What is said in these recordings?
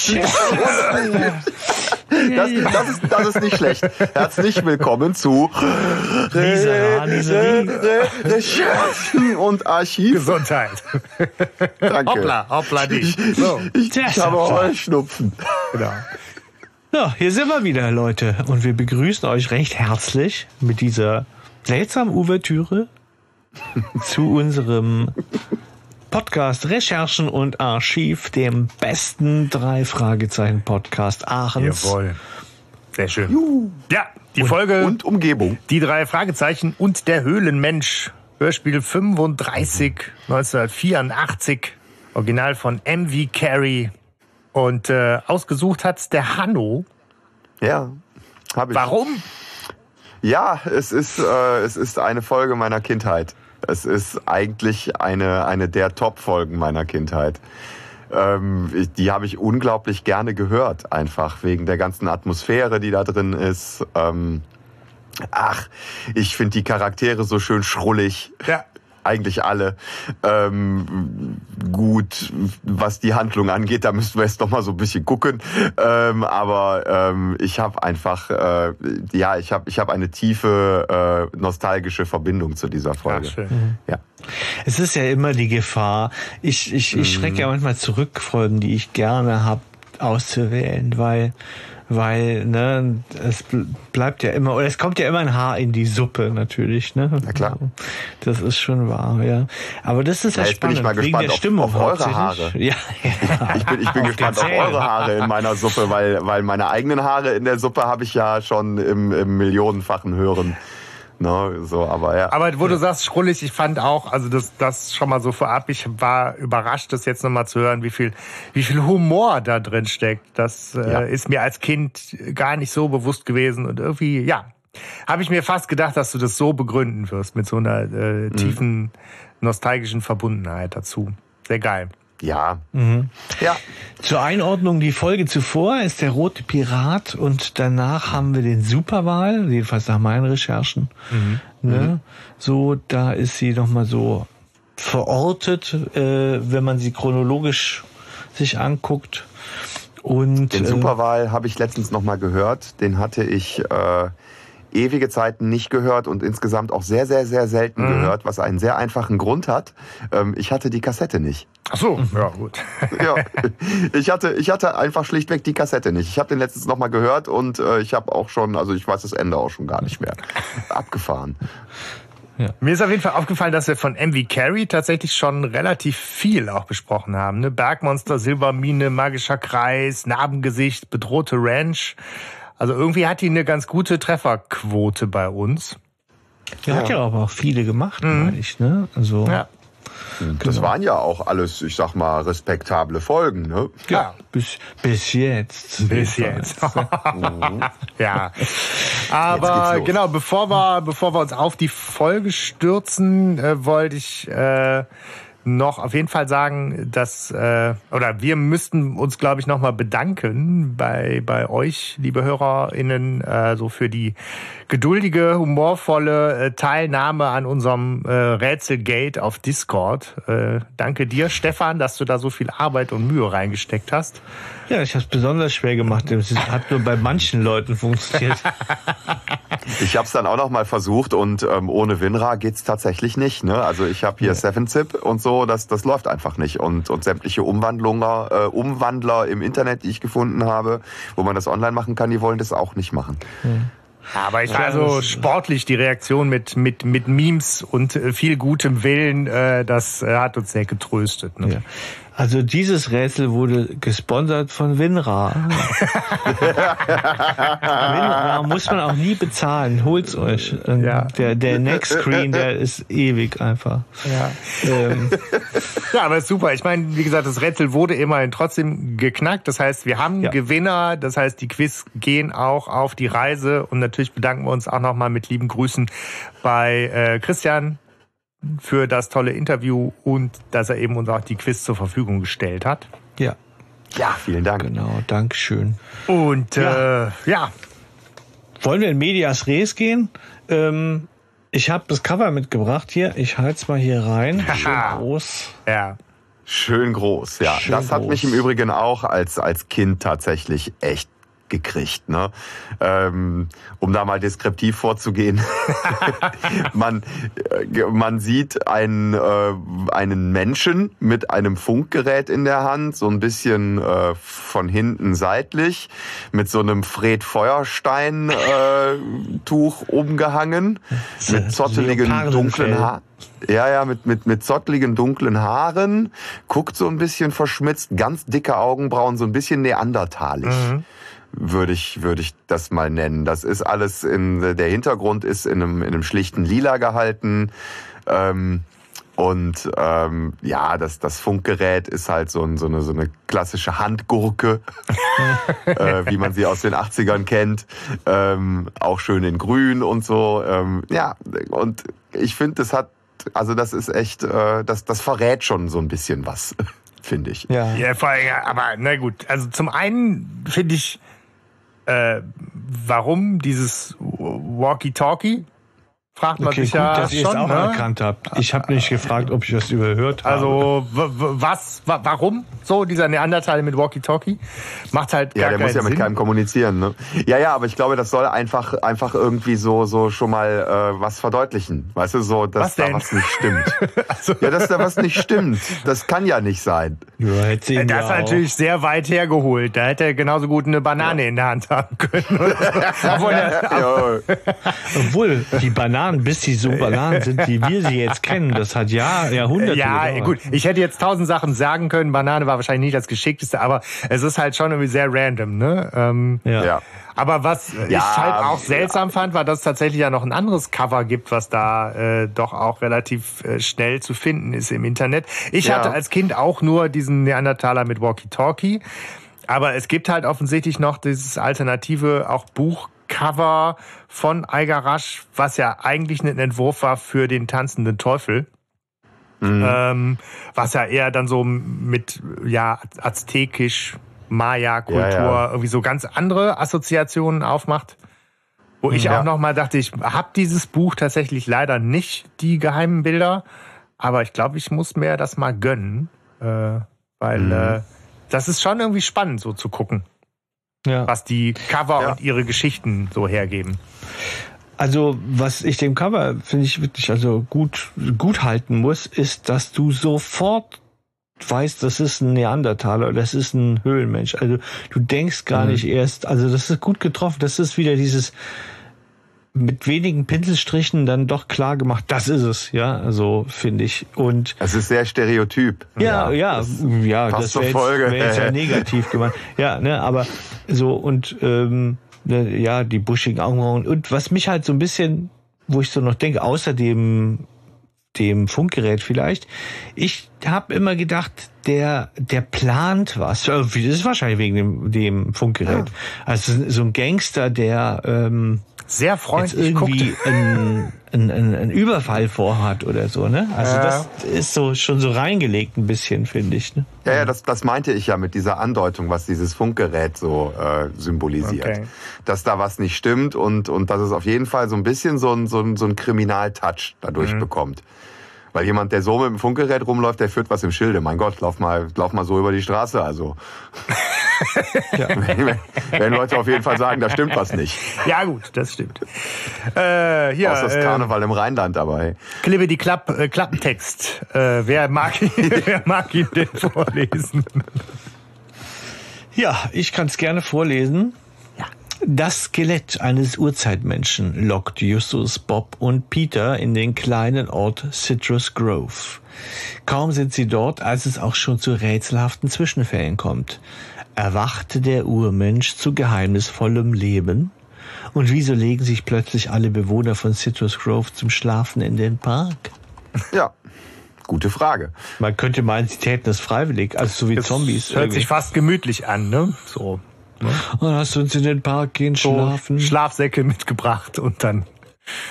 Das, das, ist, das ist nicht schlecht. Herzlich willkommen zu Recherchen und Archiv. Gesundheit. Danke. Hoppla, hoppla dich. So, Ich, ich habe. Heuschnupfen. genau. Ja, hier sind wir wieder, Leute. Und wir begrüßen euch recht herzlich mit dieser seltsamen Ouvertüre zu unserem Podcast Recherchen und Archiv, dem besten drei Fragezeichen Podcast Aachens. Jawohl. Sehr schön. Ja, die Folge Und Umgebung. Die drei Fragezeichen und der Höhlenmensch. Hörspiel 35 1984. Original von MV Carey. Und äh, ausgesucht hat's der Hanno. Ja, habe ich. Warum? Ja, es ist, äh, es ist eine Folge meiner Kindheit. Es ist eigentlich eine, eine der Top-Folgen meiner Kindheit. Ähm, die habe ich unglaublich gerne gehört, einfach wegen der ganzen Atmosphäre, die da drin ist. Ähm, ach, ich finde die Charaktere so schön schrullig. Ja. Eigentlich alle. Ähm, gut, was die Handlung angeht, da müssten wir jetzt noch mal so ein bisschen gucken. Ähm, aber ähm, ich habe einfach, äh, ja, ich habe ich hab eine tiefe äh, nostalgische Verbindung zu dieser Folge. Ach, schön. Ja. Es ist ja immer die Gefahr. Ich, ich, ich schrecke ja manchmal zurück, Folgen, die ich gerne hab auszuwählen, weil, weil, ne, es bl- bleibt ja immer, oder es kommt ja immer ein Haar in die Suppe, natürlich, ne? Na klar. Das ist schon wahr, ja. Aber das ist ja, Ja, jetzt bin spannend, ich mal wegen gespannt der auf- Stimmung auf eure hauptsächlich. Haare. Ja, ja. Ich bin, ich bin Auf gespannt auf eure Haare in meiner Suppe, weil, weil meine eigenen Haare in der Suppe habe ich ja schon im, im millionenfachen Hören. Ne, so, aber ja. Aber wo du sagst, schrullig, ich fand auch, also das, das schon mal so vorab, ich war überrascht, das jetzt nochmal zu hören, wie viel, wie viel Humor da drin steckt. Das äh, Ja. ist mir als Kind gar nicht so bewusst gewesen und irgendwie, ja, habe ich mir fast gedacht, dass du das so begründen wirst, mit so einer äh, tiefen nostalgischen Verbundenheit dazu. Sehr geil. Ja. Mhm. Ja. Zur Einordnung, die Folge zuvor ist der Rote Pirat und danach haben wir den Superwahl, jedenfalls nach meinen Recherchen. Ne? So, da ist sie nochmal so verortet, äh, wenn man sie chronologisch sich anguckt. Und Den äh, Superwahl habe ich letztens noch mal gehört. Den hatte ich äh, ewige Zeiten nicht gehört und insgesamt auch sehr, sehr, sehr selten gehört, was einen sehr einfachen Grund hat. Ähm, ich hatte die Kassette nicht. Ach so, ja gut. ja, ich hatte, ich hatte einfach schlichtweg die Kassette nicht. Ich habe den letztens noch mal gehört und äh, ich habe auch schon, also ich weiß das Ende auch schon gar nicht mehr. Abgefahren. Mir ist auf jeden Fall aufgefallen, dass wir von MV Carey tatsächlich schon relativ viel auch besprochen haben. Ne? Bergmonster, Silbermine, magischer Kreis, Narbengesicht, bedrohte Ranch. Also irgendwie hat die eine ganz gute Trefferquote bei uns. die hat ja aber auch viele gemacht, meine ich, ne? Also, Ja. Das waren ja auch alles, ich sag mal, respektable Folgen. Ne? Ja. bis, bis jetzt. Bis jetzt. ja. Jetzt Aber genau, bevor wir, bevor wir uns auf die Folge stürzen, äh, wollte ich äh, noch auf jeden Fall sagen, dass äh, oder wir müssten uns, glaube ich, nochmal bedanken bei bei euch, liebe HörerInnen, äh, so für die geduldige, humorvolle äh, Teilnahme an unserem äh, Rätselgate auf Discord. Äh, danke dir, Stefan, dass du da so viel Arbeit und Mühe reingesteckt hast. Ja, ich habe es besonders schwer gemacht. Es hat nur bei manchen Leuten funktioniert. Ich habe es dann auch noch mal versucht und ähm, ohne Winra geht's tatsächlich nicht. Ne? Also ich habe hier Seven Zip und so, das das läuft einfach nicht. Und und sämtliche Umwandlunger, äh, Umwandler im Internet, die ich gefunden habe, wo man das online machen kann, die wollen das auch nicht machen. Aber ich war also sportlich die Reaktion mit, mit, mit Memes und äh, viel gutem Willen, äh, das äh, hat uns sehr getröstet. Ne? Ja. Also dieses Rätsel wurde gesponsert von Winra. Winra muss man auch nie bezahlen. Holt's euch. Ähm, Ja. Der, der Next Screen, der ist ewig einfach. Ja. Ähm, ja, aber ist super. Ich meine, wie gesagt, das Rätsel wurde immerhin trotzdem geknackt. Das heißt, wir haben Ja. Gewinner. Das heißt, die Quiz gehen auch auf die Reise. Und natürlich bedanken wir uns auch nochmal mit lieben Grüßen bei äh, Christian für das tolle Interview und dass er eben uns auch die Quiz zur Verfügung gestellt hat. ja, Ja, vielen Dank. genau. Dankeschön. Und Ja. Äh, ja, Wollen wir in Medias Res gehen? Ähm, ich habe das Cover mitgebracht hier. Ich halte es mal hier rein. Schön groß. ja. Schön groß, ja. Schön das hat groß. mich im Übrigen auch als, als Kind tatsächlich echt gekriegt, ne? Ähm, um da mal deskriptiv vorzugehen. man, äh, man sieht einen, äh, einen Menschen mit einem Funkgerät in der Hand, so ein bisschen äh, von hinten seitlich, mit so einem Fred Feuerstein äh, umgehangen, mit zotteligen dunklen Haaren. Ja, ja, mit, mit, mit zottligen dunklen Haaren, guckt so ein bisschen verschmitzt, ganz dicke Augenbrauen, so ein bisschen neandertalisch würde ich, würde ich das mal nennen. Das ist alles in, der Hintergrund ist in einem, in einem schlichten Lila gehalten. Ähm, und ähm, ja, das, das Funkgerät ist halt so, ein, so, eine, so eine klassische Handgurke, äh, wie man sie aus den 80ern kennt. Ähm, auch schön in grün und so. Ähm, ja, und ich finde, das hat, also das ist echt, äh, das, das verrät schon so ein bisschen was, finde ich. Ja. Ja, vor allem, aber na gut. Also zum einen finde ich, äh, warum dieses Walkie-Talkie? Fragt man Okay, sich gut, ja dass ihr es schon. auch ne? erkannt habt. Ich habe nicht gefragt, ob ich das überhört habe. Also was, wa warum so dieser Neandertaler mit Walkie-Talkie? Macht halt Ja, der keinen muss ja mit Sinn. keinem kommunizieren, ne? Ja, ja, aber ich glaube, das soll einfach, einfach irgendwie so, so schon mal äh, was verdeutlichen. Weißt du, so, dass Was da denn? was nicht stimmt. Also, ja, dass da was nicht stimmt. Das kann ja nicht sein. ja, ihm das ja ist natürlich sehr weit hergeholt. Da hätte er genauso gut eine Banane in der Hand haben können. Obwohl Ja, Obwohl, die Bananen, bis die so Bananen sind, wie wir sie jetzt kennen, das hat Jahr, Jahrhunderte Ja, gedauert. gut. Ich hätte jetzt tausend Sachen sagen können. Banane war wahrscheinlich nicht das Geschickteste, aber es ist halt schon irgendwie sehr random, ne? Ähm, Ja. ja. Aber was ich Ja, halt auch ja. seltsam fand, war, dass es tatsächlich ja noch ein anderes Cover gibt, was da äh, doch auch relativ äh, schnell zu finden ist im Internet. Ich Ja. hatte als Kind auch nur diesen Neandertaler mit Walkie-Talkie. Aber es gibt halt offensichtlich noch dieses alternative auch Buchcover von Eiger Rasch, was ja eigentlich ein Entwurf war für den tanzenden Teufel. Ähm, was ja eher dann so mit ja aztekisch Maya-Kultur Ja, ja. irgendwie so ganz andere Assoziationen aufmacht. Wo ich Ja. auch noch mal dachte, ich habe dieses Buch tatsächlich leider nicht, die geheimen Bilder. Aber ich glaube, ich muss mir das mal gönnen. Äh, weil Mhm. äh, das ist schon irgendwie spannend, so zu gucken, Ja. was die Cover Ja. und ihre Geschichten so hergeben. Also, was ich dem Cover, finde ich wirklich also gut, gut halten muss, ist, dass du sofort weißt, das ist ein Neandertaler oder das ist ein Höhlenmensch. Also, du denkst gar Mhm. nicht erst, also, das ist gut getroffen. Das ist wieder dieses, mit wenigen Pinselstrichen dann doch klar gemacht, das ist es, ja, also, finde ich. Und, Es ist sehr stereotyp. ja, ja, ja, das zur wäre jetzt, wär jetzt ja negativ gemeint. Ja, ne, aber so und ähm, ne, ja, die buschigen Augenbrauen. Und was mich halt so ein bisschen, wo ich so noch denke, außer dem, dem Funkgerät vielleicht, ich habe immer gedacht, der, der plant was. Äh, Das ist wahrscheinlich wegen dem, dem Funkgerät. Also so ein Gangster, der ähm, Sehr jetzt freundlich guckt. irgendwie einen, einen, einen, einen Überfall vorhat oder so, ne? Also Ja. das ist so schon so reingelegt ein bisschen, finde ich. Ne? Ja, ja, das, das meinte ich ja mit dieser Andeutung, was dieses Funkgerät so äh, symbolisiert. Okay. Dass da was nicht stimmt und, und dass es auf jeden Fall so ein bisschen so ein, so ein, so ein Kriminaltouch dadurch bekommt. Weil jemand, der so mit dem Funkgerät rumläuft, der führt was im Schilde. Mein Gott, lauf mal, lauf mal so über die Straße. Also, wenn, wenn Leute auf jeden Fall sagen, da stimmt was nicht. Ja gut, das stimmt. Äh, hier, Außer das äh, Karneval im Rheinland dabei. Klippe die Klapp, äh, Klappentext. Äh, wer, mag ihn, wer mag ihn denn vorlesen? Ja, ich kann es gerne vorlesen. Das Skelett eines Urzeitmenschen lockt Justus, Bob und Peter in den kleinen Ort Citrus Grove. Kaum sind sie dort, als es auch schon zu rätselhaften Zwischenfällen kommt. Erwachte der Urmensch zu geheimnisvollem Leben? Und wieso legen sich plötzlich alle Bewohner von Citrus Grove zum Schlafen in den Park? Ja, gute Frage. Man könnte meinen, sie täten das freiwillig, also so wie Zombies. Hört irgendwie. sich fast gemütlich an, ne? So. Und hast du uns in den Park gehen so schlafen? Schlafsäcke mitgebracht und dann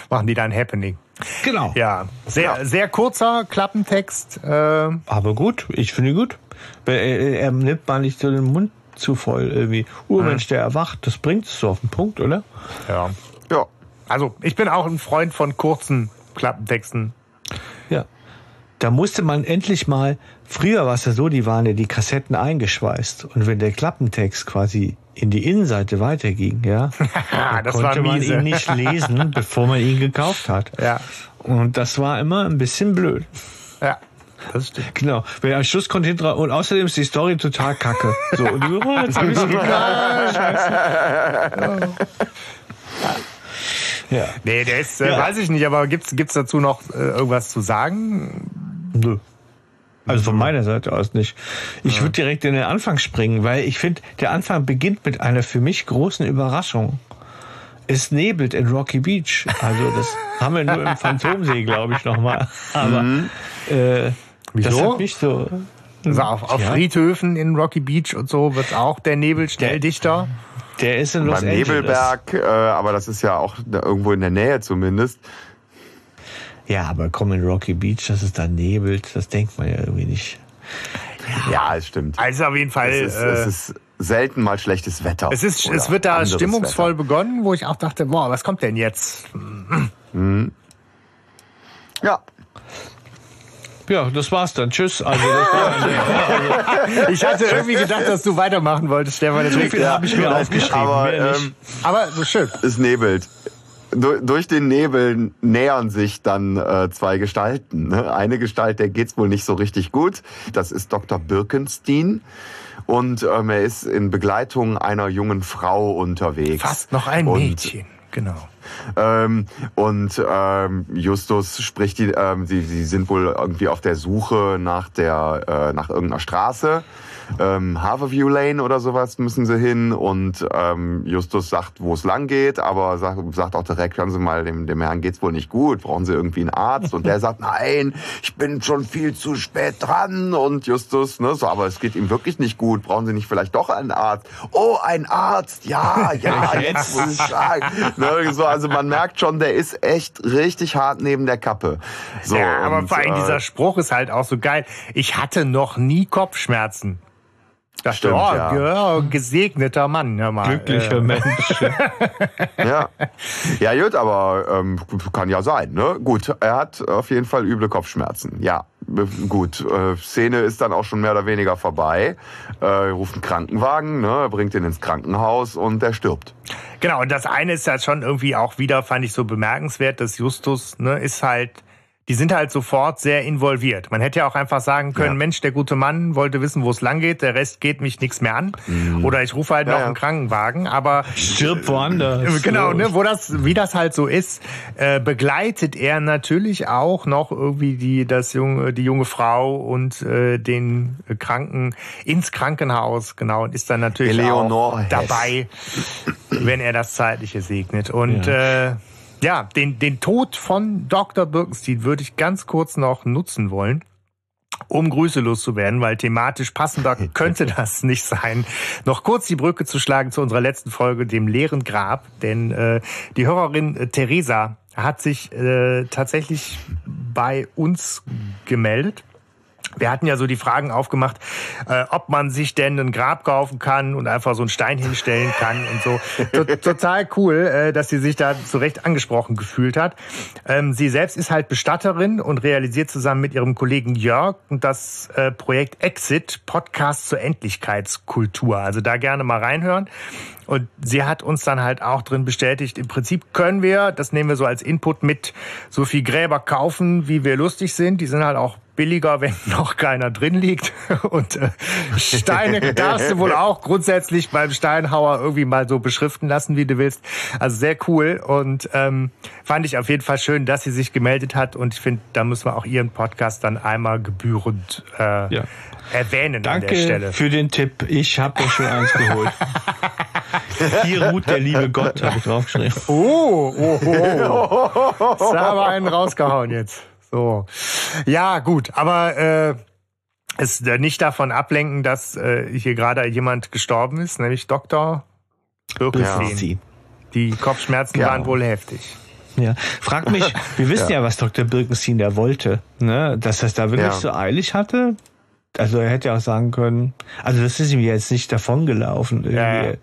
machen die da ein Happening. genau. Ja, sehr, sehr kurzer Klappentext. Äh, Aber gut, ich finde ihn gut. Er, er nimmt mal nicht so den Mund zu voll irgendwie. Urmensch, der erwacht, das bringt es so auf den Punkt, oder? ja. Ja, Also, ich bin auch ein Freund von kurzen Klappentexten. Ja. da musste man endlich mal, früher war es ja so, die waren ja die Kassetten eingeschweißt. Und wenn der Klappentext quasi in die Innenseite weiterging, ja, Das konnte war man ihn nicht lesen, bevor man ihn gekauft hat. Ja, Und das war immer ein bisschen blöd. ja, das stimmt. Genau. Weil am Schluss konnte hinten dran- und außerdem ist die Story total kacke. So, und du, oh, jetzt hab ich's gekauft. Ja. Nee, der ist, äh, Ja. weiß ich nicht, aber gibt's gibt's dazu noch äh, irgendwas zu sagen? Nö. Also von meiner Seite aus nicht. Ich würde direkt in den Anfang springen, weil ich finde, der Anfang beginnt mit einer für mich großen Überraschung. Es nebelt in Rocky Beach. Also das haben wir nur im Phantomsee, glaube ich, nochmal. Aber äh, das Wieso? hat mich so. Also auf, auf Ja. Friedhöfen in Rocky Beach und so wird auch der Nebel schnell dichter. Der ist in Los Beim Angeles. Nebelberg, äh, aber das ist ja auch irgendwo in der Nähe zumindest. Ja, aber komm in Rocky Beach, dass es da nebelt, das denkt man ja irgendwie nicht. Ja, es stimmt. Also auf jeden Fall. Es ist, äh, es ist selten mal schlechtes Wetter. Es, ist, es wird da stimmungsvoll Wetter. begonnen, wo ich auch dachte, boah, was kommt denn jetzt? Ja, Ja, das war's dann. Tschüss. Also das war Ich hatte irgendwie gedacht, dass du weitermachen wolltest, Stefan. so Deswegen, viel habe ich mir aufgeschrieben. aber ähm, aber so schön. es nebelt. Du- Durch den Nebel nähern sich dann äh, zwei Gestalten. Ne? Eine Gestalt, der geht's wohl nicht so richtig gut. Das ist Dr. Birkenstein. Und ähm, er ist in Begleitung einer jungen Frau unterwegs. Fast noch ein Und Mädchen. Genau. Ähm, und ähm, Justus spricht die, ähm, sie, sie sind wohl irgendwie auf der Suche nach der, äh, nach irgendeiner Straße. Ähm, Harborview Lane oder sowas müssen sie hin und ähm, Justus sagt, wo es lang geht, aber sagt, sagt auch direkt, hören Sie mal, dem, dem Herrn geht's wohl nicht gut, brauchen Sie irgendwie einen Arzt? Und der sagt, nein, ich bin schon viel zu spät dran. Und Justus, ne, so, aber es geht ihm wirklich nicht gut, brauchen Sie nicht vielleicht doch einen Arzt? Oh, ein Arzt, ja, ja, jetzt muss ich sagen. Ne, so, also man merkt schon, der ist echt richtig hart neben der Kappe. So, ja, aber und, vor allem äh, dieser Spruch ist halt auch so geil. Ich hatte noch nie Kopfschmerzen. Dachte, Stimmt, oh, ja. ja, gesegneter Mann, hör mal. Glücklicher Äh, Mensch. Ja, ja gut, aber ähm, kann ja sein. Ne? Gut, er hat auf jeden Fall üble Kopfschmerzen. Ja, gut. Äh, Szene ist dann auch schon mehr oder weniger vorbei. Äh, ruft einen Krankenwagen, ne? bringt ihn ins Krankenhaus und der stirbt. Genau, und das eine ist ja schon irgendwie auch wieder, fand ich so bemerkenswert, dass Justus, ne, ist halt, die sind halt sofort sehr involviert. Man hätte ja auch einfach sagen können, Ja. Mensch, der gute Mann wollte wissen, wo es lang geht, der Rest geht mich nichts mehr an. Oder ich rufe halt Mhm. Ja, noch ja. einen Krankenwagen, aber Stirb woanders. Genau, ne, wo das, wie das halt so ist, äh, begleitet er natürlich auch noch irgendwie die, das junge, die junge Frau und äh, den Kranken ins Krankenhaus, genau, und ist dann natürlich Eleonore auch Hess. dabei, wenn er das Zeitliche segnet. Und äh, ja, den, den Tod von Dr. Birkenstein würde ich ganz kurz noch nutzen wollen um Grüße loszuwerden, weil thematisch passender könnte das nicht sein. Noch kurz die Brücke zu schlagen zu unserer letzten Folge, dem leeren Grab, denn äh, die Hörerin äh, Theresa hat sich äh, tatsächlich bei uns gemeldet. Wir hatten ja so die Fragen aufgemacht, äh, ob man sich denn ein Grab kaufen kann und einfach so einen Stein hinstellen kann und so. To total cool, äh, dass sie sich da zu Recht angesprochen gefühlt hat. Ähm, sie selbst ist halt Bestatterin und realisiert zusammen mit ihrem Kollegen Jörg das äh, Projekt Exit, Podcast zur Endlichkeitskultur. Also da gerne mal reinhören. Und sie hat uns dann halt auch drin bestätigt, im Prinzip können wir, das nehmen wir so als Input mit, so viel Gräber kaufen, wie wir lustig sind. Die sind halt auch billiger, wenn noch keiner drin liegt. Und äh, Steine darfst du wohl auch grundsätzlich beim Steinhauer irgendwie mal so beschriften lassen, wie du willst. Also sehr cool und ähm, fand ich auf jeden Fall schön, dass sie sich gemeldet hat. Und ich finde, da müssen wir auch ihren Podcast dann einmal gebührend äh, Ja. Erwähnen an der Danke Stelle. für den Tipp. Ich habe mir schon eins geholt. Hier ruht der liebe Gott, habe ich draufgeschrieben. Oh, oh, oh. oh. Da haben wir einen rausgehauen jetzt. So. Ja, gut, aber äh, es äh, nicht davon ablenken, dass äh, hier gerade jemand gestorben ist, nämlich Dr. Birkenstein. Die Kopfschmerzen Ja. waren wohl heftig. Ja. Frag mich, wir wissen ja, was Dr. Birkenstein da wollte, ne? Dass er es da wirklich Ja. so eilig hatte. Also er hätte ja auch sagen können, also das ist ihm jetzt nicht davongelaufen irgendwie.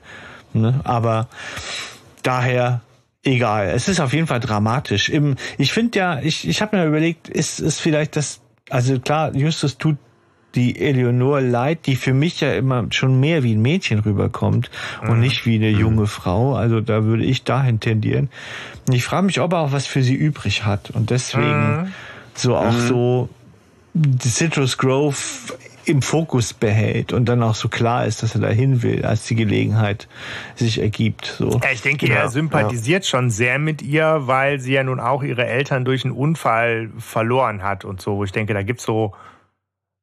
Ja. Ne? Aber daher egal. Es ist auf jeden Fall dramatisch. Im, ich finde ja, ich, ich habe mir überlegt, ist es vielleicht das also klar, Justus tut die Eleonore leid, die für mich ja immer schon mehr wie ein Mädchen rüberkommt mhm. und nicht wie eine mhm. junge Frau. Also da würde ich dahin tendieren. Und ich frage mich, ob er auch was für sie übrig hat. Und deswegen mhm. so auch mhm. so die Citrus Grove im Fokus behält und dann auch so klar ist, dass er dahin will, als die Gelegenheit sich ergibt. So. Ja, ich denke, er sympathisiert ja. schon sehr mit ihr, weil sie ja nun auch ihre Eltern durch einen Unfall verloren hat und so. Ich denke, da gibt's so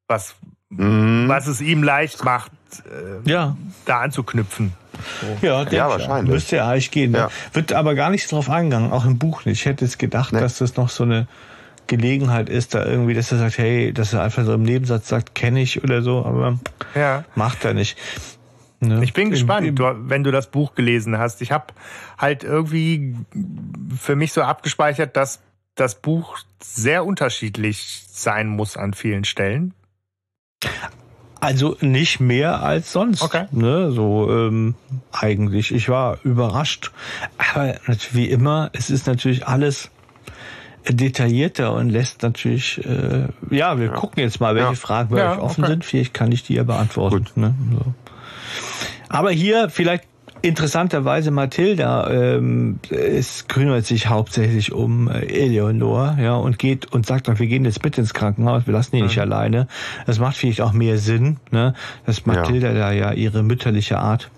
was, mhm. was es ihm leicht macht, äh, ja. da anzuknüpfen. So. Ja, ja wahrscheinlich. Müsste ja eigentlich gehen. Ne? Ja. Wird aber gar nicht drauf eingegangen, auch im Buch nicht. Ich hätte es gedacht, nee. dass das noch so eine Gelegenheit ist, da irgendwie, dass er sagt, hey, dass er einfach so im Nebensatz sagt, kenne ich oder so, aber ja. macht er nicht. Ne? Ich bin gespannt, du, wenn du das Buch gelesen hast. Ich habe halt irgendwie für mich so abgespeichert, dass das Buch sehr unterschiedlich sein muss an vielen Stellen. Also nicht mehr als sonst. Okay. Ne, so ähm, eigentlich. Ich war überrascht. Aber wie immer, es ist natürlich alles detaillierter und lässt natürlich, äh, ja, wir ja. gucken jetzt mal, welche ja. Fragen bei ja, euch offen okay. sind. Vielleicht kann ich die ja beantworten. Ne? So. Aber hier vielleicht interessanterweise Mathilda ähm, es kümmert sich hauptsächlich um äh, Eleonor, ja, und geht und sagt dann, wir gehen jetzt mit ins Krankenhaus, wir lassen die mhm. nicht alleine. Das macht vielleicht auch mehr Sinn, ne, dass Mathilda ja. da ja ihre mütterliche Art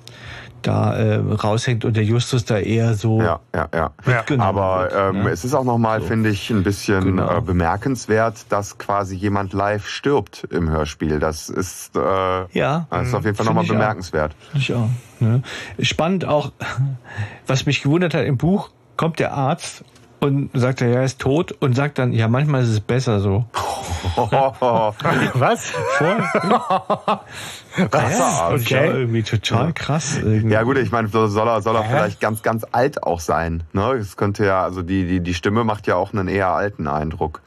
da äh, raushängt und der Justus da eher so. Ja, ja, ja. Aber ähm, ne? es ist auch nochmal, so. finde ich, ein bisschen genau. äh, bemerkenswert, dass quasi jemand live stirbt im Hörspiel. Das ist, äh, ja, das ist auf jeden Fall nochmal bemerkenswert. Auch. Ich auch. Ne? Spannend auch, was mich gewundert hat im Buch, kommt der Arzt und sagt er, ja, er ist tot und sagt dann, ja, manchmal ist es besser so. Was? Voll? Was? Okay. irgendwie total krass. Irgendwie. Ja gut, ich meine, soll er, soll er vielleicht ganz, ganz alt auch sein. Ne? Es könnte ja, also die, die, die Stimme macht ja auch einen eher alten Eindruck.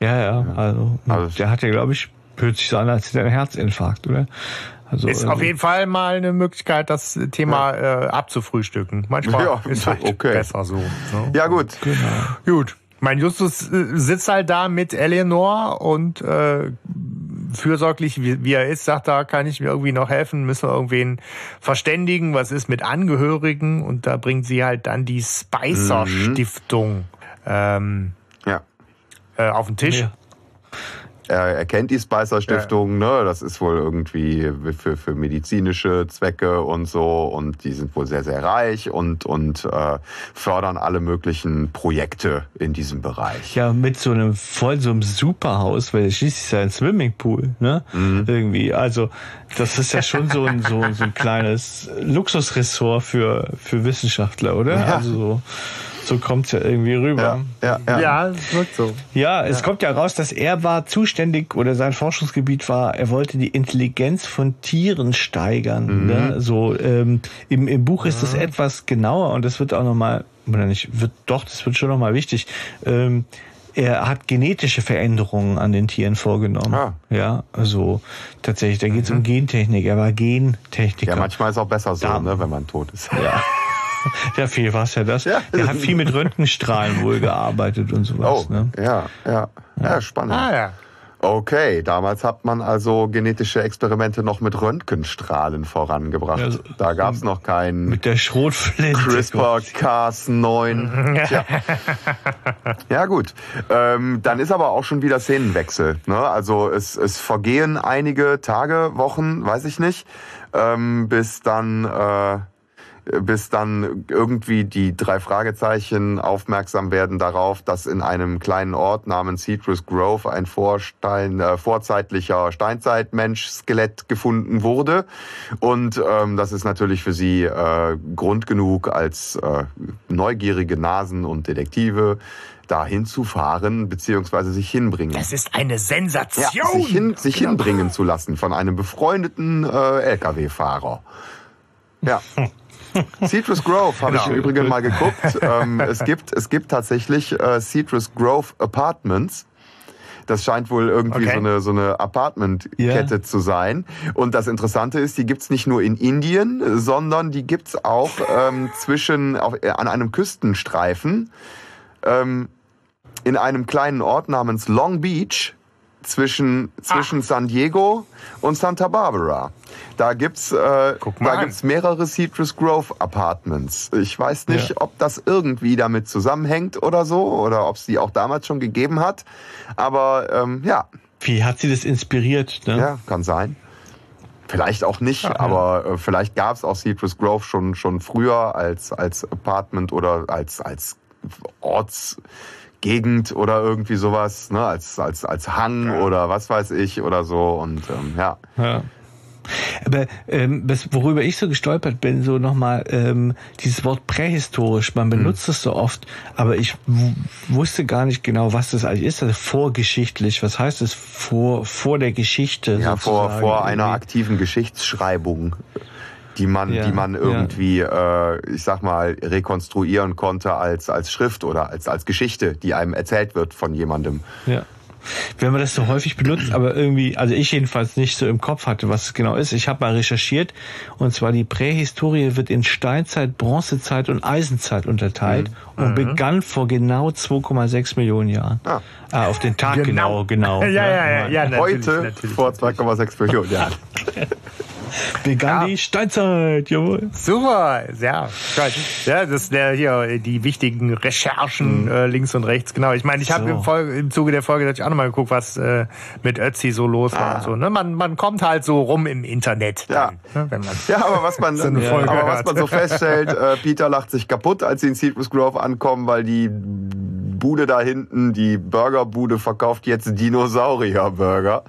Ja, ja, also, also der hat ja, glaube ich, hört sich so an, als hätte er einen Herzinfarkt, oder? Also, ist auf ähm, jeden Fall mal eine Möglichkeit, das Thema ja. äh, abzufrühstücken. Manchmal ja, ist halt okay. besser so. Ne? Ja gut. Genau. Gut. Mein Justus äh, sitzt halt da mit Eleanor und äh, fürsorglich wie, wie er ist, sagt da kann ich mir irgendwie noch helfen, müssen wir irgendwen verständigen, was ist mit Angehörigen und da bringt sie halt dann die Spicer mhm. Stiftung ähm, ja. äh, auf den Tisch. Ja er, er kennt die Spicer Stiftung, ja. ne? Das ist wohl irgendwie für, für medizinische Zwecke und so und die sind wohl sehr, sehr reich und, und äh, fördern alle möglichen Projekte in diesem Bereich. Ja, mit so einem voll so einem Superhaus, weil schließlich ist ja ein Swimmingpool, ne? Mhm. Irgendwie. Also, das ist ja schon so ein, so, so ein kleines Luxusressort für, für Wissenschaftler, oder? Ja. Also so. So kommt's ja irgendwie rüber. Ja, ja, ja. ja es wirkt so. Ja, es ja. kommt ja raus, dass er war zuständig oder sein Forschungsgebiet war, er wollte die Intelligenz von Tieren steigern. Mhm. Ne? So ähm, im, im Buch ist das etwas genauer und das wird auch nochmal, oder nicht, wird doch, das wird schon nochmal wichtig. Ähm, er hat genetische Veränderungen an den Tieren vorgenommen. Ah. Ja, also tatsächlich, da geht es mhm. um Gentechnik. Er war Gentechniker. Ja, manchmal ist auch besser so, ne, wenn man tot ist. Ja. Ja, viel war es ja das. Ja, der hat viel mit Röntgenstrahlen wohl gearbeitet und sowas. Oh, ne? ja, ja, ja, spannend. Ah, ja. Okay, damals hat man also genetische Experimente noch mit Röntgenstrahlen vorangebracht. Ja, da gab es noch keinen. Mit der Schrotflinte. CRISPR-Cas9. Ja. ja, gut. Ähm, dann ist aber auch schon wieder Szenenwechsel. Ne? Also es, es vergehen einige Tage, Wochen, weiß ich nicht, ähm, bis dann. Äh, bis dann irgendwie die drei Fragezeichen aufmerksam werden darauf, dass in einem kleinen Ort namens Citrus Grove ein Vorstein, äh, vorzeitlicher Steinzeitmensch-Skelett gefunden wurde. Und ähm, das ist natürlich für sie äh, Grund genug als äh, neugierige Nasen und Detektive dahin zu fahren beziehungsweise sich hinbringen. Das ist eine Sensation. Ja, sich, hin, sich genau. hinbringen zu lassen von einem befreundeten äh, LKW-Fahrer. Ja. Citrus Grove habe genau. ich im Übrigen mal geguckt. Ähm, es, gibt, es gibt tatsächlich äh, Citrus Grove Apartments. Das scheint wohl irgendwie okay. so eine, so eine Apartment-Kette yeah. zu sein. Und das Interessante ist, die gibt's nicht nur in Indien, sondern die gibt's auch ähm, zwischen auf, äh, an einem Küstenstreifen ähm, in einem kleinen Ort namens Long Beach zwischen, zwischen San Diego und Santa Barbara. Da gibt's, äh, da an. gibt's mehrere Citrus Grove Apartments. Ich weiß nicht, Ja. ob das irgendwie damit zusammenhängt oder so, oder ob es die auch damals schon gegeben hat. Aber ähm, ja, Wie hat sie das inspiriert? Ne? ja, kann sein. Vielleicht auch nicht, aber äh, vielleicht gab es auch Citrus Grove schon schon früher als als Apartment oder als als Ortsgegend oder irgendwie sowas, ne, als als als Hang oder was weiß ich oder so und ähm, ja. Ja. Aber ähm, was, worüber ich so gestolpert bin, so nochmal ähm, dieses Wort prähistorisch, man benutzt es so oft, aber ich wusste gar nicht genau, was das eigentlich ist. Also vorgeschichtlich, was heißt es vor, vor der Geschichte? Ja, vor, vor einer aktiven Geschichtsschreibung, die man, Ja, die man ja. irgendwie, äh, ich sag mal, rekonstruieren konnte als, als Schrift oder als, als Geschichte, die einem erzählt wird von jemandem. Ja. Wenn man das so häufig benutzt, aber irgendwie, also ich jedenfalls nicht so im Kopf hatte, was es genau ist. Ich habe mal recherchiert und zwar die Prähistorie wird in Steinzeit, Bronzezeit und Eisenzeit unterteilt und begann vor genau 2,6 Millionen Jahren. Ah. Ah, auf den Tag genau, genau. ja, ja, ja, ja, natürlich, Heute natürlich. vor 2,6 Millionen Jahren. Begann Ja. die Steinzeit, jawohl. Super, ja. Geil. Ja, das der hier die wichtigen Recherchen äh, links und rechts. Genau. Ich meine, ich habe So. im, Folge- im Zuge der Folge natürlich auch nochmal geguckt, was äh, mit Ötzi so los war und so. Ne? Man, man kommt halt so rum im Internet. Ja. Dann, ne? Wenn man Ja, aber was man, So eine Folge aber was man so feststellt, äh, Peter lacht sich kaputt, als sie in Citrus Grove ankommen, weil die Bude da hinten, die Burgerbude verkauft jetzt Dinosaurier-Burger.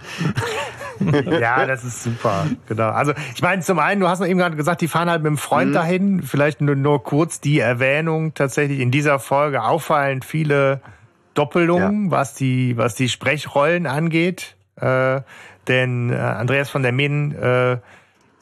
Ja, das ist super. Genau. Also ich meine, zum einen, du hast noch eben gerade gesagt, die fahren halt mit dem Mhm. Freund dahin. Vielleicht nur, nur kurz die Erwähnung tatsächlich in dieser Folge auffallend viele Doppelungen, was die was die Sprechrollen angeht. Äh, denn äh, Andreas von der Meen äh,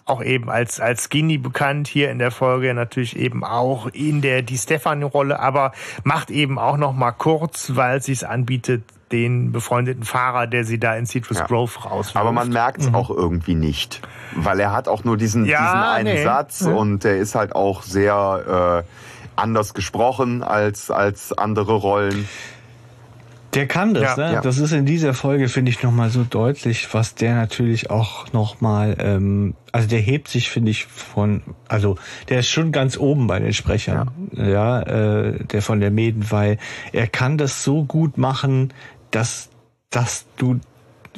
auch eben als als Skinny bekannt hier in der Folge natürlich eben auch in der die Stefan-Rolle, aber macht eben auch noch mal kurz, weil es sich anbietet, den befreundeten Fahrer, der sie da in Citrus Ja. Grove rauswirft. Aber man merkt es auch irgendwie nicht. Weil er hat auch nur diesen, Ja, diesen einen nee. Satz Ja. und der ist halt auch sehr äh, anders gesprochen als, als andere Rollen. Der kann das, Ja, ne? ja. Das ist in dieser Folge, finde ich, nochmal so deutlich, was der natürlich auch nochmal, ähm, also der hebt sich, finde ich, von, also der ist schon ganz oben bei den Sprechern, ja, äh, der von der Mäden, weil er kann das so gut machen, dass, dass du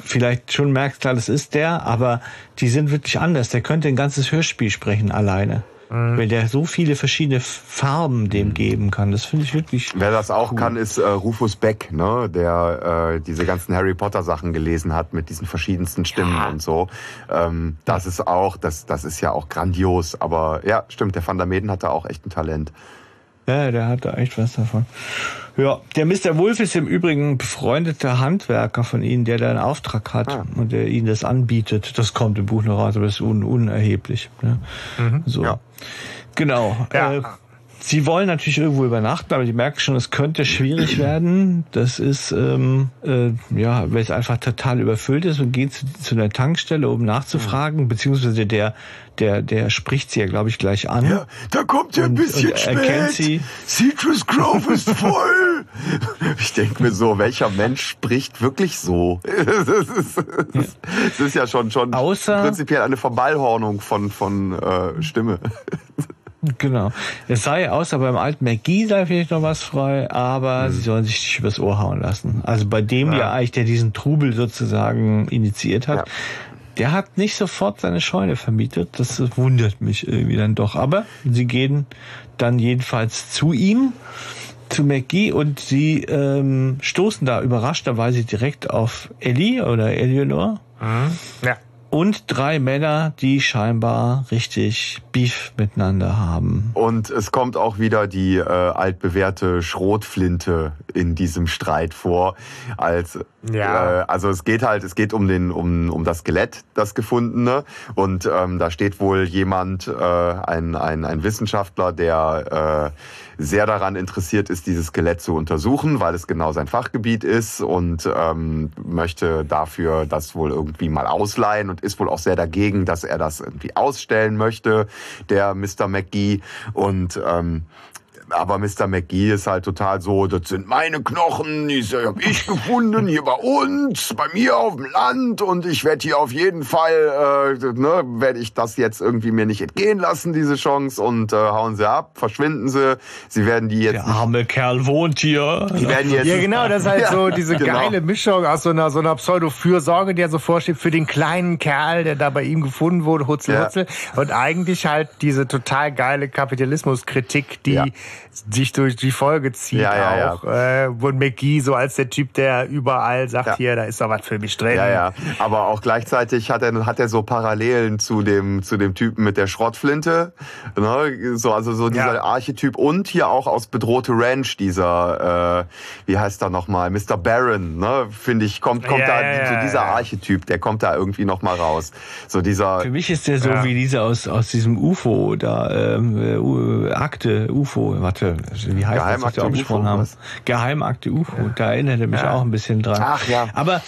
vielleicht schon merkst, klar, das ist der, aber die sind wirklich anders. Der könnte ein ganzes Hörspiel sprechen alleine. Weil der so viele verschiedene Farben dem geben kann. Das finde ich wirklich. Wer das auch kann, ist äh, Rufus Beck, ne? der äh, diese ganzen Harry Potter Sachen gelesen hat mit diesen verschiedensten Stimmen und so. Ähm, das ist auch, das, das ist ja auch grandios. Aber ja, stimmt, der Van der Meden hat da auch echt ein Talent. Ja, der hat da echt was davon. Ja, der Mr. Wolf ist im Übrigen befreundeter Handwerker von Ihnen, der da einen Auftrag hat Ah. und der Ihnen das anbietet. Das kommt im Buch noch raus, aber das ist un unerheblich. Ne? So. Ja. Genau. Ja. Äh, Sie wollen natürlich irgendwo übernachten, aber die merken schon, es könnte schwierig werden. Das ist, ähm, äh, ja, weil es einfach total überfüllt ist und geht zu, zu einer Tankstelle, um nachzufragen, beziehungsweise der, der, der spricht sie ja, glaube ich, gleich an. Ja, da kommt ihr ein bisschen und erkennt spät. sie- Citrus Grove ist voll. Ich denke mir so, welcher Mensch spricht wirklich so? Es ist, es ist ja schon, schon Außer- prinzipiell eine Verballhornung von, von äh, Stimme. Genau. Es sei außer beim alten McGee sei vielleicht noch was frei, aber sie sollen sich nicht übers Ohr hauen lassen. Also bei dem ja, eigentlich, der diesen Trubel sozusagen initiiert hat, Ja. der hat nicht sofort seine Scheune vermietet. Das wundert mich irgendwie dann doch. Aber sie gehen dann jedenfalls zu ihm, zu McGee und sie ähm, stoßen da überraschterweise direkt auf Ellie oder Eleanor ja. Und drei Männer, die scheinbar richtig Beef miteinander haben. Und es kommt auch wieder die äh, altbewährte Schrotflinte in diesem Streit vor. Als Ja. äh, also es geht halt, es geht um den, um, um das Skelett, das gefundene. Und ähm, da steht wohl jemand, äh, ein, ein, ein Wissenschaftler, der äh, sehr daran interessiert ist, dieses Skelett zu untersuchen, weil es genau sein Fachgebiet ist und ähm, möchte dafür das wohl irgendwie mal ausleihen und ist wohl auch sehr dagegen, dass er das irgendwie ausstellen möchte, der Mr. McGee. Und ähm, aber Mr. McGee ist halt total so, das sind meine Knochen, die habe ich gefunden hier bei uns, bei mir auf dem Land und ich werde hier auf jeden Fall, äh, ne, werde ich das jetzt irgendwie mir nicht entgehen lassen, diese Chance und äh, hauen sie ab, verschwinden sie, sie werden die jetzt... Der arme Kerl wohnt hier. Die werden jetzt... Ja genau, das ist halt ja, so diese genau. geile Mischung aus so einer, so einer Pseudo-Fürsorge, die er so vorsteht für den kleinen Kerl, der da bei ihm gefunden wurde, Hutzel, ja. Hutzel und eigentlich halt diese total geile Kapitalismuskritik, die ja sich durch die Folge zieht ja, auch. Ja, Äh, wo McGee so als der Typ, der überall sagt, hier, da ist doch was für mich drin. Ja, ja. Aber auch gleichzeitig hat er, hat er so Parallelen zu dem, zu dem Typen mit der Schrottflinte. Ne? So, also so dieser Archetyp und hier auch aus Bedrohte Ranch, dieser, äh, wie heißt er nochmal, Mr. Baron, ne? finde ich, kommt, kommt da, so dieser Archetyp, der kommt da irgendwie nochmal raus. So dieser. Für mich ist der so wie dieser aus, aus diesem UFO da, ähm, äh, Akte, UFO, warte, wie heißt das, was wir auch besprochen haben? Was? Geheimakte UFO. Ja. Da erinnert er mich ja. auch ein bisschen dran. Ach ja. Aber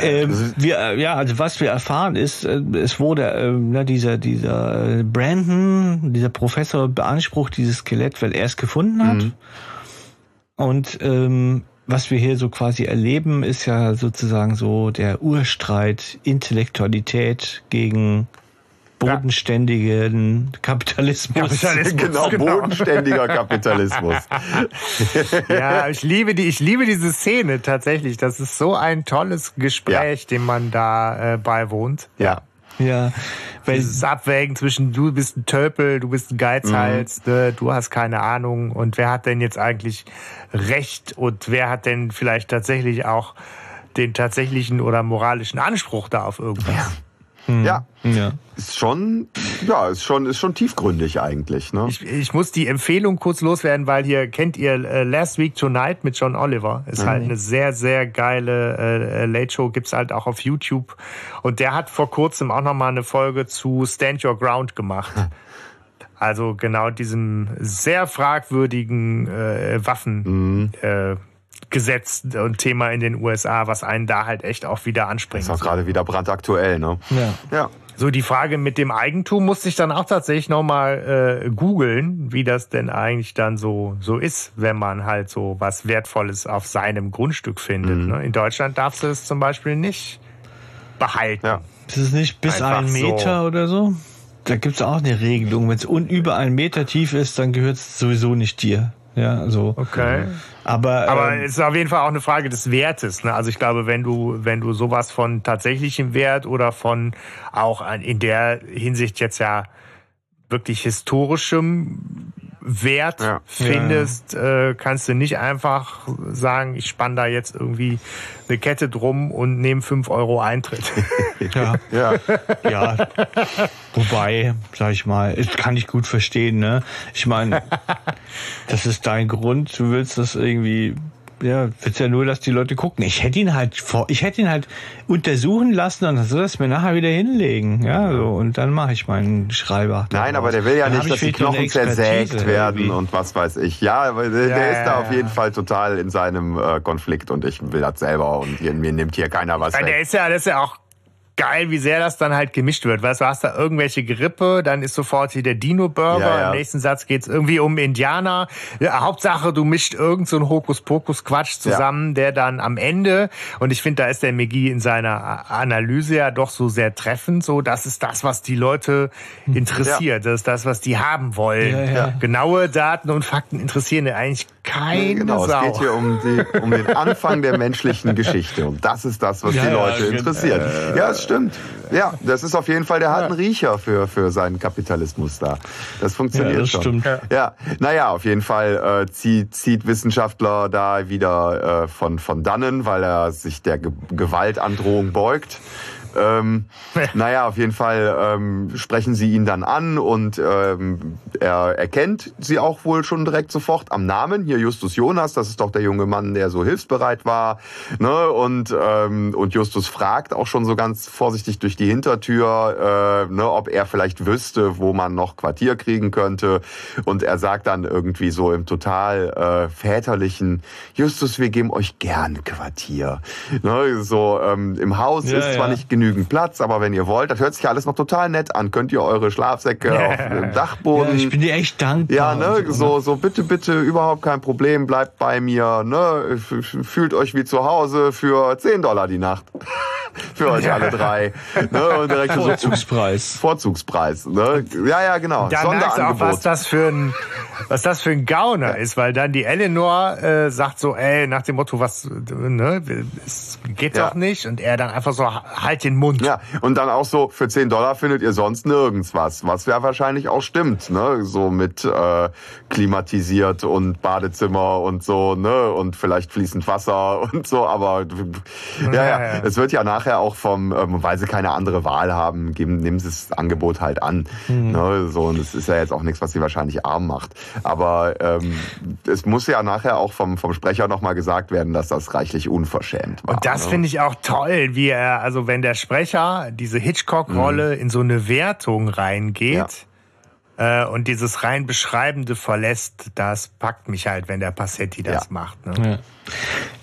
ähm, wir, ja, also was wir erfahren ist, äh, es wurde äh, na, dieser dieser Brandon, dieser Professor beansprucht dieses Skelett, weil er es gefunden hat. Mhm. Und ähm, was wir hier so quasi erleben, ist ja sozusagen so der Urstreit Intellektualität gegen bodenständigen Kapitalismus. Kapitalismus. Genau, genau, bodenständiger Kapitalismus. ja, ich liebe die, ich liebe diese Szene tatsächlich. Das ist so ein tolles Gespräch, ja. dem man da äh, beiwohnt. Ja. Ja, weil dieses Abwägen zwischen du bist ein Tölpel, du bist ein Geizhals, mhm. ne, du hast keine Ahnung und wer hat denn jetzt eigentlich Recht und wer hat denn vielleicht tatsächlich auch den tatsächlichen oder moralischen Anspruch da auf irgendwas? Ja. Mhm. Ja. ja. Ist schon, ja, ist schon, ist schon tiefgründig eigentlich, ne? Ich, ich muss die Empfehlung kurz loswerden, weil hier kennt ihr äh, Last Week Tonight mit John Oliver. Ist mhm. halt eine sehr, sehr geile äh, äh, Late Show, gibt's halt auch auf YouTube. Und der hat vor kurzem auch nochmal eine Folge zu Stand Your Ground gemacht. Also genau diesem sehr fragwürdigen äh, Waffen. Mhm. Äh, Gesetz und Thema in den USA, was einen da halt echt auch wieder anspringt. Das ist auch gerade wieder brandaktuell, ne? Ja. ja. So, die Frage mit dem Eigentum musste ich dann auch tatsächlich nochmal äh, googeln, wie das denn eigentlich dann so, so ist, wenn man halt so was Wertvolles auf seinem Grundstück findet. Mhm. Ne? In Deutschland darfst du es zum Beispiel nicht behalten. Ja. Ist es nicht bis Einfach ein Meter so. oder so? Da gibt es auch eine Regelung. Wenn es über einen Meter tief ist, dann gehört es sowieso nicht dir. Ja, so. Okay. Aber, Aber ähm, es ist auf jeden Fall auch eine Frage des Wertes. Ne? Also ich glaube, wenn du, wenn du sowas von tatsächlichem Wert oder von auch in der Hinsicht jetzt ja wirklich historischem Wert ja. findest, ja. Äh, kannst du nicht einfach sagen, ich spann da jetzt irgendwie eine Kette drum und nehme fünf Euro Eintritt. ja. ja. ja. Wobei, sag ich mal, das kann ich gut verstehen, ne? Ich meine, das ist dein Grund, du willst das irgendwie ja, willst ja nur, dass die Leute gucken. Ich hätte ihn halt vor, ich hätte ihn halt untersuchen lassen und soll das mir nachher wieder hinlegen. Ja, so, und dann mache ich meinen Schreiber. Nein, aber der will ja dann nicht, dass die Knochen zersägt werden irgendwie. und was weiß ich. Ja, aber der, ja, ist da auf jeden Fall total in seinem äh, Konflikt und ich will das selber und hier, mir nimmt hier keiner was. Ja, weg. der ist ja, das ist ja auch geil, wie sehr das dann halt gemischt wird. Weißt du, hast da irgendwelche Grippe, dann ist sofort hier der Dino-Burger. Ja, ja. Im nächsten Satz geht's irgendwie um Indianer. Ja, Hauptsache, du mischt irgend so einen Hokuspokus-Quatsch zusammen, der dann am Ende, und ich finde, da ist der McGee in seiner Analyse ja doch so sehr treffend, so, das ist das, was die Leute interessiert. Das ist das, was die haben wollen. Genaue Daten und Fakten interessieren eigentlich keine genau, Sau. Es geht hier um, die, um den Anfang der menschlichen Geschichte. Und das ist das, was die Leute interessiert. Äh, ja, stimmt. Ja, das ist auf jeden Fall, der hat einen Riecher für, für seinen Kapitalismus da. Das funktioniert ja, das schon. Stimmt. Ja, naja, auf jeden Fall äh, zieht, zieht Wissenschaftler da wieder äh, von, von dannen, weil er sich der Ge Gewaltandrohung beugt. Ähm, naja, auf jeden Fall ähm, sprechen sie ihn dann an und ähm, er erkennt sie auch wohl schon direkt sofort am Namen. Hier Justus Jonas, das ist doch der junge Mann, der so hilfsbereit war. Ne? Und, ähm, und Justus fragt auch schon so ganz vorsichtig durch die Hintertür, äh, ne, ob er vielleicht wüsste, wo man noch Quartier kriegen könnte. Und er sagt dann irgendwie so im total äh, väterlichen, Justus, wir geben euch gern Quartier. Ne? So ähm, im Haus ja, ist zwar ja. nicht genügend genügend Platz, aber wenn ihr wollt, das hört sich alles noch total nett an, könnt ihr eure Schlafsäcke auf dem Dachboden. Ja, ich bin dir echt dankbar. Ja, ne, so, so bitte, bitte, überhaupt kein Problem, bleibt bei mir, ne, fühlt euch wie zu Hause für 10 Dollar die Nacht. für euch alle drei. Ne, und direkt Vorzugspreis. Vorzugspreis, ne? Ja, ja, genau. Da merkst du auch, was das für ein, was das für ein Gauner ist, weil dann die Eleanor äh, sagt so, ey, nach dem Motto, was, ne, es geht ja. doch nicht. Und er dann einfach so, halt den Mund. Ja, und dann auch so, für 10 Dollar findet ihr sonst nirgends was, was ja wahrscheinlich auch stimmt, ne? So mit äh, klimatisiert und Badezimmer und so, ne? Und vielleicht fließend Wasser und so, aber ja, ja, ja. es wird ja nachher auch vom, ähm, weil sie keine andere Wahl haben, geben, nehmen sie das Angebot halt an. Mhm. Ne? So, und es ist ja jetzt auch nichts, was sie wahrscheinlich arm macht. Aber ähm, es muss ja nachher auch vom, vom Sprecher nochmal gesagt werden, dass das reichlich unverschämt war. Und das ne? finde ich auch toll, wie er, also wenn der Sprecher diese Hitchcock-Rolle mhm. in so eine Wertung reingeht. Ja und dieses rein Beschreibende verlässt, das packt mich halt, wenn der Passetti das ja. macht. Ne? Ja.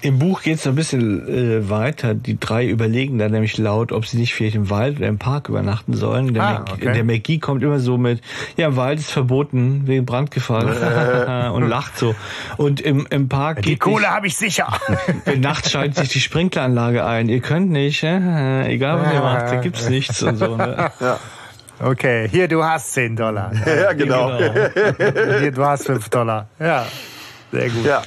Im Buch geht es ein bisschen äh, weiter. Die drei überlegen dann nämlich laut, ob sie nicht vielleicht im Wald oder im Park übernachten sollen. Der, ah, okay. der McGee kommt immer so mit, ja, im Wald ist verboten wegen Brandgefahr und lacht so. Und im, im Park Die Kohle habe ich sicher. Nachts schaltet sich die Sprinkleranlage ein. Ihr könnt nicht, äh, egal was ihr macht, da gibt's nichts und so. Ne? Ja. Okay, hier, du hast 10 Dollar. Ja, genau. genau. Hier, du hast 5 Dollar. Ja, sehr gut. Ja.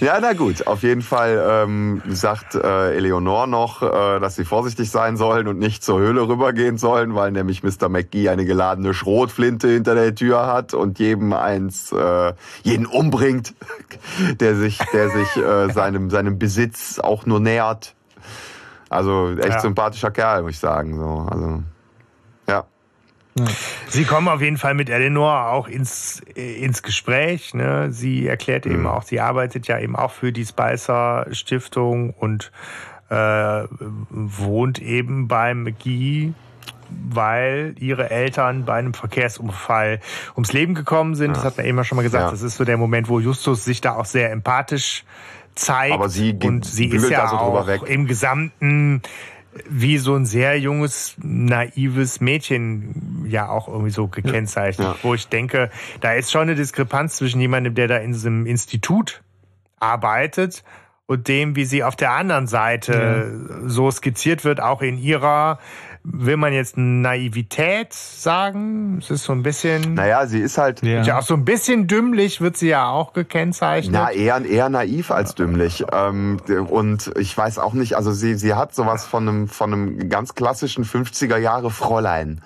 Ja, na gut. Auf jeden Fall ähm, sagt äh, Eleonore noch, äh, dass sie vorsichtig sein sollen und nicht zur Höhle rübergehen sollen, weil nämlich Mr. McGee eine geladene Schrotflinte hinter der Tür hat und jedem eins, äh, jeden umbringt, der sich, der sich äh, seinem seinem Besitz auch nur nähert. Also echt ja. sympathischer Kerl, muss ich sagen. So, also Sie kommen auf jeden Fall mit Eleanor auch ins, ins Gespräch. Ne? Sie erklärt mhm. eben auch, sie arbeitet ja eben auch für die Spicer Stiftung und äh, wohnt eben beim McGee, weil ihre Eltern bei einem Verkehrsunfall ums Leben gekommen sind. Ja. Das hat man eben schon mal gesagt. Ja. Das ist so der Moment, wo Justus sich da auch sehr empathisch zeigt. Aber sie und sie ist ja so auch weg. im Gesamten wie so ein sehr junges, naives Mädchen ja auch irgendwie so gekennzeichnet, ja. wo ich denke, da ist schon eine Diskrepanz zwischen jemandem, der da in diesem Institut arbeitet und dem, wie sie auf der anderen Seite ja. so skizziert wird, auch in ihrer will man jetzt Naivität sagen? Es ist so ein bisschen. Naja, sie ist halt. Ja. Auch so ein bisschen dümmlich wird sie ja auch gekennzeichnet. Na, eher, eher naiv als dümmlich. Ähm, und ich weiß auch nicht, also sie, sie hat sowas von einem, von einem ganz klassischen 50er Jahre Fräulein.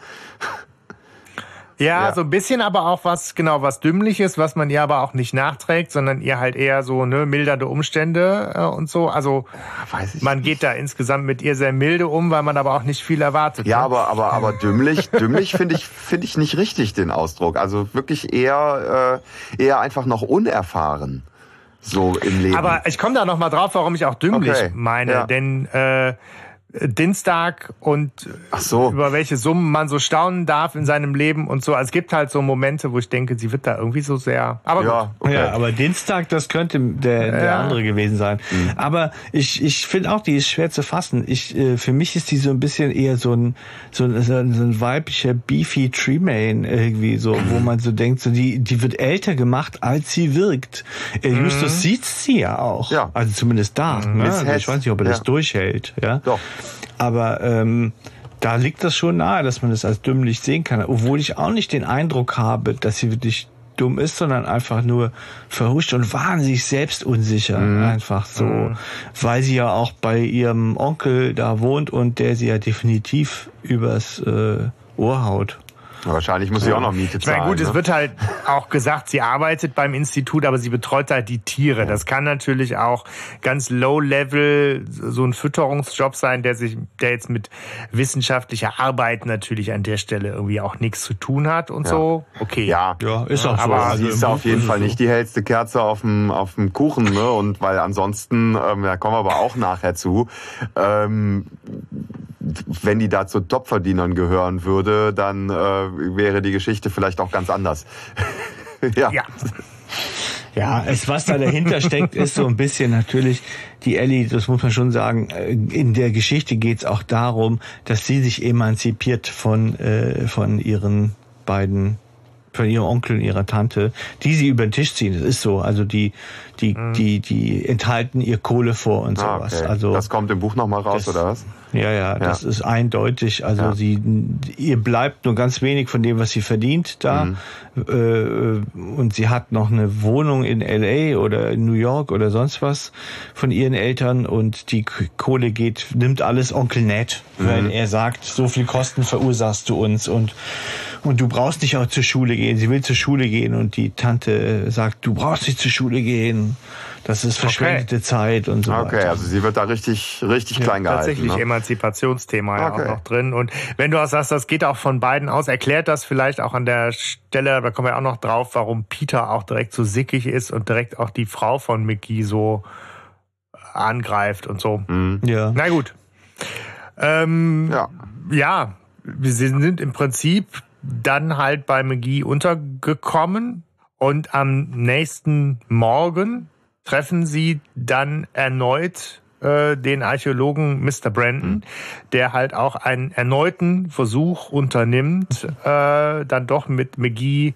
Ja, ja, so ein bisschen aber auch was, genau, was Dümmliches, was man ihr aber auch nicht nachträgt, sondern ihr halt eher so, ne, mildernde Umstände äh, und so. Also, Weiß ich man nicht. geht da insgesamt mit ihr sehr milde um, weil man aber auch nicht viel erwartet. Ja, ne? aber, aber, aber dümmlich, dümmlich finde ich, finde ich nicht richtig den Ausdruck. Also wirklich eher, äh, eher einfach noch unerfahren. So im Leben. Aber ich komme da noch mal drauf, warum ich auch dümmlich okay. meine. Ja. Denn äh, Dienstag und so. über welche Summen man so staunen darf in seinem Leben und so. Also es gibt halt so Momente, wo ich denke, sie wird da irgendwie so sehr. Aber ja, okay. ja aber Dienstag, das könnte der, der ja. andere gewesen sein. Mhm. Aber ich, ich finde auch, die ist schwer zu fassen. Ich, äh, für mich ist die so ein bisschen eher so ein, so ein, so ein weiblicher Beefy Tremaine irgendwie so, wo man so denkt, so die, die wird älter gemacht, als sie wirkt. Äh, mhm. Justus sieht sie ja auch. Ja. Also zumindest da. Mhm. Ne? Also ich weiß nicht, ob er das durchhält. Ja. Doch. Aber ähm, da liegt das schon nahe, dass man das als dümmlich sehen kann. Obwohl ich auch nicht den Eindruck habe, dass sie wirklich dumm ist, sondern einfach nur verhuscht und wahnsinnig selbstunsicher. Mhm. Einfach so. Mhm. Weil sie ja auch bei ihrem Onkel da wohnt und der sie ja definitiv übers äh, Ohr haut. Wahrscheinlich muss sie auch noch Miete zahlen. Ich meine, gut, ne? es wird halt auch gesagt, sie arbeitet beim Institut, aber sie betreut halt die Tiere. Ja. Das kann natürlich auch ganz low level so ein Fütterungsjob sein, der sich, der jetzt mit wissenschaftlicher Arbeit natürlich an der Stelle irgendwie auch nichts zu tun hat und ja. so. Okay. Ja, ja ist auch aber so. Aber sie ist auf jeden Fall nicht die hellste Kerze auf dem, auf dem Kuchen, ne? Und weil ansonsten, ähm, da kommen wir aber auch nachher zu, ähm, wenn die da zu Topverdienern gehören würde, dann äh, wäre die Geschichte vielleicht auch ganz anders. ja. ja. Ja, es, was da dahinter steckt, ist so ein bisschen natürlich, die Ellie, das muss man schon sagen, äh, in der Geschichte geht es auch darum, dass sie sich emanzipiert von, äh, von ihren beiden von ihrem Onkel und ihrer Tante, die sie über den Tisch ziehen. Das ist so. Also die, die, mhm. die, die enthalten ihr Kohle vor und ah, sowas. okay. Also das kommt im Buch nochmal raus, das, oder was? Ja, ja, das ja. ist eindeutig. Also ja. sie, ihr bleibt nur ganz wenig von dem, was sie verdient da. Mhm. Äh, und sie hat noch eine Wohnung in LA oder in New York oder sonst was von ihren Eltern und die Kohle geht, nimmt alles Onkel Ned, mhm. weil er sagt, so viel Kosten verursachst du uns und und du brauchst nicht auch zur Schule gehen. Sie will zur Schule gehen und die Tante sagt, du brauchst nicht zur Schule gehen. Das ist verschwendete okay. Zeit und so okay, weiter. Okay, also sie wird da richtig, richtig ja, klein gehalten. Tatsächlich ne? Emanzipationsthema ja auch noch drin. Und wenn du auch sagst, das geht auch von beiden aus, erklärt das vielleicht auch an der Stelle, da kommen wir auch noch drauf, warum Peter auch direkt so sickig ist und direkt auch die Frau von Mickey so angreift und so. Mhm. Ja. Na gut. Ähm, ja. ja, wir sind im Prinzip dann halt bei McGee untergekommen und am nächsten Morgen treffen sie dann erneut äh, den Archäologen Mr. Brandon, mhm. der halt auch einen erneuten Versuch unternimmt, äh, dann doch mit McGee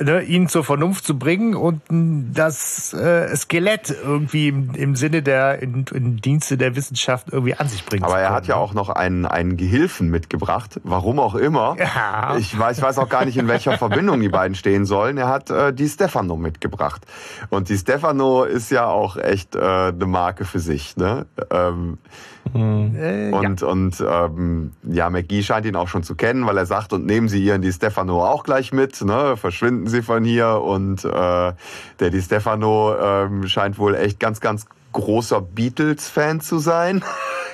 ne, ihn zur Vernunft zu bringen und das äh, Skelett irgendwie im, im Sinne der in, in, Dienste der Wissenschaft irgendwie an sich bringen. Aber er hat ja auch noch einen, einen Gehilfen mitgebracht, warum auch immer. Ja. Ich weiß, weiß auch gar nicht, in welcher Verbindung die beiden stehen sollen. Er hat äh, die Stefano mitgebracht. Und die Stefano ist ja auch echt äh, eine Marke für sich. Ne? Ähm, Mhm. und ja, und ähm, ja McGee scheint ihn auch schon zu kennen, weil er sagt, und nehmen Sie ihren Di Stefano auch gleich mit, ne? verschwinden Sie von hier. Und äh, der Di Stefano ähm, scheint wohl echt ganz, ganz großer Beatles-Fan zu sein.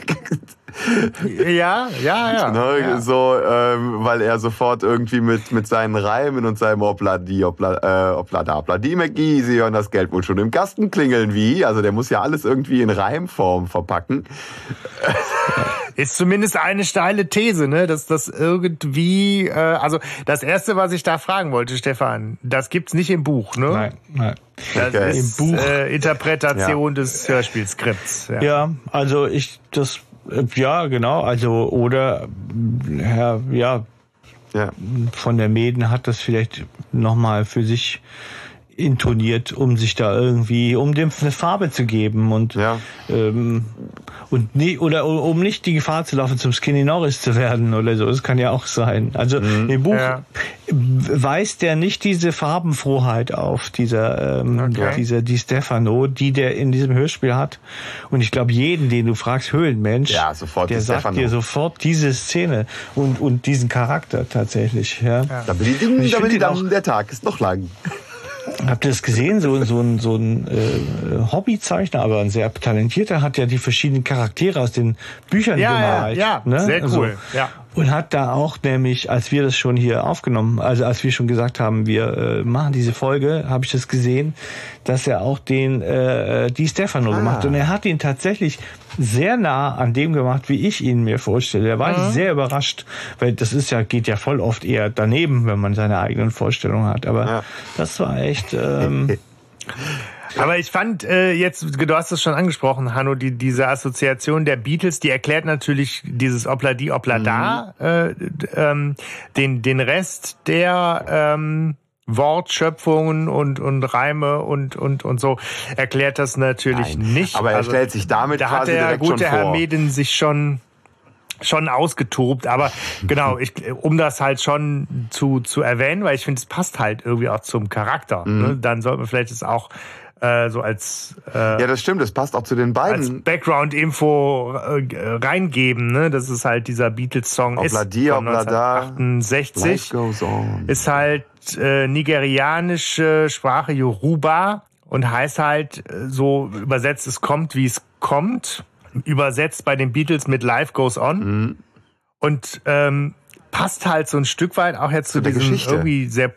ja, ja, ja. Ne, ja. So, ähm, weil er sofort irgendwie mit, mit seinen Reimen und seinem Opladi, Opla, äh, Oplada, Opladi McGee, sie hören das Geld wohl schon im Kasten klingeln wie. Also der muss ja alles irgendwie in Reimform verpacken. Ist zumindest eine steile These, ne? Dass das irgendwie, äh, also das erste, was ich da fragen wollte, Stefan, das gibt's nicht im Buch, ne? Nein, nein. Das okay. ist Im Buch. Äh, Interpretation ja. des Hörspielskripts. Ja. ja, also ich das ja, genau. Also, oder, ja, ja, ja. von der Mäden hat das vielleicht nochmal für sich intoniert, um sich da irgendwie, um dem eine Farbe zu geben und ja. ähm, und nie, oder um nicht die Gefahr zu laufen, zum Skinny Norris zu werden oder so. Das kann ja auch sein. Also mhm. im Buch ja. weist der nicht diese Farbenfroheit auf, dieser ähm, okay. dieser Di Stefano, die der in diesem Hörspiel hat. Und ich glaube, jeden, den du fragst, Höhlenmensch, ja, sofort der sagt Stefano. dir sofort diese Szene und und diesen Charakter tatsächlich. Ja. ja. Da ich, da ich auch, der Tag ist noch lang. Habt ihr das gesehen? So, so ein, so ein äh, Hobbyzeichner, aber ein sehr talentierter, hat ja die verschiedenen Charaktere aus den Büchern ja, gemalt. Ja, ja ne? sehr also cool. Also, ja. Und hat da auch nämlich, als wir das schon hier aufgenommen, also als wir schon gesagt haben, wir äh, machen diese Folge, habe ich das gesehen, dass er auch den äh, die Stefano ah. gemacht und er hat ihn tatsächlich sehr nah an dem gemacht, wie ich ihn mir vorstelle. Da war mhm. ich sehr überrascht, weil das ist ja geht ja voll oft eher daneben, wenn man seine eigenen Vorstellungen hat. Aber ja. das war echt. Ähm, Aber ich fand äh, jetzt, du hast es schon angesprochen, Hanno, die, diese Assoziation der Beatles, die erklärt natürlich dieses Opla di, Opla da, mhm. äh, ähm, den, den Rest der ähm, Wortschöpfungen und, und Reime und, und, und so erklärt das natürlich Nein, nicht. Aber er also, stellt sich damit da quasi hat der direkt gute schon Herr vor. Medin sich schon schon ausgetobt, aber genau, ich, um das halt schon zu, zu erwähnen, weil ich finde, es passt halt irgendwie auch zum Charakter. Mhm. Ne? Dann sollte man vielleicht es auch äh, so als äh, ja das stimmt das passt auch zu den beiden. als Background Info äh, reingeben ne? Das ist halt dieser Beatles Song ist von 1968 ist halt äh, nigerianische Sprache Yoruba und heißt halt äh, so übersetzt es kommt wie es kommt. Übersetzt bei den Beatles mit Life Goes On. Mhm. und ähm, passt halt so ein Stück weit auch jetzt zu, zu diesem irgendwie sehr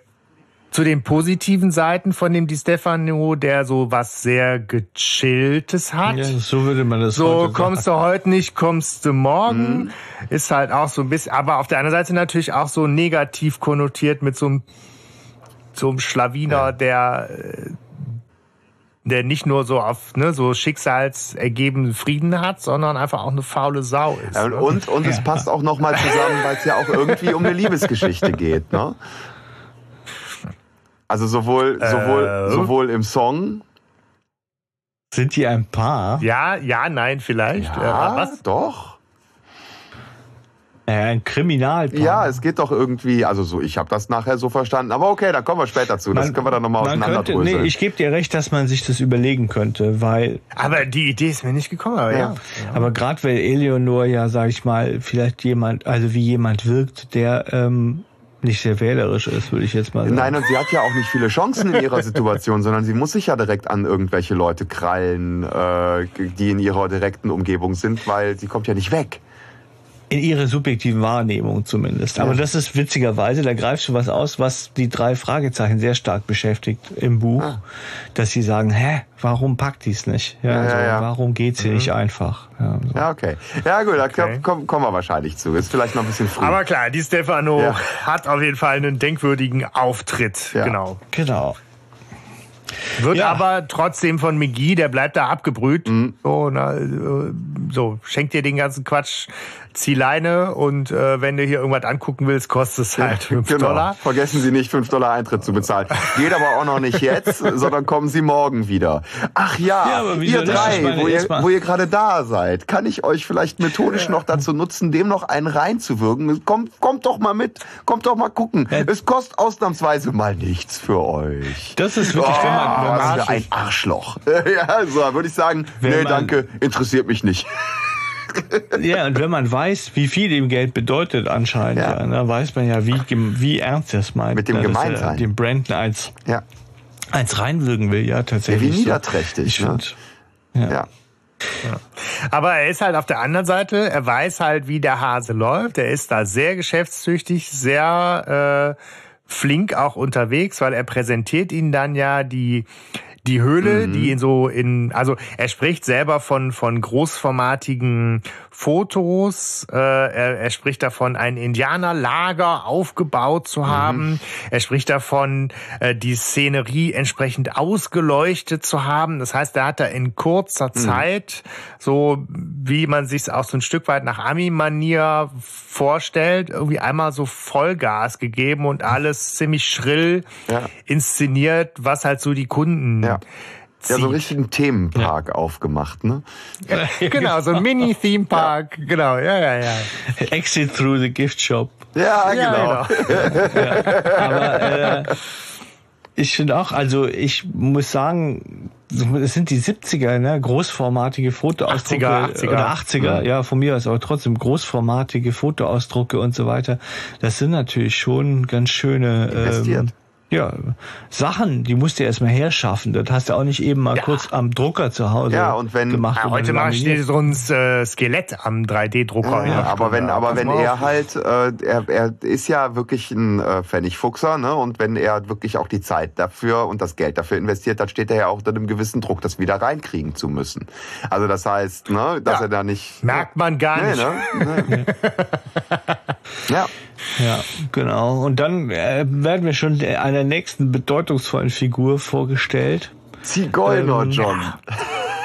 zu den positiven Seiten von dem Di Stefano, der so was sehr gechilltes hat. Ja, so würde man das So kommst sagen. du heute nicht, kommst du morgen. Mhm. Ist halt auch so ein bisschen, aber auf der anderen Seite natürlich auch so negativ konnotiert mit so einem, so einem Schlawiner, ja. der der nicht nur so auf ne, so schicksalsergeben Frieden hat, sondern einfach auch eine faule Sau ist. Und, ne? und, und es passt auch nochmal zusammen, weil es ja auch irgendwie um eine Liebesgeschichte geht. Ne? Also sowohl, sowohl, Äh. sowohl im Song, Sind die ein Paar? Ja, ja, nein, vielleicht. ja, Äh, was? doch. Äh, ein Kriminalpaar. Ja, es geht doch irgendwie, also so, ich habe das nachher so verstanden. Aber okay, da kommen wir später zu. Das Man- können wir dann nochmal könnte, auseinanderdröseln. nee, ich gebe dir recht, dass man sich das überlegen könnte, weil, Aber die Idee ist mir nicht gekommen. Aber ja. Ja. aber gerade weil Eleonor ja, sag ich mal, vielleicht jemand, also wie jemand wirkt, der ähm, nicht sehr wählerisch ist, würde ich jetzt mal sagen. Nein, und sie hat ja auch nicht viele Chancen in ihrer Situation, sondern sie muss sich ja direkt an irgendwelche Leute krallen, äh, die in ihrer direkten Umgebung sind, weil sie kommt ja nicht weg. In ihrer subjektiven Wahrnehmung zumindest. Aber das ist witzigerweise, da greifst du was aus, was die drei Fragezeichen sehr stark beschäftigt im Buch, Ah. dass sie sagen, hä, warum packt die's nicht? Ja, Ja, also, ja, ja. warum geht's hier nicht einfach? Ja, so. Ja, okay. Ja, gut, da Okay. kommen, kommen wir wahrscheinlich zu. Ist vielleicht noch ein bisschen früh. Aber klar, die Stefano Ja. hat auf jeden Fall einen denkwürdigen Auftritt. Ja. Genau. Genau. Wird Ja. aber trotzdem von McGee, der bleibt da abgebrüht. Mhm. So, na, äh, so, schenkt dir den ganzen Quatsch, zieh Leine und äh, wenn du hier irgendwas angucken willst, kostet es halt 5 genau. Dollar. Vergessen Sie nicht, 5 Dollar Eintritt zu bezahlen. Geht aber auch noch nicht jetzt, sondern kommen Sie morgen wieder. Ach ja, Ja, ihr drei, meine, wo, ihr, wo ihr gerade da seid, kann ich euch vielleicht methodisch noch dazu nutzen, dem noch einen reinzuwirken. Kommt, kommt doch mal mit, kommt doch mal gucken. Es kostet ausnahmsweise mal nichts für euch. Das ist wirklich, wenn man, wenn Oh, man für ein Arschloch. ja, so würde ich sagen, Wenn nee, danke, interessiert mich nicht. Ja, und wenn man weiß, wie viel ihm Geld bedeutet anscheinend, Ja. ja. dann weiß man ja, wie, wie ernst er es meint. Mit dem ne, Gemeinsein. Dem Brandon als, Ja, als reinwirken will, ja, tatsächlich. wie so. niederträchtig, Ich ne? finde. ja. Aber er ist halt auf der anderen Seite, er weiß halt, wie der Hase läuft. Er ist da sehr geschäftstüchtig, sehr äh, flink auch unterwegs, weil er präsentiert ihnen dann ja die die Höhle, die ihn so in, also er spricht selber von von großformatigen Fotos. Äh, er, er spricht davon, ein Indianerlager aufgebaut zu haben. Er spricht davon, äh, die Szenerie entsprechend ausgeleuchtet zu haben. Das heißt, er hat da in kurzer Zeit, so wie man sich auch so ein Stück weit nach Ami-Manier vorstellt, irgendwie einmal so Vollgas gegeben und alles ziemlich schrill Ja. inszeniert, was halt so die Kunden Ja. Ja, so einen richtigen Themenpark aufgemacht, ne? Genau, so ein Mini-Theme-Park. Genau, ja, ja, ja. Exit through the gift shop. Ja, Ja, genau. Aber äh, ich finde auch, also ich muss sagen, es sind die 70er, ne? großformatige Fotoausdrucke 80er, 80er. oder 80er, ja, von mir aus, aber trotzdem großformatige Fotoausdrucke und so weiter. Das sind natürlich schon ganz schöne Investiert. ähm, ja, Sachen, die musst du erstmal herschaffen. Das hast du auch nicht eben mal kurz am Drucker zu Hause Ja, und wenn- gemacht. Ja, heute mache ich dir so ein äh, Skelett am 3D-Drucker. Ja, aber wenn, aber wenn er halt, äh, er, er ist ja wirklich ein äh, Pfennigfuchser, ne? Und wenn er wirklich auch die Zeit dafür und das Geld dafür investiert, dann steht er ja auch unter einem gewissen Druck, das wieder reinkriegen zu müssen. Also das heißt, ne, dass Ja. er da nicht. Merkt man gar Nee, nicht. ne? Nee. ja. Ja, genau. Und dann äh, werden wir schon einer nächsten bedeutungsvollen Figur vorgestellt. Zigeuner Ähm, John.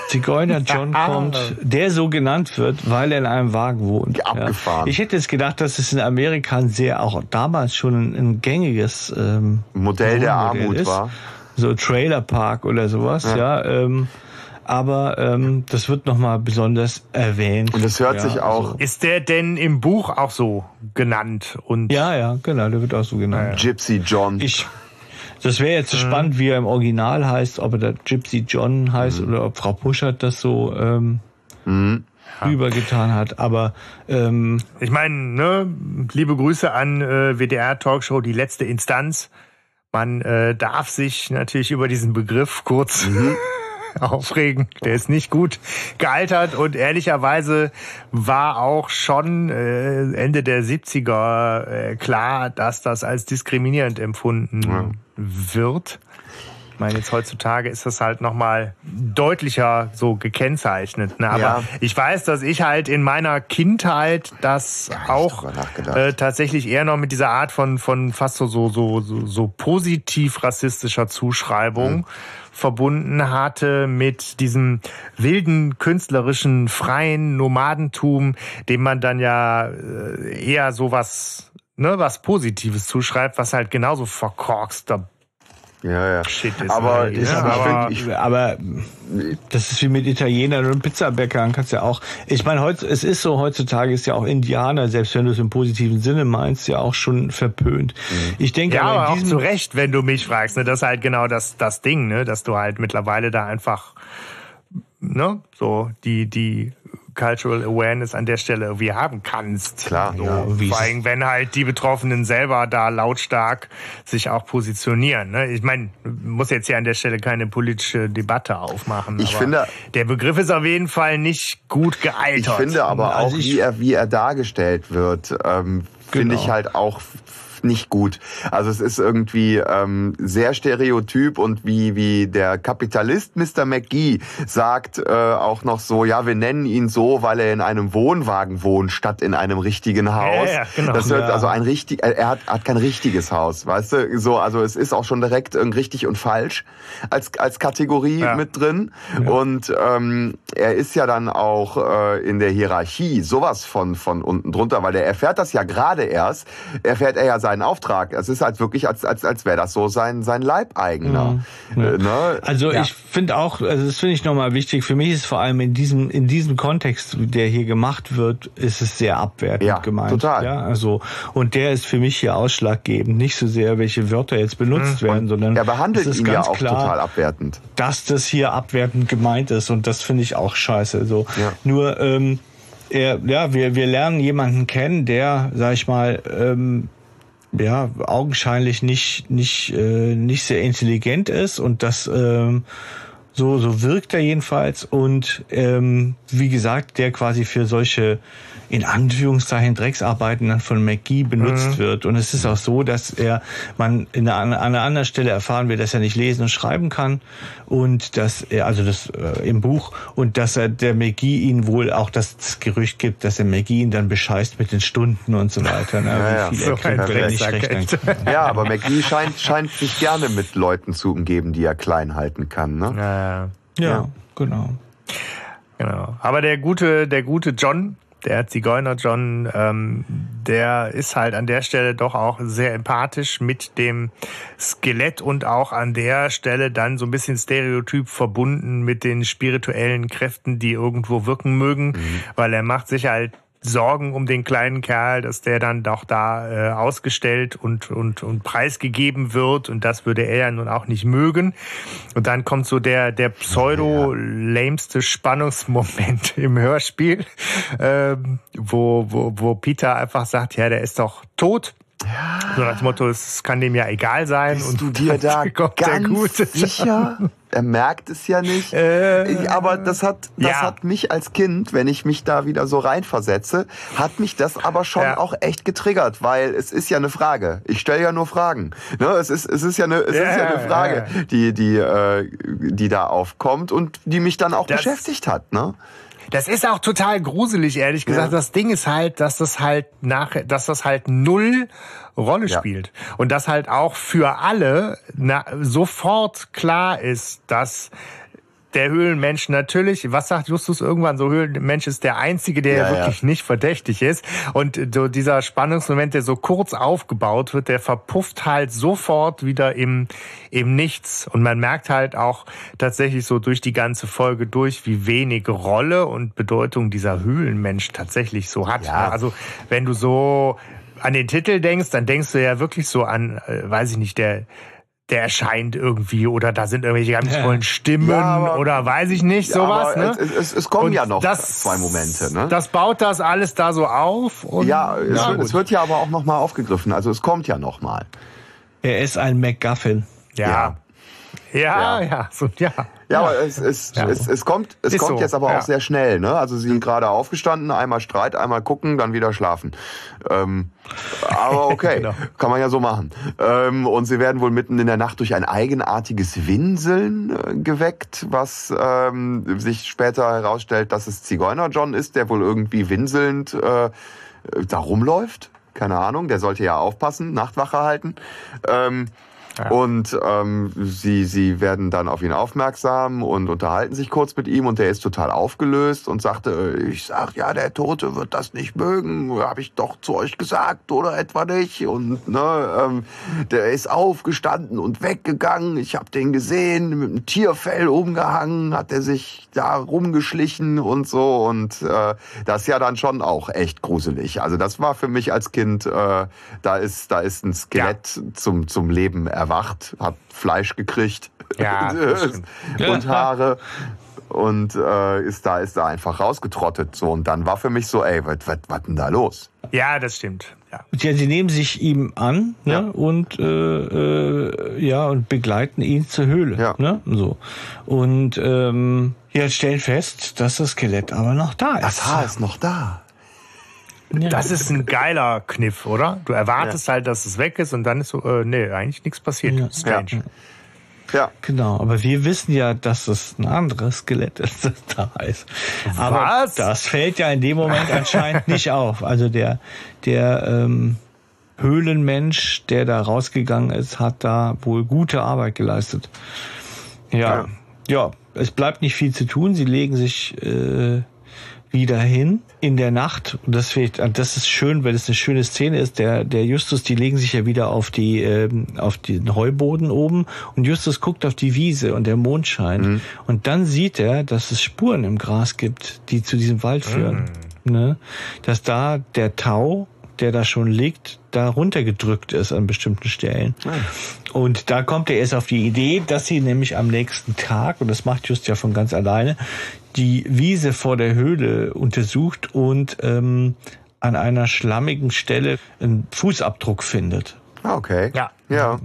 Zigeuner John kommt, der so genannt wird, weil er in einem Wagen wohnt. Ja, abgefahren. Ich hätte jetzt gedacht, dass es in Amerika ein sehr, auch damals schon ein, ein gängiges ähm, Modell der Armut ist. war. So Trailer Park oder sowas, ja. ähm, aber ähm, das wird nochmal besonders erwähnt. Und es hört ja, sich auch Also, Ist der denn im Buch auch so genannt? Und ja, ja, genau, der wird auch so genannt. Gypsy John. Ich, das wäre jetzt spannend, wie er im Original heißt, ob er da Gypsy John heißt oder ob Frau Puschert das so ähm, rübergetan hat. Aber ähm, ich meine, ne, liebe Grüße an äh, WDR Talkshow, die letzte Instanz. Man äh, darf sich natürlich über diesen Begriff kurz aufregen. Der ist nicht gut gealtert und ehrlicherweise war auch schon äh, Ende der 70er äh, klar, dass das als diskriminierend empfunden wird. Ich meine, jetzt heutzutage ist das halt nochmal deutlicher so gekennzeichnet. Ne? Aber ja. ich weiß, dass ich halt in meiner Kindheit das auch äh, tatsächlich eher noch mit dieser Art von, von fast so, so, so, so positiv rassistischer Zuschreibung mhm verbunden hatte mit diesem wilden, künstlerischen, freien Nomadentum, dem man dann ja äh, eher sowas, ne, was Positives zuschreibt, was halt genauso verkorkster ja, ja. Shit ist aber, ich, ja, aber, ich, aber das ist wie mit Italienern und Pizzabäckern kannst ja auch. Ich meine, heute es ist so heutzutage ist ja auch Indianer, selbst wenn du es im positiven Sinne meinst, ja auch schon verpönt. Mhm. Ich denke, ja, aber, aber auch zu Recht, wenn du mich fragst. Ne, das ist halt genau das das Ding, ne, dass du halt mittlerweile da einfach ne, so die die Cultural Awareness an der Stelle irgendwie haben kannst. Klar. So, ja, vor allem, wenn halt die Betroffenen selber da lautstark sich auch positionieren. Ne? Ich meine, muss jetzt hier an der Stelle keine politische Debatte aufmachen. Ich finde, der Begriff ist auf jeden Fall nicht gut gealtert. Ich finde aber also auch, wie er, wie er dargestellt wird, ähm, finde genau. ich halt auch nicht gut. Also es ist irgendwie ähm, sehr stereotyp und wie, wie der Kapitalist Mr. McGee sagt äh, auch noch so, ja, wir nennen ihn so, weil er in einem Wohnwagen wohnt, statt in einem richtigen Haus. Ja, ja, genau. Das wird ja. also ein richtig, er hat, hat kein richtiges Haus, weißt du? So, also es ist auch schon direkt richtig und falsch als, als Kategorie ja. mit drin. Und ähm, er ist ja dann auch äh, in der Hierarchie sowas von, von unten drunter, weil er erfährt das ja gerade erst, erfährt er ja sein seinen Auftrag. Es ist halt wirklich, als, als, als wäre das so sein, sein Leibeigener. Mhm. Äh, ne? Also ja. ich finde auch, also das finde ich nochmal wichtig, für mich ist vor allem in diesem, in diesem Kontext, der hier gemacht wird, ist es sehr abwertend ja, gemeint. Total. Ja, also, und der ist für mich hier ausschlaggebend. Nicht so sehr, welche Wörter jetzt benutzt mhm. werden, sondern er behandelt ihn ja auch klar, total abwertend. Dass das hier abwertend gemeint ist und das finde ich auch scheiße. So. Ja. Nur, ähm, er, ja, wir, wir lernen jemanden kennen, der, sag ich mal, ähm, ja, augenscheinlich nicht, nicht, äh, nicht sehr intelligent ist und das ähm, so, so wirkt er jedenfalls und ähm, wie gesagt, der quasi für solche in Anführungszeichen Drecksarbeiten dann von McGee benutzt mhm. wird. Und es ist auch so, dass er man in einer, an einer anderen Stelle erfahren will, dass er nicht lesen und schreiben kann und dass er, also das äh, im Buch, und dass er der McGee ihn wohl auch das Gerücht gibt, dass er McGee ihn dann bescheißt mit den Stunden und so weiter. Ne? Ja, ja. Wie viel so er wenn er nicht rechnen Ja, aber McGee scheint, scheint sich gerne mit Leuten zu umgeben, die er klein halten kann. Ne? Ja, ja. ja genau. Genau. Aber der gute, der gute John, der Zigeuner John, ähm, der ist halt an der Stelle doch auch sehr empathisch mit dem Skelett und auch an der Stelle dann so ein bisschen stereotyp verbunden mit den spirituellen Kräften, die irgendwo wirken mögen, mhm. weil er macht sich halt Sorgen um den kleinen Kerl, dass der dann doch da äh, ausgestellt und, und, und preisgegeben wird. Und das würde er ja nun auch nicht mögen. Und dann kommt so der, der pseudo-lämste Spannungsmoment im Hörspiel, äh, wo, wo, wo Peter einfach sagt, ja, der ist doch tot. Ja. So dem Motto, es kann dem ja egal sein. Bist und du dir da ganz sicher? Er merkt es ja nicht. Äh, aber das hat, das ja. hat mich als Kind, wenn ich mich da wieder so reinversetze, hat mich das aber schon ja. auch echt getriggert, weil es ist ja eine Frage. Ich stelle ja nur Fragen. Ne? Es ist, es ist ja eine, es ja, ist ja eine Frage, die, die, äh, die da aufkommt und die mich dann auch das, beschäftigt hat. Ne? Das ist auch total gruselig, ehrlich gesagt. Ja. Das Ding ist halt, dass das halt nach, dass das halt null Rolle ja. spielt. Und dass halt auch für alle na, sofort klar ist, dass der Höhlenmensch natürlich, was sagt Justus irgendwann, so Höhlenmensch ist der Einzige, der ja, wirklich ja. nicht verdächtig ist. Und so dieser Spannungsmoment, der so kurz aufgebaut wird, der verpufft halt sofort wieder im, im Nichts. Und man merkt halt auch tatsächlich so durch die ganze Folge durch, wie wenig Rolle und Bedeutung dieser Höhlenmensch tatsächlich so hat. Ja. Also wenn du so an den Titel denkst, dann denkst du ja wirklich so an, äh, weiß ich nicht, der der erscheint irgendwie oder da sind irgendwelche geheimnisvollen Stimmen ja, aber, oder weiß ich nicht, sowas. Ja, ne? es, es, es kommen und ja noch das, zwei Momente. Ne? Das baut das alles da so auf. Und, ja, es, ja wird, es wird ja aber auch nochmal aufgegriffen. Also es kommt ja nochmal. Er ist ein MacGuffin. Ja. Ja. Ja, ja, so, ja. Ja, aber es, es, Ja. es, es kommt, es Ist kommt so, jetzt aber auch sehr schnell. Ne? Also sie sind gerade aufgestanden, einmal Streit, einmal gucken, dann wieder schlafen. Ähm, aber okay, Genau. kann man ja so machen. Ähm, und sie werden wohl mitten in der Nacht durch ein eigenartiges Winseln äh, geweckt, was ähm, sich später herausstellt, dass es Zigeuner John ist, der wohl irgendwie winselnd äh, da rumläuft. Keine Ahnung, der sollte ja aufpassen, Nachtwache halten. Ähm, Und ähm, sie, sie werden dann auf ihn aufmerksam und unterhalten sich kurz mit ihm und der ist total aufgelöst und sagte, äh, ich sag ja, der Tote wird das nicht mögen, habe ich doch zu euch gesagt oder etwa nicht. Und ne, ähm, der ist aufgestanden und weggegangen. Ich habe den gesehen, mit einem Tierfell umgehangen, hat er sich da rumgeschlichen und so. Und äh, das ist ja dann schon auch echt gruselig. Also das war für mich als Kind, äh, da ist, da ist ein Skelett zum, zum Leben erwacht, hat Fleisch gekriegt Ja, und Haare und äh, ist da ist da einfach rausgetrottet so und dann war für mich so ey was was was denn da los Ja, das stimmt. Ja. Ja, sie nehmen sich ihm an ne? Ja. und äh, äh, ja und begleiten ihn zur Höhle. Ja. Ne? So. Und ähm, ja, stellen fest, dass das Skelett aber noch da ist. das Haar ist noch da Ja. Das ist ein geiler Kniff, oder? Du erwartest halt, dass es weg ist und dann ist so, äh, nee, eigentlich nichts passiert. Ja. Strange. ja Genau, aber wir wissen ja, dass es ein anderes Skelett ist, das da ist. Aber Was? das fällt ja in dem Moment anscheinend nicht auf. Also der, der ähm, Höhlenmensch, der da rausgegangen ist, hat da wohl gute Arbeit geleistet. Ja, ja, es bleibt nicht viel zu tun. Sie legen sich äh, wieder hin in der Nacht. Und das, fehlt, das ist schön, weil es eine schöne Szene ist. Der, der Justus, die legen sich ja wieder auf die, ähm, auf den Heuboden oben und Justus guckt auf die Wiese und der Mond scheint. Und dann sieht er, dass es Spuren im Gras gibt, die zu diesem Wald führen. Ne? Dass da der Tau, der da schon liegt, da runtergedrückt ist an bestimmten Stellen. Und da kommt er erst auf die Idee, dass sie nämlich am nächsten Tag, und das macht Just ja von ganz alleine, die Wiese vor der Höhle untersucht und ähm, an einer schlammigen Stelle einen Fußabdruck findet. Ah, okay Ja. ja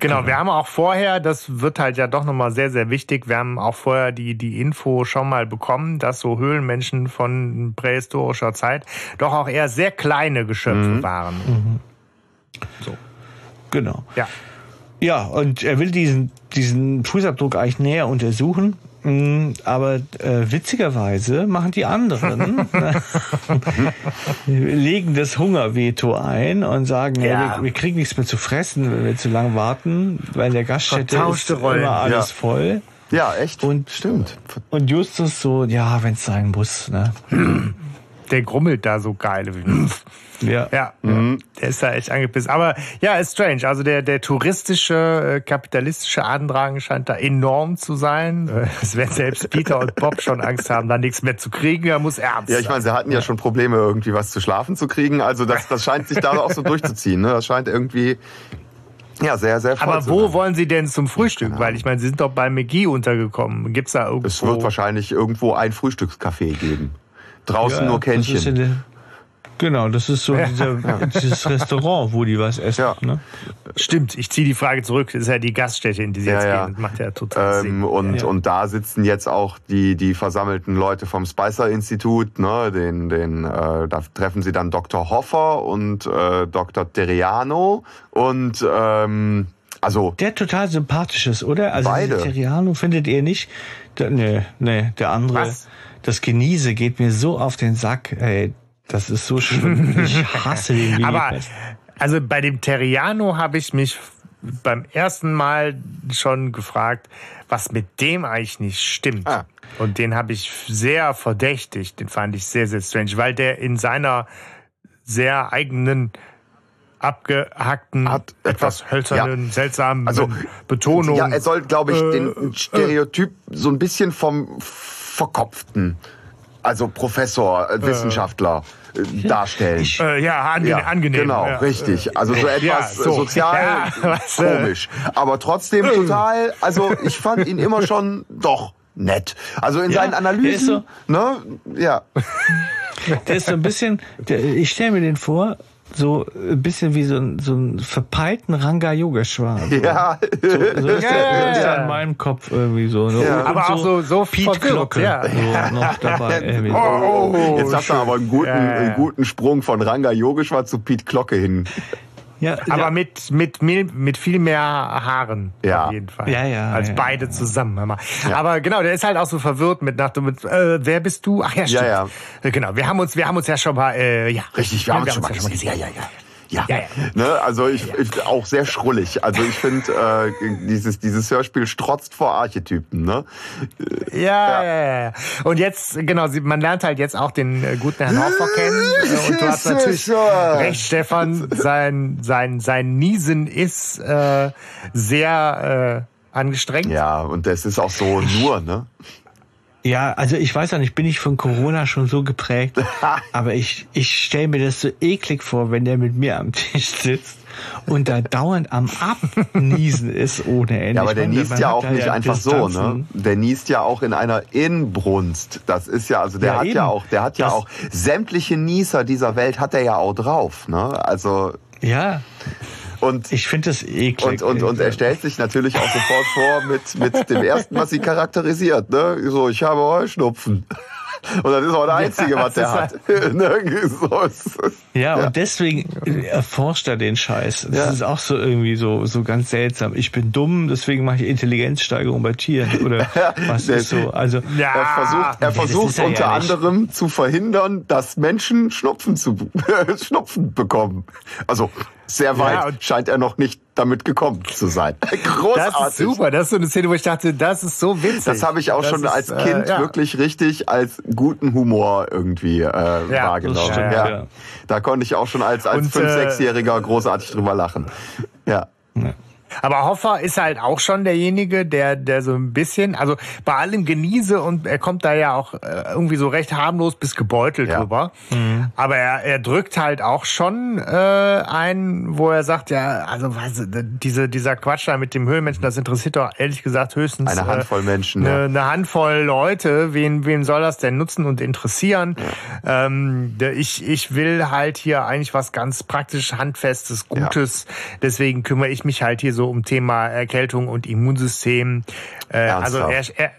Genau, wir haben auch vorher, das wird halt ja doch nochmal sehr, sehr wichtig, wir haben auch vorher die, die Info schon mal bekommen, dass so Höhlenmenschen von prähistorischer Zeit doch auch eher sehr kleine Geschöpfe waren. Genau. Ja. Ja, und er will diesen, diesen Fußabdruck eigentlich näher untersuchen. Mm, Aber äh, witzigerweise machen die anderen, legen das Hungerveto ein und sagen, ja. Ja. wir, wir kriegen nichts mehr zu fressen, wenn wir zu lang warten, weil in der Gaststätte ist Rollen. immer alles Ja. voll. ja echt Und- stimmt Und Justus so, ja, wenn es sein muss. Ne? Der grummelt da so geil. Ja. Ja, der ist da echt angepisst. Aber ja, ist strange. Also der, der touristische, äh, kapitalistische Andrang scheint da enorm zu sein. Es werden selbst Peter und Bob schon Angst haben, da nichts mehr zu kriegen. Er muss ernst ja ich meine sie hatten ja schon Probleme irgendwie was zu schlafen zu kriegen also das das scheint sich da auch so durchzuziehen ne das scheint irgendwie ja sehr sehr voll Aber wo sein. wollen Sie denn zum Frühstück? Weil ich meine, Sie sind doch bei McGee untergekommen. Gibt's da irgendwo? es wird wahrscheinlich irgendwo ein Frühstückscafé geben draußen Ja, nur das ist Kännchen der- Genau, das ist so dieser, dieses Restaurant, wo die was essen. Ja. Ne? Stimmt, ich ziehe die Frage zurück. Das ist ja die Gaststätte, in die Sie Ja, jetzt ja. gehen. Das macht ja total Sinn. Ähm, und, Ja. und da sitzen jetzt auch die, die versammelten Leute vom Spicer-Institut. Ne? Den, den, äh, da treffen sie dann Dr. Hoffer und äh, Dr. Terriano. Und ähm, also Der total sympathisch ist, oder? Also Terriano findet ihr nicht? Der, nee, nee, der andere. Was? Das Geniese geht mir so auf den Sack, ey. Das ist so schlimm. Ich hasse den wie Aber also bei dem Terriano habe ich mich beim ersten Mal schon gefragt, was mit dem eigentlich nicht stimmt. Ah. Und den habe ich sehr verdächtigt. Den fand ich sehr, sehr strange, weil der in seiner sehr eigenen abgehackten, Hat etwas hölzernen, seltsamen Also, Betonung. ja, er soll, glaube ich, Äh, den Stereotyp so ein bisschen vom Verkopften, also Professor, äh, Wissenschaftler, äh, darstellen. Ich- äh, ja, ange Ja, angenehm. Genau, ja. richtig. Also so etwas Ja, so. sozial Ja, was, äh, komisch. Aber trotzdem total, also ich fand ihn immer schon doch nett. Also in Ja, seinen Analysen, so- ne? Ja. Der ist so ein bisschen, der, ich stelle mir den vor, so ein bisschen wie so, ein, so einen verpeilten Ranga Yogeshwar. So. Ja. So, so ist, Ja, der, ist ja. in meinem Kopf irgendwie so. Ne? Ja. Und Aber auch so, so Piet verwirrt, Glocke ja. so noch dabei. irgendwie. Oh, Jetzt habt ihr aber einen guten, ja. einen guten Sprung von Ranga Yogeshwar zu Pete Glocke hin. Ja, Aber ja, mit, mit, mil- mit viel mehr Haaren. Ja. Auf jeden Fall. Ja, ja, Als ja. beide zusammen. hör mal. Aber genau, der ist halt auch so verwirrt mit nach dem, mit, äh, wer bist du? Ach ja, stimmt. Ja, Äh, Genau, wir haben uns, wir haben uns ja schon mal, äh, ja. Richtig, wir haben uns schon mal gesehen. Ja, ja, ja. Ja, Ja, ja. Ne, also ich, ich auch sehr schrullig. Also ich finde, äh, dieses, dieses Hörspiel strotzt vor Archetypen. Ne? Ja, ja, ja. Und jetzt, genau, man lernt halt jetzt auch den äh, guten Herrn Hofer kennen. Äh, Und du hast natürlich recht, Stefan. Sein, sein, sein Niesen ist äh, sehr äh, angestrengt. Ja, und das ist auch so nur, ne? Ja, also ich weiß ja nicht, bin ich von Corona schon so geprägt, aber ich, ich stelle mir das so eklig vor, wenn der mit mir am Tisch sitzt und da dauernd am Abniesen ist ohne Ende. Ja, aber der meine, niest ja auch nicht ja einfach so, ne? Distanzen. Der niest ja auch in einer Inbrunst. Das ist ja, also der Ja, hat eben. ja auch, der hat ja Das- auch sämtliche Nieser dieser Welt hat er ja auch drauf, ne? Also Ja, und ich finde das eklig. und, und, und er stellt sich natürlich auch sofort vor mit, mit dem ersten, was sie charakterisiert. Ne? So, ich habe Heuschnupfen. Und das ist auch das Einzige, was der hat. Ne? es. Ja, und deswegen erforscht er den Scheiß. Das Ja. ist auch so irgendwie so, so ganz seltsam. Ich bin dumm, deswegen mache ich Intelligenzsteigerung bei Tieren. Oder was Der- ist so? Also, Ja. Er versucht, er versucht er ja unter anderem zu verhindern, dass Menschen Schnupfen, zu, Schnupfen bekommen. Also sehr weit Ja, scheint er noch nicht damit gekommen zu sein. Großartig. Das ist super. Das ist so eine Szene, wo ich dachte, das ist so witzig. Das habe ich auch Das schon ist, als äh, Kind ja. wirklich richtig als guten Humor irgendwie äh, wahrgenommen. das stimmt, ja. ja. Da konnte ich auch schon als, als Und, fünf, äh, sechsjähriger großartig drüber lachen. Ja. Aber Hoffer ist halt auch schon derjenige, der, der so ein bisschen, also bei allem Geniese und er kommt da ja auch äh, irgendwie so recht harmlos bis gebeutelt Ja. drüber. Aber er, er drückt halt auch schon äh, ein, wo er sagt, ja, also was, diese, dieser Quatsch da mit dem Höhlenmenschen, das interessiert doch ehrlich gesagt höchstens Eine Handvoll Menschen, Eine, ja. eine Handvoll Leute. Wen, wen soll das denn nutzen und interessieren? Ähm, ich, ich will halt hier eigentlich was ganz praktisch handfestes, Gutes. Deswegen kümmere ich mich halt hier so um Thema Erkältung und Immunsystem. Äh, also er, er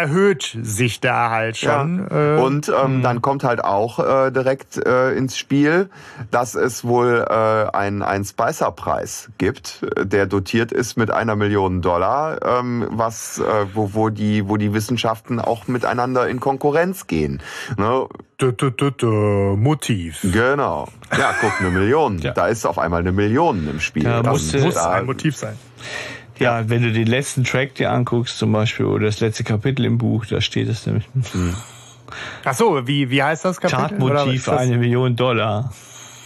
erhöht sich da halt schon. Ja. Äh, Und ähm, dann kommt halt auch äh, direkt äh, ins Spiel, dass es wohl äh, einen einen Spicer-Preis gibt, der dotiert ist mit einer Million Dollar, ähm, was äh, wo wo die wo die Wissenschaften auch miteinander in Konkurrenz gehen. Ne? du, du, du, du, Motiv. Genau. Ja, guck, eine Million. Ja. Da ist auf einmal eine Million im Spiel. Da Muss da- ein Motiv sein. Ja, wenn du den letzten Track dir anguckst, zum Beispiel, oder das letzte Kapitel im Buch, da steht es nämlich. Ach so, wie, wie heißt das Kapitel? Oder Chartmotiv eine Million Dollar.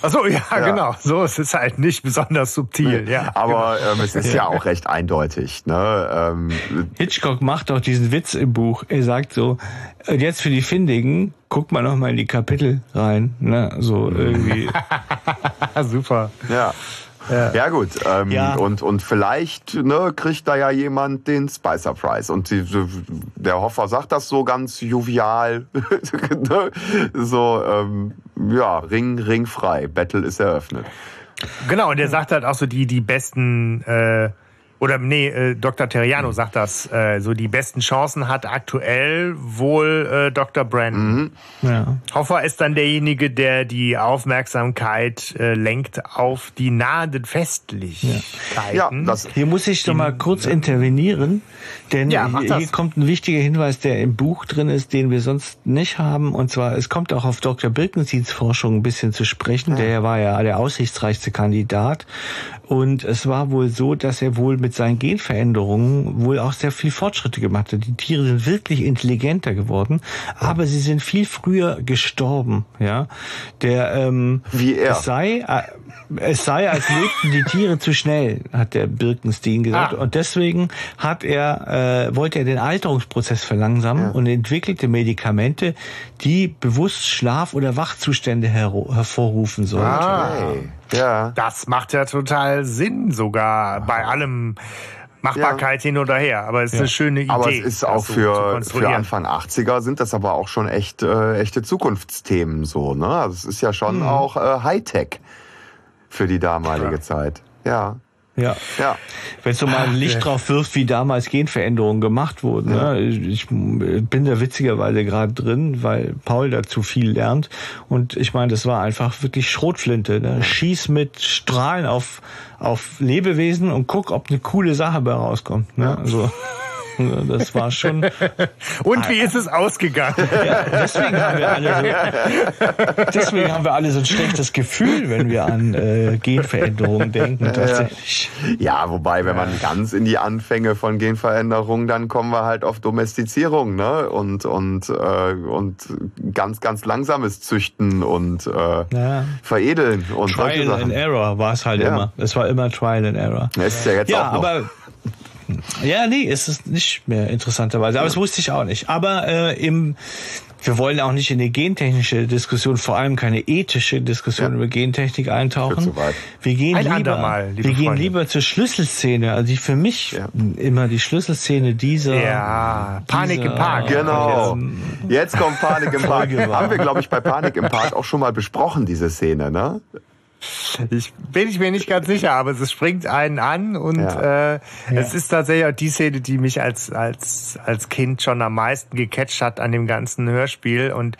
Ach so, ja, genau. So, es ist halt nicht besonders subtil. Ja, genau. Aber ähm, es ist ja auch recht eindeutig. Ne? Ähm, Hitchcock macht auch diesen Witz im Buch. Er sagt so, und jetzt für die Findigen, guck mal noch mal in die Kapitel rein. Ne? So irgendwie. Super. Ja. Ja, gut, ähm, Ja. Und, und vielleicht ne, kriegt da ja jemand den Spicer Prize. Und die, der Hoffer sagt das so ganz jovial. ne? so, ähm, ja, Ring, Ring frei. Battle ist eröffnet. Genau, und er sagt halt auch so die, die besten, äh, oder nee, äh, Dr. Terriano sagt das, äh, so die besten Chancen hat aktuell wohl äh, Dr. Brandon. ja. Hoffer ist dann derjenige, der die Aufmerksamkeit äh, lenkt auf die nahenden Festlichkeiten. Ja, das, Hier muss ich doch mal kurz intervenieren, denn Ja, hier, hier kommt ein wichtiger Hinweis, der im Buch drin ist, den wir sonst nicht haben. Und zwar, es kommt auch auf Dr. Birkensieds Forschung ein bisschen zu sprechen. Der war ja der aussichtsreichste Kandidat. Und es war wohl so, dass er wohl mit seinen Genveränderungen wohl auch sehr viel Fortschritte gemacht hat. Die Tiere sind wirklich intelligenter geworden, aber sie sind viel früher gestorben. Ja, der ähm, Wie er. Es sei, äh, es sei, als lebten die Tiere zu schnell, hat der Birkenstein gesagt. Ah. Und deswegen hat er, äh, wollte er den Alterungsprozess verlangsamen und entwickelte Medikamente, die bewusst Schlaf- oder Wachzustände hero- hervorrufen sollen. Ah, ja. das macht ja total Sinn sogar bei allem Machbarkeit hin oder her. Aber es ist eine schöne Idee. Aber es ist auch für, für. Anfang 80er sind das aber auch schon echt äh, echte Zukunftsthemen so, ne? Also es ist ja schon auch äh, Hightech. für die damalige ja. Zeit. Ja. Ja. ja. Wenn du mal ein Licht drauf wirft, wie damals Genveränderungen gemacht wurden. Ja. Ne? Ich bin da witzigerweise gerade drin, weil Paul dazu viel lernt. Und ich meine, das war einfach wirklich Schrotflinte. Ne? Schieß mit Strahlen auf, auf Lebewesen und guck, ob eine coole Sache bei rauskommt. Ne? Also. Das war schon. Und wie ist es ausgegangen? Ja, deswegen, haben wir alle so, deswegen haben wir alle so ein schlechtes Gefühl, wenn wir an äh, Genveränderungen denken. Tatsächlich. Ja, wobei, wenn man ganz in die Anfänge von Genveränderungen, dann kommen wir halt auf Domestizierung, ne? Und und äh, und ganz ganz langsames Züchten und äh, ja. Veredeln und Trial and Error war es halt ja. immer. Es war immer Trial and Error. Das ist ja jetzt ja, auch noch. aber ja, nee, ist es nicht mehr interessanterweise. Aber das wusste ich auch nicht. Aber äh, im wir wollen auch nicht in eine gentechnische Diskussion, vor allem keine ethische Diskussion ja. über Gentechnik eintauchen. Wir gehen Ein lieber, Mal, wir gehen lieber zur Schlüsselszene, also die für mich ja. immer die Schlüsselszene dieser. Ja, Panik dieser, im Park. Genau. Jetzt kommt Panik im Park. Haben wir, glaube ich, bei Panik im Park auch schon mal besprochen, diese Szene, ne? Ich bin ich mir nicht ganz sicher, aber es springt einen an und ja. äh, ja. es ist tatsächlich auch die Szene, die mich als als als Kind schon am meisten gecatcht hat an dem ganzen Hörspiel und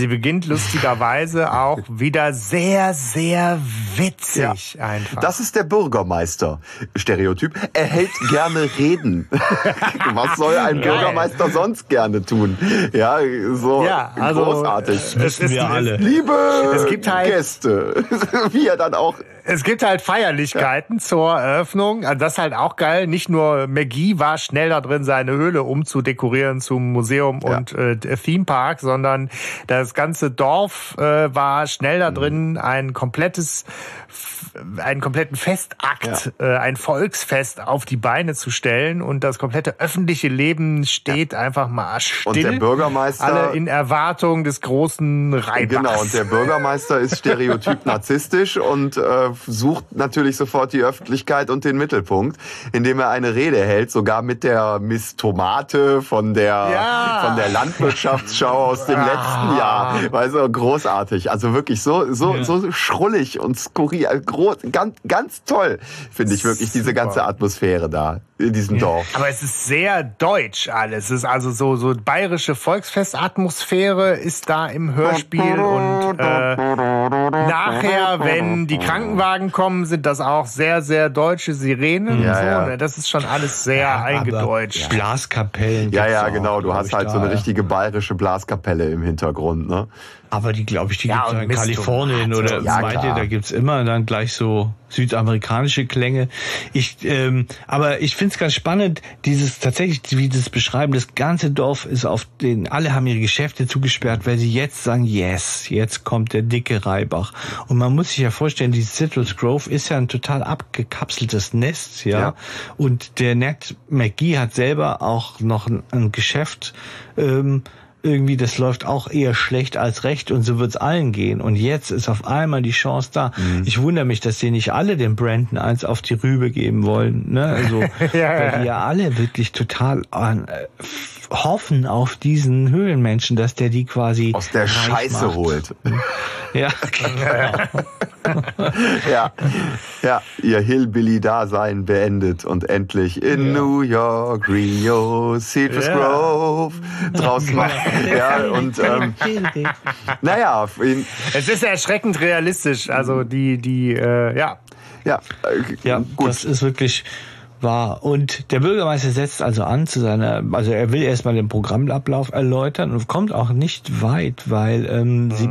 Sie beginnt lustigerweise auch wieder sehr, sehr witzig ja. einfach. Das ist der Bürgermeister. Stereotyp. Er hält gerne Reden. Was soll ein Bürgermeister sonst gerne tun? Ja, so ja, also, großartig. Das wissen wir alle. Liebe es gibt halt, Gäste. Wie er dann auch es gibt halt Feierlichkeiten ja. zur Eröffnung. Also das ist halt auch geil. Nicht nur McGee war schnell da drin, seine Höhle umzudekorieren zum Museum ja. und äh, Theme Park, sondern das ganze Dorf äh, war schnell da drin, ein komplettes einen kompletten Festakt, ja. äh, ein Volksfest auf die Beine zu stellen und das komplette öffentliche Leben steht ja. einfach mal still. Und der Bürgermeister alle in Erwartung des großen Reibachs. Genau, und der Bürgermeister ist stereotyp narzisstisch und äh, sucht natürlich sofort die Öffentlichkeit und den Mittelpunkt, indem er eine Rede hält, sogar mit der Miss Tomate von der ja. von der Landwirtschaftsschau aus dem letzten Jahr. Also großartig, also wirklich so so so schrullig und skurril, groß, ganz, ganz toll, finde ich wirklich, diese ganze Atmosphäre da in diesem Dorf. Aber es ist sehr deutsch alles. Es ist also so, so bayerische Volksfestatmosphäre ist da im Hörspiel und äh, nachher, wenn die Krankenwagen kommen, sind das auch sehr, sehr deutsche Sirenen. Ja, so. ja. Ne? Das ist schon alles sehr ja, eingedeutscht. Blaskapellen. Ja, ja, genau. Du hast halt so eine richtige bayerische Blaskapelle im Hintergrund, ne? Aber die, glaube ich, die ja, gibt es in Kalifornien oder ja, meint ihr, da gibt's immer dann gleich so südamerikanische Klänge. Ich, ähm, aber ich finde es ganz spannend, dieses tatsächlich, wie das beschreiben, das ganze Dorf ist auf den, alle haben ihre Geschäfte zugesperrt, weil sie jetzt sagen, yes, jetzt kommt der dicke Reibach. Und man muss sich ja vorstellen, die Citrus Grove ist ja ein total abgekapseltes Nest, ja. ja. Und der Ned McGee hat selber auch noch ein, ein Geschäft, ähm, irgendwie, das läuft auch eher schlecht als recht und so wird's allen gehen. Und jetzt ist auf einmal die Chance da. Mhm. Ich wundere mich, dass sie nicht alle dem Brandon eins auf die Rübe geben wollen. Ne? Also, ja, weil die ja alle wirklich total an, äh, hoffen auf diesen Höhlenmenschen, dass der die quasi aus der Scheiße macht. holt. Ja, genau. ja, ja, ihr Hillbilly-Dasein beendet und endlich in ja. New York, Rio, Citrus ja. Grove draußen macht. Ja, und ähm, naja, es ist erschreckend realistisch. Also die, die, äh, ja. Ja, äh, ja, gut. Das ist wirklich war. Und der Bürgermeister setzt also an zu seiner, also er will erstmal den Programmablauf erläutern und kommt auch nicht weit, weil ähm, mhm. sie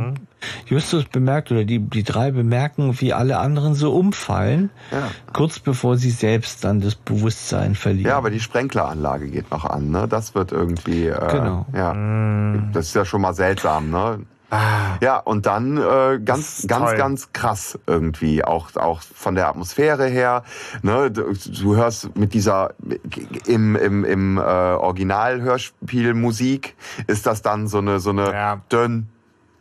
Justus bemerkt oder die, die drei bemerken, wie alle anderen so umfallen, ja. kurz bevor sie selbst dann das Bewusstsein verlieren. Ja, aber die Sprenkleranlage geht noch an, ne? Das wird irgendwie, äh, genau. ja, mhm. das ist ja schon mal seltsam, ne? Ah. Ja, und dann äh, ganz, ganz, ganz krass irgendwie, auch, auch von der Atmosphäre her. Ne, du, du hörst mit dieser im, im, im äh, Original-Hörspiel Musik ist das dann so eine so eine ja. dünn,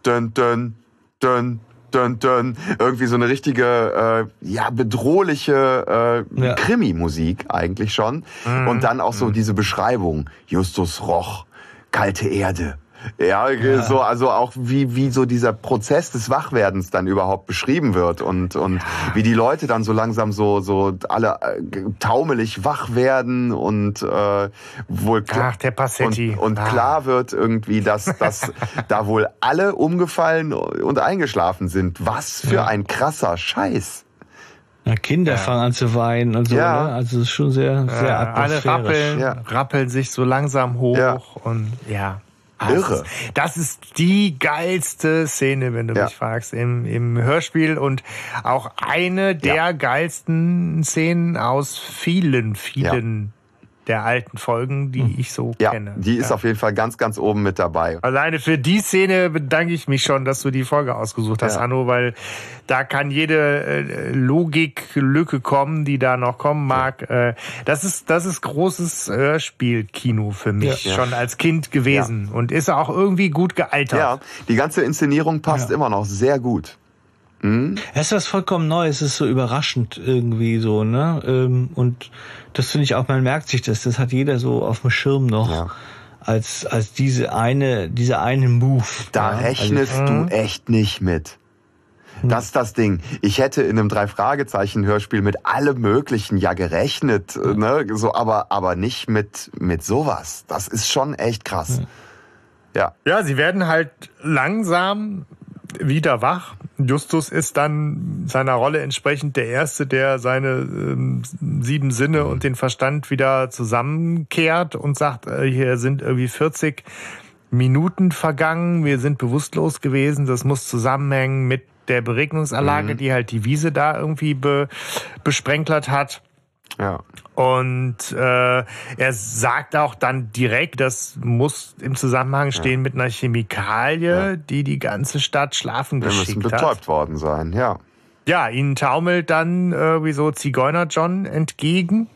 dünn, dünn, dünn, dünn, dünn, irgendwie so eine richtige, äh, ja, bedrohliche äh, ja. Krimi-Musik eigentlich schon. Mhm. Und dann auch so mhm. diese Beschreibung, Justus Roch, kalte Erde, Ja, ja, so also auch wie wie so dieser Prozess des Wachwerdens dann überhaupt beschrieben wird und und ja. wie die Leute dann so langsam so so alle äh, taumelig wach werden und äh, wohl Ach, der Passetti. und, und ah. klar wird irgendwie, dass dass da wohl alle umgefallen und eingeschlafen sind. Was für ja. ein krasser Scheiß. Ja, Kinder ja. fangen an zu weinen und so. Ja. Ne? Also es ist schon sehr, sehr ja, atmosphärisch. Alle rappeln, ja. rappeln sich so langsam hoch ja. und ja. Irre. Das ist die geilste Szene, wenn du ja. mich fragst, im, im Hörspiel und auch eine der ja. geilsten Szenen aus vielen, vielen der alten Folgen, die hm. ich so ja, kenne. Die ist ja. auf jeden Fall ganz, ganz oben mit dabei. Alleine für die Szene bedanke ich mich schon, dass du die Folge ausgesucht hast, ja. Anno, weil da kann jede äh, Logiklücke kommen, die da noch kommen mag. Ja. Äh, das ist das ist großes Hörspielkino für mich ja. schon als Kind gewesen und ist auch irgendwie gut gealtert. Ja, die ganze Inszenierung passt immer noch sehr gut. Mhm. Es ist was vollkommen Neues, es ist so überraschend irgendwie so, ne? Ähm, und das finde ich auch, man merkt sich das, das hat jeder so auf dem Schirm noch. Ja. Als, als diese eine, diese eine Move. Da ja? rechnest also, du mhm. echt nicht mit. Mhm. Das ist das Ding. Ich hätte in einem Drei-Fragezeichen-Hörspiel mit allem Möglichen ja gerechnet, ne? so, aber, aber nicht mit, mit sowas. Das ist schon echt krass. Ja. Ja, sie werden halt langsam wieder wach. Justus ist dann seiner Rolle entsprechend der Erste, der seine ähm, sieben Sinne und den Verstand wieder zusammenkehrt und sagt, äh, hier sind irgendwie 40 Minuten vergangen, wir sind bewusstlos gewesen, das muss zusammenhängen mit der Beregnungsanlage, mhm. die halt die Wiese da irgendwie be, besprenklert hat. Ja. Und äh, er sagt auch dann direkt, das muss im Zusammenhang stehen ja. mit einer Chemikalie, ja. die die ganze Stadt schlafen geschickt hat. Wir müssen betäubt worden sein, ja. Ja, ihnen taumelt dann äh, wie so Zigeuner John entgegen,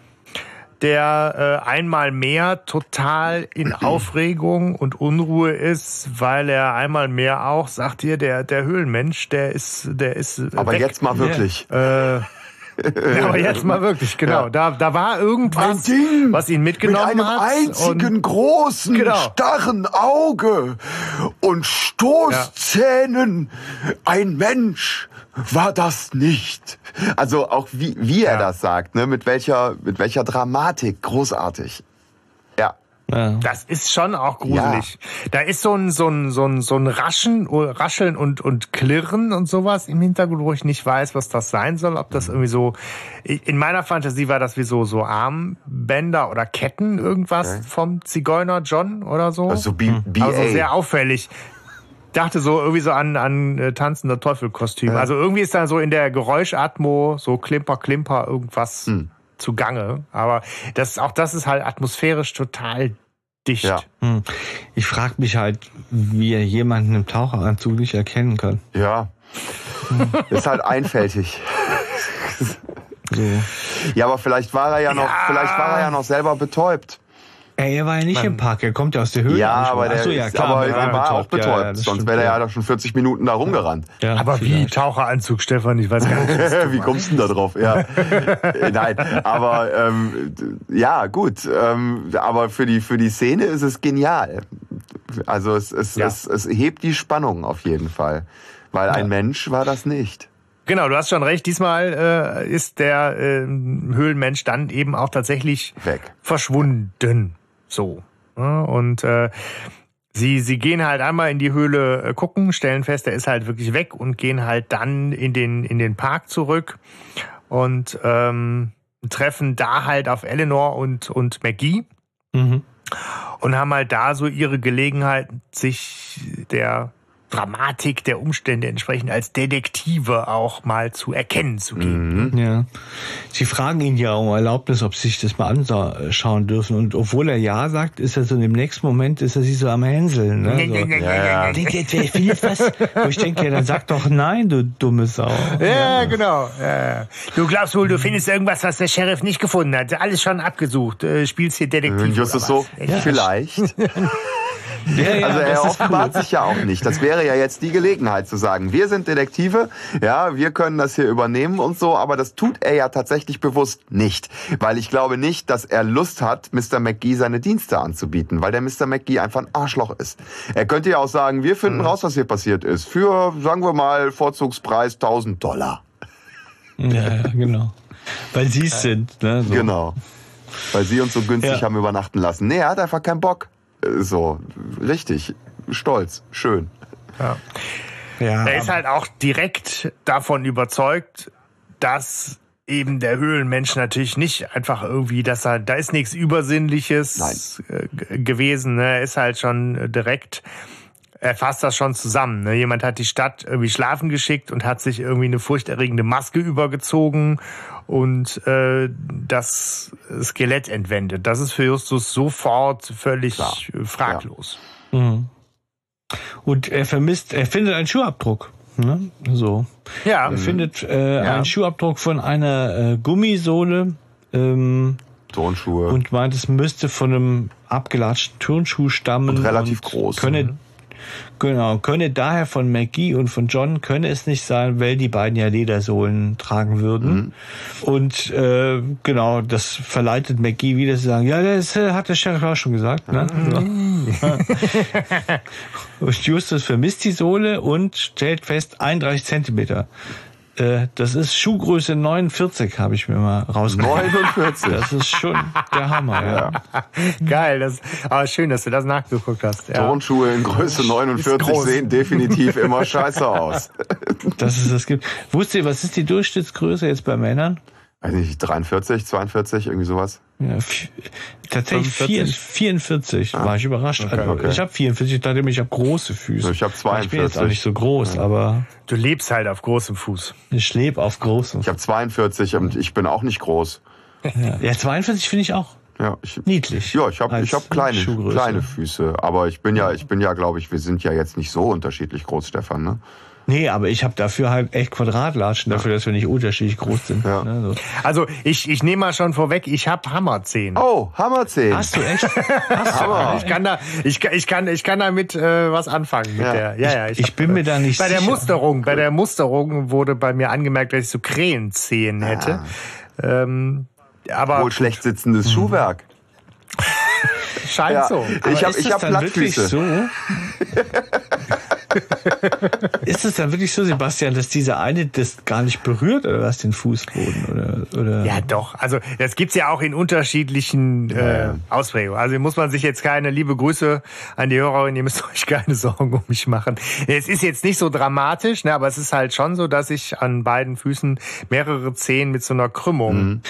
der äh, einmal mehr total in Aufregung und Unruhe ist, weil er einmal mehr auch, sagt ihr, der, der Höhlenmensch, der ist, der ist. Aber weg. jetzt mal wirklich. Äh, ja, aber jetzt mal wirklich, genau. Ja. Da, da war irgendwas, Ding was ihn mitgenommen mit einem hat. einzigen großen, genau. starren Auge und Stoßzähnen. Ja. Ein Mensch war das nicht. Also auch wie, wie er das sagt, ne? mit welcher, mit welcher Dramatik. Großartig. Ja. Das ist schon auch gruselig. Ja. Da ist so ein, so ein, so ein, so ein Raschen, Rascheln und, und Klirren und sowas im Hintergrund, wo ich nicht weiß, was das sein soll. Ob das irgendwie so, in meiner Fantasie war das wie so, so Armbänder oder Ketten, irgendwas okay. vom Zigeuner John oder so. Also B BA. Also sehr auffällig dachte so irgendwie so an, an äh, tanzender Teufelkostüm. Ja. Also irgendwie ist da so in der Geräuschatmo so Klimper, Klimper irgendwas hm. Zugange. Aber das, auch das ist halt atmosphärisch total dicht. Ja. Hm. Ich frage mich halt, wie er jemanden im Taucheranzug nicht erkennen kann. Ja. Ist halt einfältig. so. Ja, aber vielleicht war er ja noch, ja. vielleicht war er ja noch selber betäubt. Ey, er war ja nicht Man. im Park, er kommt ja aus der Höhle. Ja, aber der, so, ja, klar, aber er war auch betäubt, ja, ja, sonst wäre er ja doch schon 40 Minuten da rumgerannt. Ja, aber vielleicht. wie Taucheranzug, Stefan, ich weiß gar nicht. wie kommst du denn da drauf? Ja, nein, aber ähm, ja, gut, ähm, aber für die für die Szene ist es genial. Also es es, es, es hebt die Spannung auf jeden Fall, weil ein Mensch war das nicht. Genau, du hast schon recht. Diesmal äh, ist der äh, Höhlenmensch dann eben auch tatsächlich weg, verschwunden. So. Und äh, sie, sie gehen halt einmal in die Höhle äh, gucken, stellen fest, er ist halt wirklich weg und gehen halt dann in den, in den Park zurück und ähm, treffen da halt auf Eleanor und, und McGee. Mhm. Und haben halt da so ihre Gelegenheit, sich der Dramatik der Umstände entsprechend als Detektive auch mal zu erkennen zu geben. Mhm. Ja. Sie fragen ihn ja um Erlaubnis, ob sie sich das mal anschauen dürfen. Und obwohl er ja sagt, ist er so im nächsten Moment ist er sich so am Hänseln. Ne? So. ja, ja. was? Wo ich denke, dann sag doch nein, du dumme Sau. Ja, ja. genau. Ja. Du glaubst wohl, du findest irgendwas, was der Sheriff nicht gefunden hat. Alles schon abgesucht. Äh, spielst hier Detektiv. Justus so, vielleicht. Ja, ja, also er offenbart sich ja auch nicht. Das wäre ja jetzt die Gelegenheit zu sagen, wir sind Detektive, ja, wir können das hier übernehmen und so, aber das tut er ja tatsächlich bewusst nicht. Weil ich glaube nicht, dass er Lust hat, Mr. McGee seine Dienste anzubieten, weil der Mr. McGee einfach ein Arschloch ist. Er könnte ja auch sagen, wir finden mhm. raus, was hier passiert ist. Für, sagen wir mal, Vorzugspreis 1000 Dollar. Ja, ja genau. Weil sie es sind. Ne, so. Genau. Weil sie uns so günstig ja. haben übernachten lassen. Nee, er hat einfach keinen Bock. Äh, so, richtig. Stolz. Schön. Ja. ja er ist halt auch direkt davon überzeugt, dass eben der Höhlenmensch natürlich nicht einfach irgendwie, dass er, da ist nichts Übersinnliches Nein. Äh, gewesen. Ne? Er ist halt schon direkt er fasst das schon zusammen. Ne? Jemand hat die Stadt irgendwie schlafen geschickt und hat sich irgendwie eine furchterregende Maske übergezogen und äh, das Skelett entwendet. Das ist für Justus sofort völlig Klar. fraglos. Ja. Mhm. Und er vermisst, er findet einen Schuhabdruck. Ne? So. Ja. Er findet äh, ja. einen Schuhabdruck von einer äh, Gummisohle. Ähm, Turnschuhe. Und meint, es müsste von einem abgelatschten Turnschuh stammen. Und relativ und groß. Könne, ne? Genau, könne daher von McGee und von John könne es nicht sein, weil die beiden ja Ledersohlen tragen würden. Mhm. Und äh, genau, das verleitet McGee wieder zu sagen, ja, das äh, hat der Sheriff auch schon gesagt. Ne? Mhm. Und Justus vermisst die Sohle und stellt fest, 31 Zentimeter. Äh, das ist Schuhgröße 49, habe ich mir mal rausgefunden. 49. Das ist schon der Hammer, ja. ja. Geil, das, aber schön, dass du das nachgeguckt hast. Ja. Turnschuhe in Größe 49 sehen definitiv immer scheiße aus. Das ist es gibt. Wusst ihr, was ist die Durchschnittsgröße jetzt bei Männern? Weiß nicht, 43, 42, irgendwie sowas? Ja, tatsächlich 45, 44 ah. war ich überrascht. Okay, okay. Ich habe 44, dachte ich, ich habe große Füße. Ich habe 42. Ich bin jetzt auch nicht so groß, ja. aber... Du lebst halt auf großem Fuß. Ich lebe auf großem Ich habe 42 und ich bin auch nicht groß. Ja, ja 42 finde ich auch. Ja, ich, Niedlich. Ja, ich habe ich hab kleine, kleine Füße. Aber ich bin ja, ich bin ja, glaube ich, wir sind ja jetzt nicht so unterschiedlich groß, Stefan. Ne? Nee, aber ich habe dafür halt echt Quadratlatschen, dafür, dass wir nicht unterschiedlich groß sind. Ja. Ne, so. Also ich, ich nehme mal schon vorweg, ich habe Hammerzehen. Oh, Hammerzehen. Hast du echt? Hast Hammer. Ich kann da, ich, ich kann, ich kann damit äh, was anfangen. Mit ja. Der, ja, ja, ich, ich hab, bin mir da nicht bei sicher. der Musterung, bei der Musterung wurde bei mir angemerkt, dass ich so Krähenzehen hätte. Ah. Ähm, aber wohl schlecht sitzendes mhm. Schuhwerk. Scheint ja. so. Aber ich habe ich hab Plattfüße. So? ist es dann wirklich so, Sebastian, dass dieser eine das gar nicht berührt oder was den Fußboden oder, oder? Ja, doch. Also das gibt's ja auch in unterschiedlichen äh, Ausprägungen. Also muss man sich jetzt keine liebe Grüße an die Hörerin, ihr müsst euch keine Sorgen um mich machen. Es ist jetzt nicht so dramatisch, ne, aber es ist halt schon so, dass ich an beiden Füßen mehrere Zehen mit so einer Krümmung mhm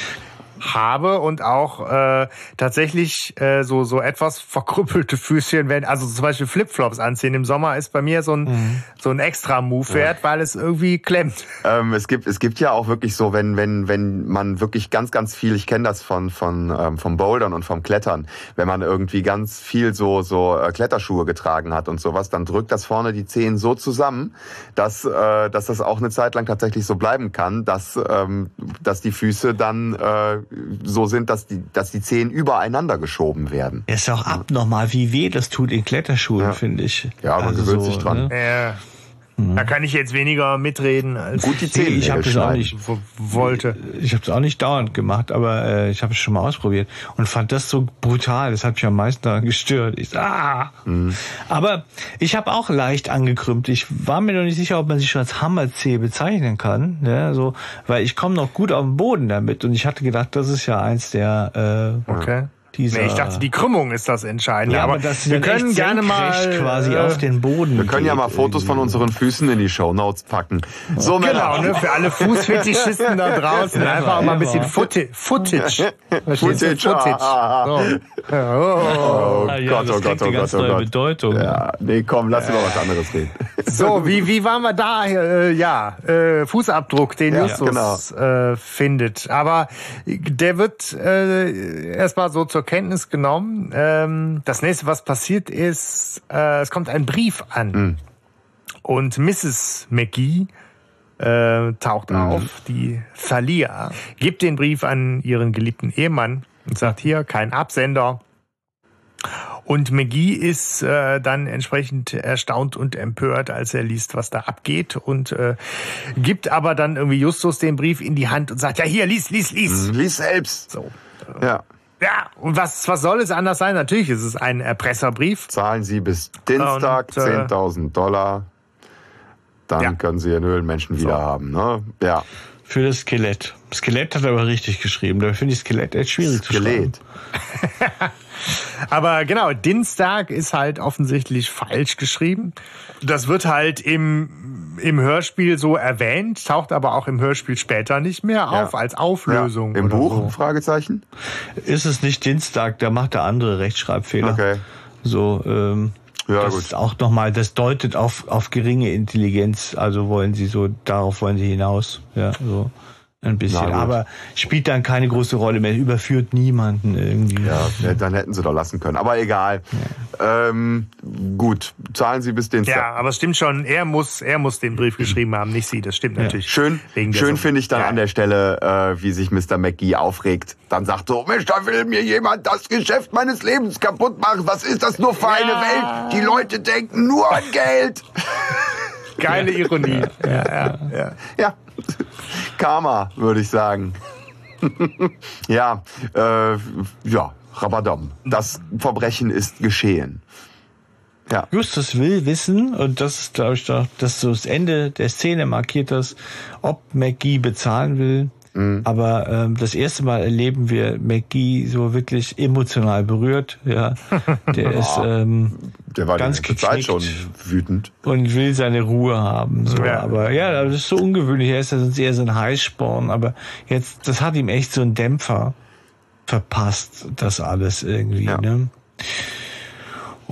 habe und auch äh, tatsächlich äh, so so etwas verkrüppelte Füßchen, wenn also zum Beispiel Flipflops anziehen im Sommer ist bei mir so ein mhm. so ein extra Move wert, ja. weil es irgendwie klemmt. Ähm, es gibt es gibt ja auch wirklich so, wenn wenn wenn man wirklich ganz ganz viel, ich kenne das von von ähm, vom Bouldern und vom Klettern, wenn man irgendwie ganz viel so so äh, Kletterschuhe getragen hat und sowas, dann drückt das vorne die Zehen so zusammen, dass äh, dass das auch eine Zeit lang tatsächlich so bleiben kann, dass ähm, dass die Füße dann äh, so sind, dass die, dass die Zehen übereinander geschoben werden. ist auch abnormal, wie weh das tut in Kletterschuhen, ja. finde ich. Ja, man also gewöhnt so, sich dran. Ne? Ja. Mhm. Da kann ich jetzt weniger mitreden als Gut die Zähne. Ich habe das auch nicht wollte. Ich habe es auch nicht dauernd gemacht, aber äh, ich habe es schon mal ausprobiert und fand das so brutal. Das hat mich am meisten daran gestört. Ich ah. Mhm. Aber ich habe auch leicht angekrümmt. Ich war mir noch nicht sicher, ob man sich schon als Hammerzeh bezeichnen kann, ja, so, weil ich komme noch gut auf den Boden damit und ich hatte gedacht, das ist ja eins der äh, okay. Dieser, nee, ich dachte, die Krümmung ist das Entscheidende. Ja, aber, das wir können gerne mal quasi äh, auf den Boden. Wir können ja mal Fotos von unseren Füßen in die Show Notes packen. So genau, ne, für alle Fußfetischisten da draußen einfach mal ein bisschen Footage. Footage. Footage. Footage. So. oh, oh, oh Gott, oh Gott, oh Gott, oh Gott. Bedeutung. Ja, nee, komm, lass über was anderes reden. So, wie wie waren wir da? Äh, ja, äh, Fußabdruck, den ja, Justus genau. äh, findet. Aber der wird äh, erstmal so zur zur Kenntnis genommen. Ähm, das nächste, was passiert ist, äh, es kommt ein Brief an. Mhm. Und Mrs. McGee äh, taucht mhm. auf, die Thalia, gibt den Brief an ihren geliebten Ehemann und sagt hier, kein Absender. Und McGee ist äh, dann entsprechend erstaunt und empört, als er liest, was da abgeht und äh, gibt aber dann irgendwie Justus den Brief in die Hand und sagt, ja hier, lies, lies, lies. Mhm, lies selbst. So. Ja. Ja, und was, was soll es anders sein? Natürlich ist es ein Erpresserbrief. Zahlen Sie bis Dienstag Und, äh, 10.000 Dollar. Dann Ja. können Sie Ihren Höhlenmenschen wieder haben. Ne? Ja, Für das Skelett. Skelett hat er aber richtig geschrieben. Da finde ich Skelett echt schwierig zu schreiben. Skelett. Aber genau, Dienstag ist halt offensichtlich falsch geschrieben. Das wird halt im, im Hörspiel so erwähnt, taucht aber auch im Hörspiel später nicht mehr Ja. auf als Ja. Auflösung. Im oder Buch? So. Fragezeichen? Ist es nicht Dienstag, da macht er andere Rechtschreibfehler. Okay. So, ähm, Ja, das gut. ist auch nochmal, das deutet auf, auf geringe Intelligenz. Also wollen sie so, darauf wollen sie hinaus. Ja, so ein bisschen. Aber spielt dann keine große Rolle mehr, überführt niemanden irgendwie. Ja, ja, dann hätten sie doch lassen können. Aber egal. Ähm, gut, zahlen Sie bis Dienstag. Ja, aber es stimmt schon, er muss, er muss den Brief geschrieben haben, nicht sie. Das stimmt natürlich. Schön, schön finde ich dann Ja. an der Stelle, äh, wie sich Mr. McGee aufregt. Dann sagt so, Mensch, da will mir jemand das Geschäft meines Lebens kaputt machen. Was ist das nur für eine Welt? Die Leute denken nur an Geld. Geile Ironie. Ja, ja, ja. Karma, würde ich sagen. ja, äh, ja, Rabadam. Das Verbrechen ist geschehen. Ja, Justus will wissen, und das ist, glaube ich, doch, dass so das Ende der Szene markiert das, ob McGee bezahlen will. Mhm. Aber ähm, das erste Mal erleben wir McGee so wirklich emotional berührt. Ja, der ist ähm, der war Ganz die ganze Zeit schon wütend. und will seine Ruhe haben. So. Ja. Aber ja, das ist so ungewöhnlich. Er ist ja sonst eher so ein Heißsporn. Aber jetzt, das hat ihm echt so einen Dämpfer verpasst, das alles irgendwie. Ja. Ne?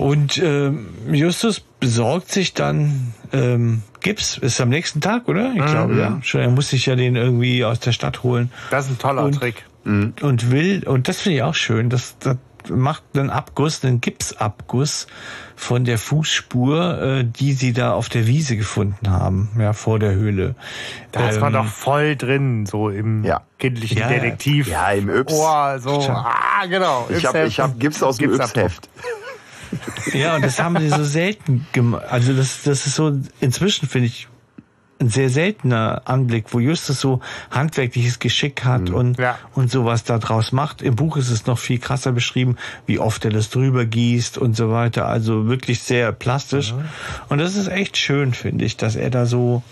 Und ähm, Justus besorgt sich dann ähm, Gips. Ist am nächsten Tag, oder? Ich glaube, ja. Schon, er muss sich ja den irgendwie aus der Stadt holen Das ist ein toller Und- Trick. und will, und das finde ich auch schön, das, das macht einen Abguss, einen Gipsabguss von der Fußspur, äh, die sie da auf der Wiese gefunden haben, ja, vor der Höhle. Da ist man Ähm, doch voll drin, so im Ja. kindlichen Ja, Detektiv. Ja, im Yps. Oh, so. Ah, genau. Ich habe ich hab Gips aus dem. Yps-Heft. Ja, und das haben sie so selten gemacht. Also das, das ist so, inzwischen finde ich, ein sehr seltener Anblick, wo Justus so handwerkliches Geschick hat und, Ja. und sowas da draus macht. Im Buch ist es noch viel krasser beschrieben, wie oft er das drüber gießt und so weiter. Also wirklich sehr plastisch. Und das ist echt schön, finde ich, dass er da so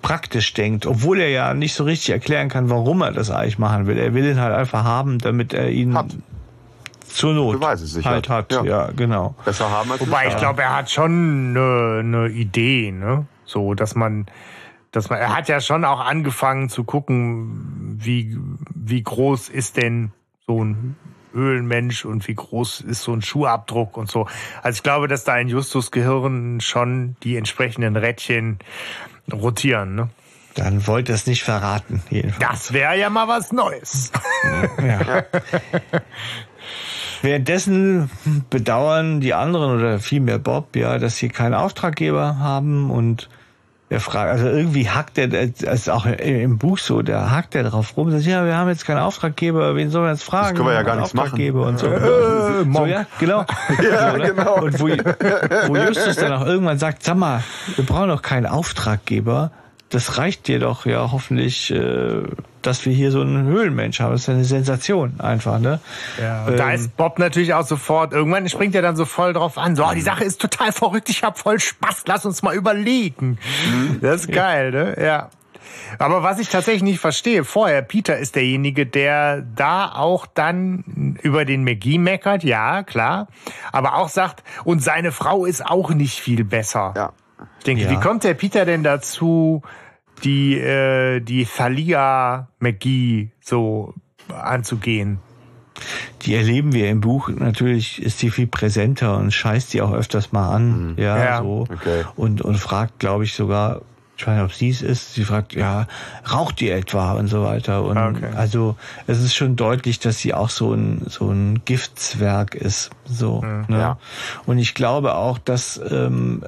praktisch denkt, obwohl er ja nicht so richtig erklären kann, warum er das eigentlich machen will. Er will ihn halt einfach haben, damit er ihn Hat. Zur Not halt hat. Ja. Ja, genau. Besser haben als Wobei, ich glaube, er hat schon eine, eine Idee, ne? So, dass man, dass man, er hat ja schon auch angefangen zu gucken, wie, wie groß ist denn so ein Höhlenmensch und wie groß ist so ein Schuhabdruck und so. Also ich glaube, dass da in Justus Gehirn schon die entsprechenden Rädchen rotieren, ne? Dann wollte er es nicht verraten, jedenfalls. Das wäre ja mal was Neues. Ja. Währenddessen bedauern die anderen oder vielmehr Bob, ja, dass sie keinen Auftraggeber haben und er fragt, also irgendwie hackt er, das ist auch im Buch so, da hackt er drauf rum, sagt, ja, wir haben jetzt keinen Auftraggeber, wen sollen wir jetzt fragen? können wir ja gar nichts machen. Auftraggeber und so. Äh, so, ja, genau. Ja, so, ne? genau. Und wo, wo Justus dann auch irgendwann sagt, sag mal, wir brauchen doch keinen Auftraggeber, das reicht dir doch ja hoffentlich, äh, dass wir hier so einen Höhlenmensch haben. Das ist eine Sensation einfach, ne? Ja, und da Ähm, ist Bob natürlich auch sofort, irgendwann springt er dann so voll drauf an. So, oh, die Sache ist total verrückt, ich hab voll Spaß, lass uns mal überlegen. Das ist geil, ne? Ja. Aber was ich tatsächlich nicht verstehe, vorher, Peter ist derjenige, der da auch dann über den McGee meckert, ja, klar, aber auch sagt, und seine Frau ist auch nicht viel besser. Ja. Ich denke, Ja. wie kommt der Peter denn dazu, die, äh, die Thalia McGee so anzugehen? die erleben wir im Buch. Natürlich ist die viel präsenter und scheißt die auch öfters mal an. Ja, Ja, so. okay. Und, und fragt, glaube ich, sogar, ich weiß nicht, ob sie es ist, sie fragt, ja, raucht die etwa und so weiter. Und Ah, okay. also es ist schon deutlich, dass sie auch so ein, so ein Giftzwerg ist. So. ne? ja. Und ich glaube auch, dass ähm,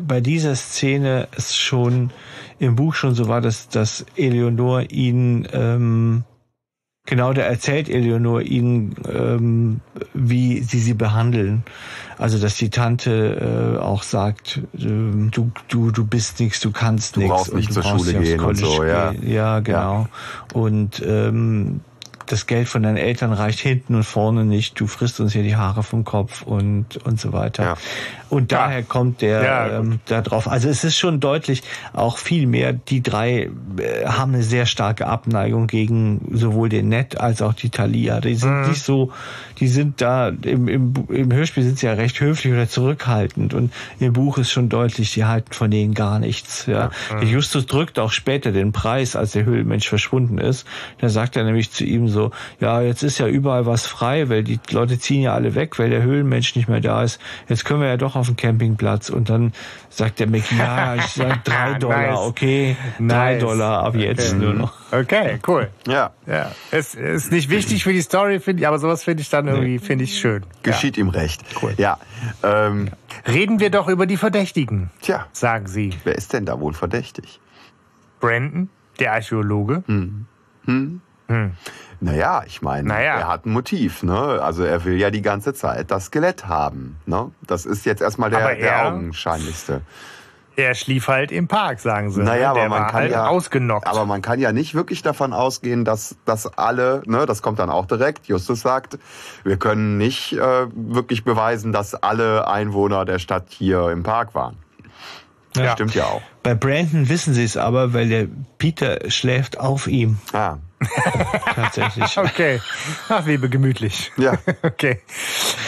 bei dieser Szene es schon im Buch schon so war, dass, dass Eleonor ihn ähm, Genau, da erzählt Eleonor ihnen, ähm, wie sie sie behandeln. Also dass die Tante äh, auch sagt, äh, du du du bist nichts, du kannst nichts. Du brauchst nicht zur brauchst Schule gehen und so, ja. gehen. Ja, genau. Und ähm, das Geld von deinen Eltern reicht hinten und vorne nicht. Du frisst uns hier die Haare vom Kopf und und so weiter. Ja. Und daher kommt der Ja, ähm, da drauf. Also es ist schon deutlich, auch viel mehr. Die drei äh, haben eine sehr starke Abneigung gegen sowohl den Ned als auch die Thalia. Die sind nicht so, die sind da im, im, im Hörspiel sind sie ja recht höflich oder zurückhaltend und im Buch ist schon deutlich, die halten von denen gar nichts. Ja. Der Justus drückt auch später den Preis, als der Höhlenmensch verschwunden ist. Da sagt er nämlich zu ihm so, ja, jetzt ist ja überall was frei, weil die Leute ziehen ja alle weg, weil der Höhlenmensch nicht mehr da ist. Jetzt können wir ja doch auf den Campingplatz. Und dann sagt der Mickey, ja, ich sag drei Dollar, Nice. okay, drei Nice. Dollar ab jetzt nur noch. Okay, cool. Ja, Ja, es ist nicht wichtig für die Story, finde ich, aber sowas finde ich dann irgendwie, finde ich schön. geschieht ihm recht. Cool. Ja, ähm, Ja. Reden wir doch über die Verdächtigen, tja, sagen sie. wer ist denn da wohl verdächtig? Brandon, der Archäologe. Naja, ich meine, Naja. er hat ein Motiv, ne? Also er will ja die ganze Zeit das Skelett haben, ne? Das ist jetzt erstmal der, Aber der er- augenscheinlichste. Er schlief halt im Park, sagen sie. Naja, ne? aber der man war kann halt ja, ausgenockt. aber man kann ja nicht wirklich davon ausgehen, dass, dass alle, ne, das kommt dann auch direkt, Justus sagt, wir können nicht äh, wirklich beweisen, dass alle Einwohner der Stadt hier im Park waren. Ja. Stimmt ja auch. Bei Brandon wissen sie es aber, weil der Peter schläft auf ihm. Ah, Tatsächlich. Okay. Ach, wie gemütlich. ja. Okay.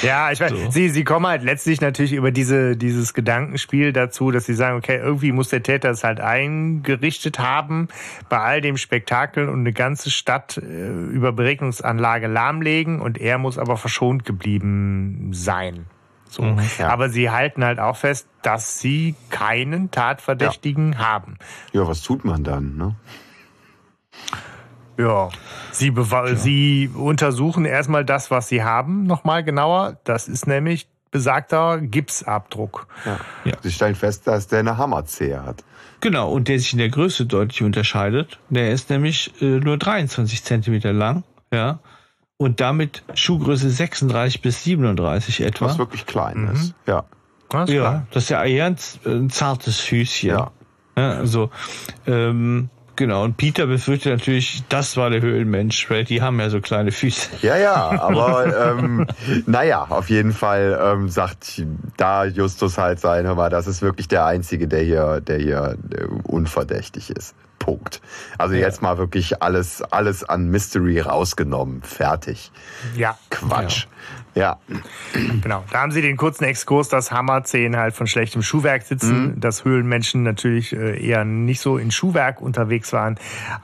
Ja, ich weiß, sie, sie kommen halt letztlich natürlich über diese, dieses Gedankenspiel dazu, dass sie sagen, okay, irgendwie muss der Täter es halt eingerichtet haben, bei all dem Spektakel und eine ganze Stadt äh, über Beregnungsanlage lahmlegen und er muss aber verschont geblieben sein. So. ja. Aber sie halten halt auch fest, dass sie keinen Tatverdächtigen haben. Ja, was tut man dann, ne? Ja, sie, bewa- sie untersuchen erstmal das, was sie haben, nochmal genauer. Das ist nämlich besagter Gipsabdruck. Ja. Ja. Sie stellen fest, dass der eine Hammerzehe hat. Genau, und der sich in der Größe deutlich unterscheidet. Der ist nämlich äh, nur 23 Zentimeter lang, ja. Und damit Schuhgröße 36 bis 37 etwa. Was wirklich klein Mhm. ist. Ja. Das ist Ja, das ist ja eher ein, ein zartes Füßchen. Ja. Ja, also, ähm, genau. Und Peter befürchtet natürlich, das war der Höhlenmensch, weil die haben ja so kleine Füße. Ja, ja, aber ähm, naja, auf jeden Fall ähm, sagt da Justus halt sein, hör mal, das ist wirklich der Einzige, der hier, der hier äh, unverdächtig ist. Punkt. Also jetzt mal wirklich alles, alles an Mystery rausgenommen. Fertig. Ja, Quatsch. Ja. Genau. Da haben sie den kurzen Exkurs, dass Hammerzehen halt von schlechtem Schuhwerk sitzen, dass Höhlenmenschen natürlich äh, eher nicht so in Schuhwerk unterwegs waren.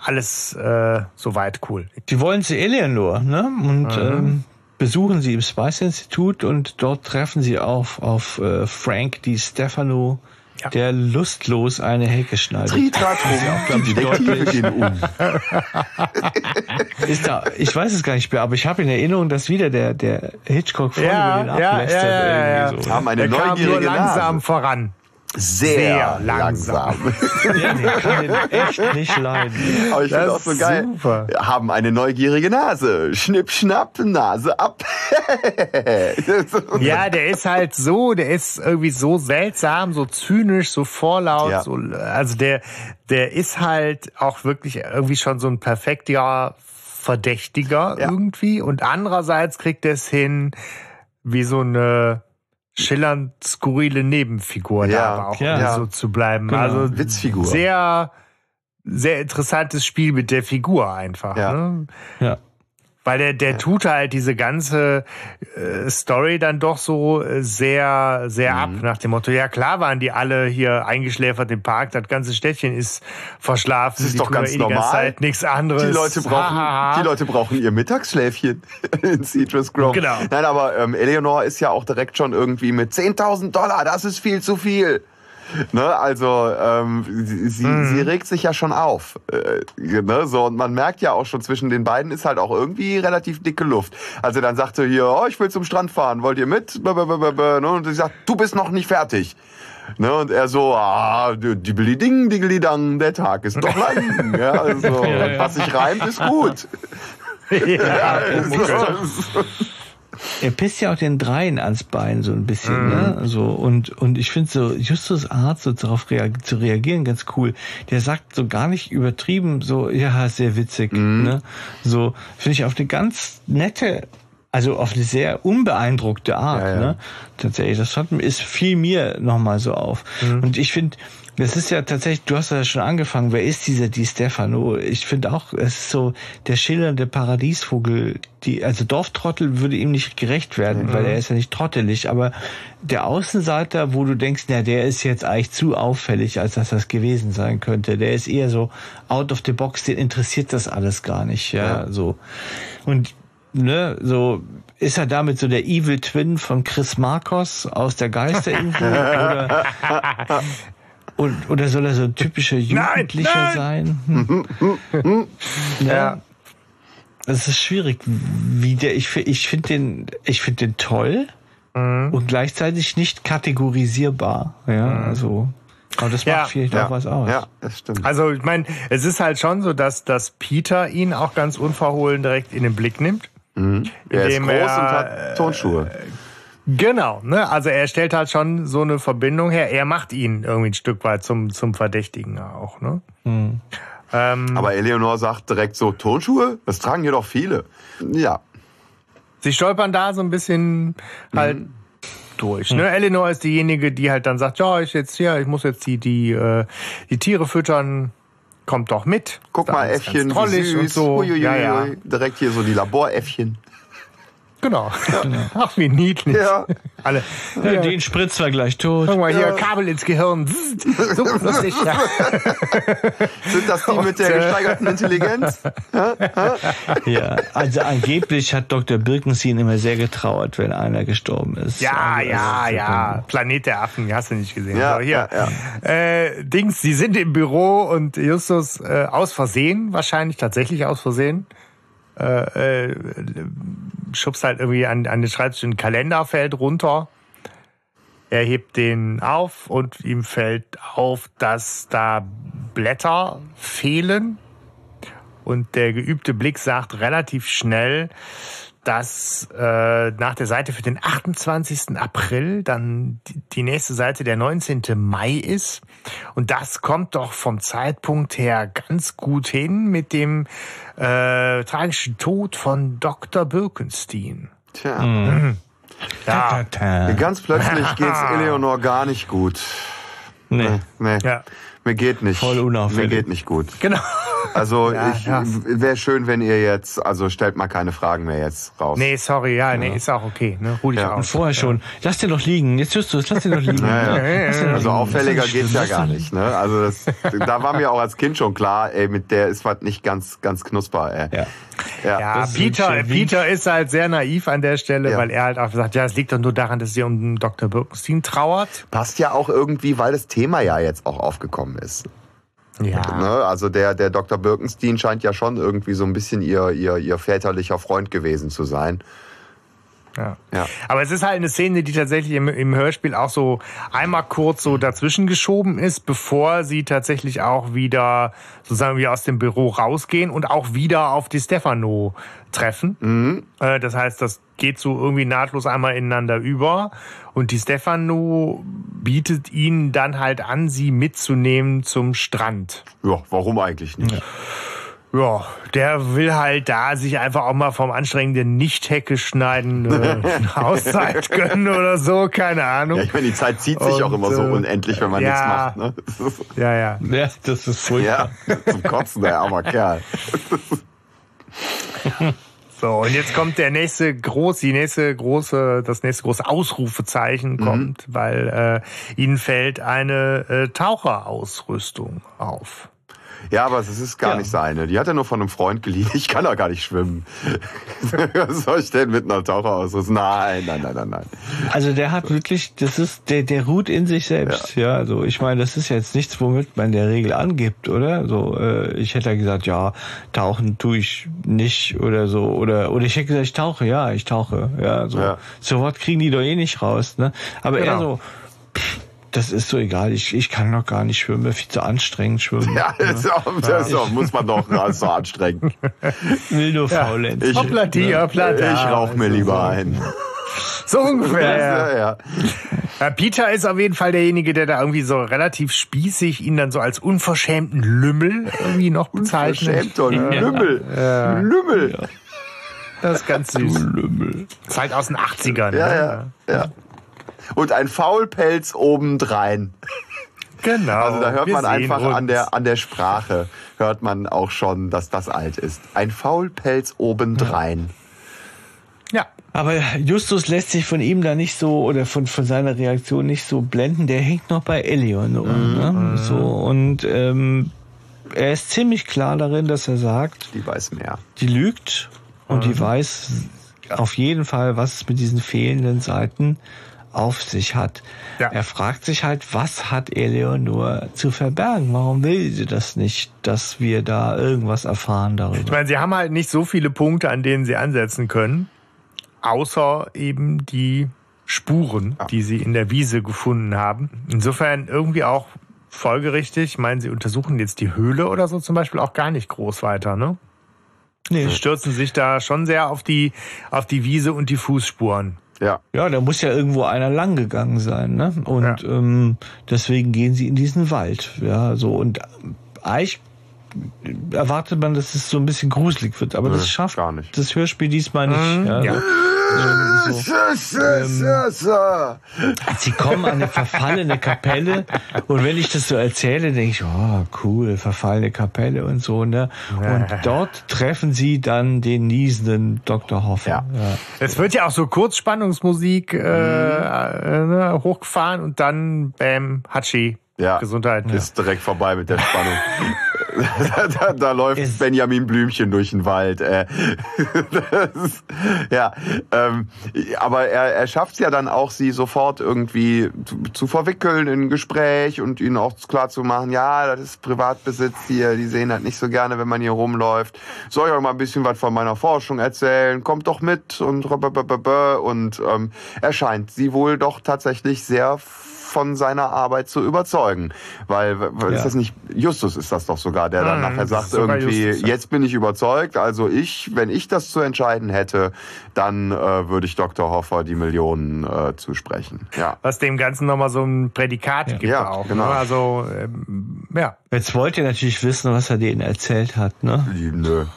Alles äh, soweit cool. Die wollen zu Eleanor, ne? Und ähm, besuchen sie im Spice Institut und dort treffen sie auf, auf äh, Frank Di Stefano, Ja. der lustlos eine Hecke schneidet. Tritratrum, glaub die ich, Detektive gehen um. Ist da, ich weiß es gar nicht mehr, aber ich habe in Erinnerung, dass wieder der, der Hitchcock voll Ja, über den ja, ablästert. ja, ja, ja. irgendwie so. Haben eine Er kam nur neugierige langsam Nase. voran. Sehr, Sehr langsam. langsam. Ja, der kann den echt nicht leiden. Aber ich finde auch so geil. super. Haben eine neugierige Nase. Schnipp, schnapp, Nase ab. Ja, der ist halt so, der ist irgendwie so seltsam, so zynisch, so vorlaut, Ja. so, also der, der ist halt auch wirklich irgendwie schon so ein perfekter Verdächtiger Ja. irgendwie und andererseits kriegt er es hin, wie so eine schillernd skurrile Nebenfigur Ja, da aber auch ja. irgendwie so zu bleiben. Genau. Also Witzfigur. sehr, sehr interessantes Spiel mit der Figur einfach. Ja. Ne? Ja. Weil der, der tut halt diese ganze äh, Story dann doch so äh, sehr, sehr ab. Mhm. Nach dem Motto, ja klar waren die alle hier eingeschläfert im Park, das ganze Städtchen ist verschlafen. Das ist die doch ganz eh normal. Zeit nichts anderes. Die Leute brauchen, Ha, ha, ha. die Leute brauchen ihr Mittagsschläfchen in Citrus Grove. Genau. Nein, aber ähm, Eleanor ist ja auch direkt schon irgendwie mit 10.000 Dollar, das ist viel zu viel. Ne, also ähm, sie, sie, Mhm. sie regt sich ja schon auf. Äh, ne, so, und man merkt ja auch schon, zwischen den beiden ist halt auch irgendwie relativ dicke Luft. Also dann sagte hier, oh, ich will zum Strand fahren, wollt ihr mit? Ne? Und sie sagt, du bist noch nicht fertig. Ne, und er so, ah, dibbeli ding, diggeli dang, der Tag ist doch lang. ja, also, Ja, ja. was sich reimt, ist gut. ja, So. Er pisst ja auch den Dreien ans Bein so ein bisschen, mhm. ne? So und und ich finde so Justus Art so darauf rea zu reagieren ganz cool. Der sagt so gar nicht übertrieben so ja sehr witzig, mhm. ne? So finde ich auf eine ganz nette also auf eine sehr unbeeindruckte Art, ja, ja. ne? Tatsächlich, das hat, ist viel mir nochmal so auf. Mhm. Und ich finde, das ist ja tatsächlich, du hast ja schon angefangen, wer ist dieser Di Stefano? Ich finde auch, es ist so der schillernde Paradiesvogel, die, also Dorftrottel würde ihm nicht gerecht werden, mhm. weil er ist ja nicht trottelig, aber der Außenseiter, wo du denkst, na, der ist jetzt eigentlich zu auffällig, als dass das gewesen sein könnte, der ist eher so out of the box, den interessiert das alles gar nicht, ja, ja. so. Und ne, so ist er damit so der Evil Twin von Chris Marcos aus der Geisterinsel oder und, oder soll er so ein typischer Jugendlicher nein, nein. sein? Hm. ja. Das ist schwierig. Wie der, ich, ich finde den, ich finde den toll mhm. und gleichzeitig nicht kategorisierbar. Ja, mhm. also. Aber das macht ja, vielleicht ja, auch was aus. Ja, das stimmt. Also ich meine, es ist halt schon so, dass, dass Peter ihn auch ganz unverhohlen direkt in den Blick nimmt. Mhm. Er ist groß er, und hat Tonschuhe. Genau, ne? Also er stellt halt schon so eine Verbindung her. Er macht ihn irgendwie ein Stück weit zum, zum Verdächtigen auch, ne? Mhm. Ähm, Aber Eleonor sagt direkt so, Tonschuhe? Das tragen hier doch viele. Ja. Sie stolpern da so ein bisschen halt mhm. durch. Ne? Mhm. Eleanor ist diejenige, die halt dann sagt, ja, ich jetzt hier, ich muss jetzt die, die, äh, die Tiere füttern kommt doch mit. Guck mal, Äffchen, wie süß. Und so. Uiuiui. Ja, ja. Direkt hier so die Laboräffchen. Genau. Ja. Ach, wie niedlich. Ja. Alle. Ja, ja. Den spritzt wir gleich tot. Guck mal hier, ja. Kabel ins Gehirn. So lustig. Ja. Sind das die mit der äh, gesteigerten Intelligenz? ja, also angeblich hat Dr. Birkenstein immer sehr getrauert, wenn einer gestorben ist. Ja, also, ja, ja. Planet der Affen, hast du nicht gesehen. Ja, so, hier. Ja, äh, Dings, sie sind im Büro und Justus äh, aus Versehen, wahrscheinlich tatsächlich aus Versehen, äh, äh, schubst halt irgendwie an, an den Schreibtisch ein Kalender fällt runter. Er hebt den auf und ihm fällt auf, dass da Blätter fehlen. Und der geübte Blick sagt relativ schnell, dass äh, nach der Seite für den 28. April dann die nächste Seite der 19. Mai ist. Und das kommt doch vom Zeitpunkt her ganz gut hin mit dem äh, tragischen Tod von Dr. Birkenstein. Tja. Mhm. Ja. Ganz plötzlich geht's Eleonor gar nicht gut. Nee. Nee. Ja. Mir geht nicht. Voll unauffällig. Mir geht nicht gut. Genau. Also ja, ja. wäre schön, wenn ihr jetzt, also stellt mal keine Fragen mehr jetzt raus. Nee, sorry, ja, nee, ist auch okay. Ne? Ruh dich ja. Und vorher schon. Lass den doch liegen. Jetzt hörst du es, lass den doch liegen. Ja, ja. Also auffälliger geht's ja gar nicht. Ne? Also das, da war mir auch als Kind schon klar, ey, mit der ist was nicht ganz, ganz knusper. Ey. Ja. Ja, ja Peter, Peter ist halt sehr naiv an der Stelle, weil er halt auch sagt, ja, es liegt doch nur daran, dass sie um Dr. Birkenstein trauert. Passt ja auch irgendwie, weil das Thema ja jetzt auch aufgekommen ist. Ja. Ne? Also der, der Dr. Birkenstein scheint ja schon irgendwie so ein bisschen ihr, ihr, ihr väterlicher Freund gewesen zu sein. Ja. ja. Aber es ist halt eine Szene, die tatsächlich im, im Hörspiel auch so einmal kurz so dazwischen geschoben ist, bevor sie tatsächlich auch wieder sozusagen wie aus dem Büro rausgehen und auch wieder auf die Stefano treffen. Mhm. Äh, das heißt, das geht so irgendwie nahtlos einmal ineinander über. Und die Stefano bietet ihnen dann halt an, sie mitzunehmen zum Strand. Ja, warum eigentlich nicht? Ja. Ja, der will halt da sich einfach auch mal vom anstrengenden Nicht-Hecke schneiden äh, Auszeit gönnen oder so, keine Ahnung. Ja, ich meine, die Zeit zieht sich Und, auch immer so äh, unendlich, wenn man ja, nichts macht. Ne? ja, ja. Ja, das ist furchtbar. Ja, zum Kotzen, der armer Kerl. So, und jetzt kommt der nächste groß, die nächste große, das nächste große Ausrufezeichen mhm. kommt, weil äh, ihnen fällt eine äh, Taucherausrüstung auf. Ja, aber es ist gar ja. nicht seine. Die hat er nur von einem Freund geliehen. Ich kann doch gar nicht schwimmen. Was soll ich denn mit einer Taucher ausrüsten? Nein, nein, nein, nein, nein. Also der hat wirklich, das ist, der, der ruht in sich selbst. Ja, ja also ich meine, das ist jetzt nichts, womit man der Regel angibt, oder? So, äh, ich hätte ja gesagt, ja, tauchen tue ich nicht oder so. Oder, oder ich hätte gesagt, ich tauche, ja, ich tauche. Ja, so. Ja. So was kriegen die doch eh nicht raus, ne? Aber genau. eher so, pff, das ist so egal. Ich, ich kann noch gar nicht schwimmen, viel zu anstrengend schwimmen. Ja, das, ist auch, das ist auch, muss man doch, das ist so anstrengend. Will nur faulenzen. Ich, Hoppla, die, hoppla, da. ich rauch mir lieber ein. So ungefähr. Ja, ja. Ja, Peter ist auf jeden Fall derjenige, der da irgendwie so relativ spießig ihn dann so als unverschämten Lümmel irgendwie noch bezeichnet. Verschämter Lümmel. Lümmel. Das ist ganz süß. Lümmel. Ist halt aus den 80ern. Ja, ne? ja, ja. Und ein Faulpelz obendrein. Genau. Also da hört man einfach uns. an der, an der Sprache, hört man auch schon, dass das alt ist. Ein Faulpelz obendrein. Ja. Aber Justus lässt sich von ihm da nicht so oder von, von seiner Reaktion nicht so blenden. Der hängt noch bei Eleonor. Ne? So, und ähm, er ist ziemlich klar darin, dass er sagt, Die weiß mehr. die lügt und die weiß auf jeden Fall, was es mit diesen fehlenden Seiten auf sich hat. Ja. Er fragt sich halt, was hat Eleonor zu verbergen? Warum will sie das nicht, dass wir da irgendwas erfahren Ich darüber? meine, sie haben halt nicht so viele Punkte, an denen sie ansetzen können, außer eben die Spuren, die sie in der Wiese gefunden haben. Insofern irgendwie auch folgerichtig. Ich meine, sie untersuchen jetzt die Höhle oder so zum Beispiel auch gar nicht groß weiter, ne? Nee. Sie stürzen sich da schon sehr auf die, auf die Wiese und die Fußspuren. Ja. Ja, da muss ja irgendwo einer lang gegangen sein, ne? Und ähm, deswegen gehen sie in diesen Wald. Ja, so und eigentlich erwartet man, dass es so ein bisschen gruselig wird, aber Nö, das schafft gar nicht. das Hörspiel diesmal nicht. Ja, ja. So, ähm. Sie kommen an eine verfallene Kapelle und wenn ich das so erzähle, denke ich, oh cool, verfallene Kapelle und so, ne? Und dort treffen sie dann den niesenden Dr. Hoffer. Ja. Es wird ja auch so Kurzspannungsmusik äh, äh, ne, hochgefahren und dann Bam, Hatschi. Ja. Gesundheit. Ist direkt vorbei mit der Spannung. da, da, da läuft Es- Benjamin Blümchen durch den Wald. Äh. Das ist, ja, ähm, aber er, er schafft es ja dann auch, sie sofort irgendwie zu, zu verwickeln in ein Gespräch und ihnen auch klar zu machen, ja, das ist Privatbesitz hier, die sehen das nicht so gerne, wenn man hier rumläuft. Soll ich euch mal ein bisschen was von meiner Forschung erzählen? Kommt doch mit und und ähm, er scheint sie wohl doch tatsächlich sehr von seiner Arbeit zu überzeugen. Weil, weil ist Ja. das nicht, Justus ist das doch sogar, der dann Mhm, nachher sagt irgendwie, Justus, ja. jetzt bin ich überzeugt, also ich, wenn ich das zu entscheiden hätte, dann äh, würde ich Dr. Hoffer die Millionen äh, zusprechen. Ja. Was dem Ganzen nochmal so ein Prädikat gibt Ja, auch. genau. Ne? Also, ähm, ja. Jetzt wollt ihr natürlich wissen, was er denen erzählt hat, ne? Nö.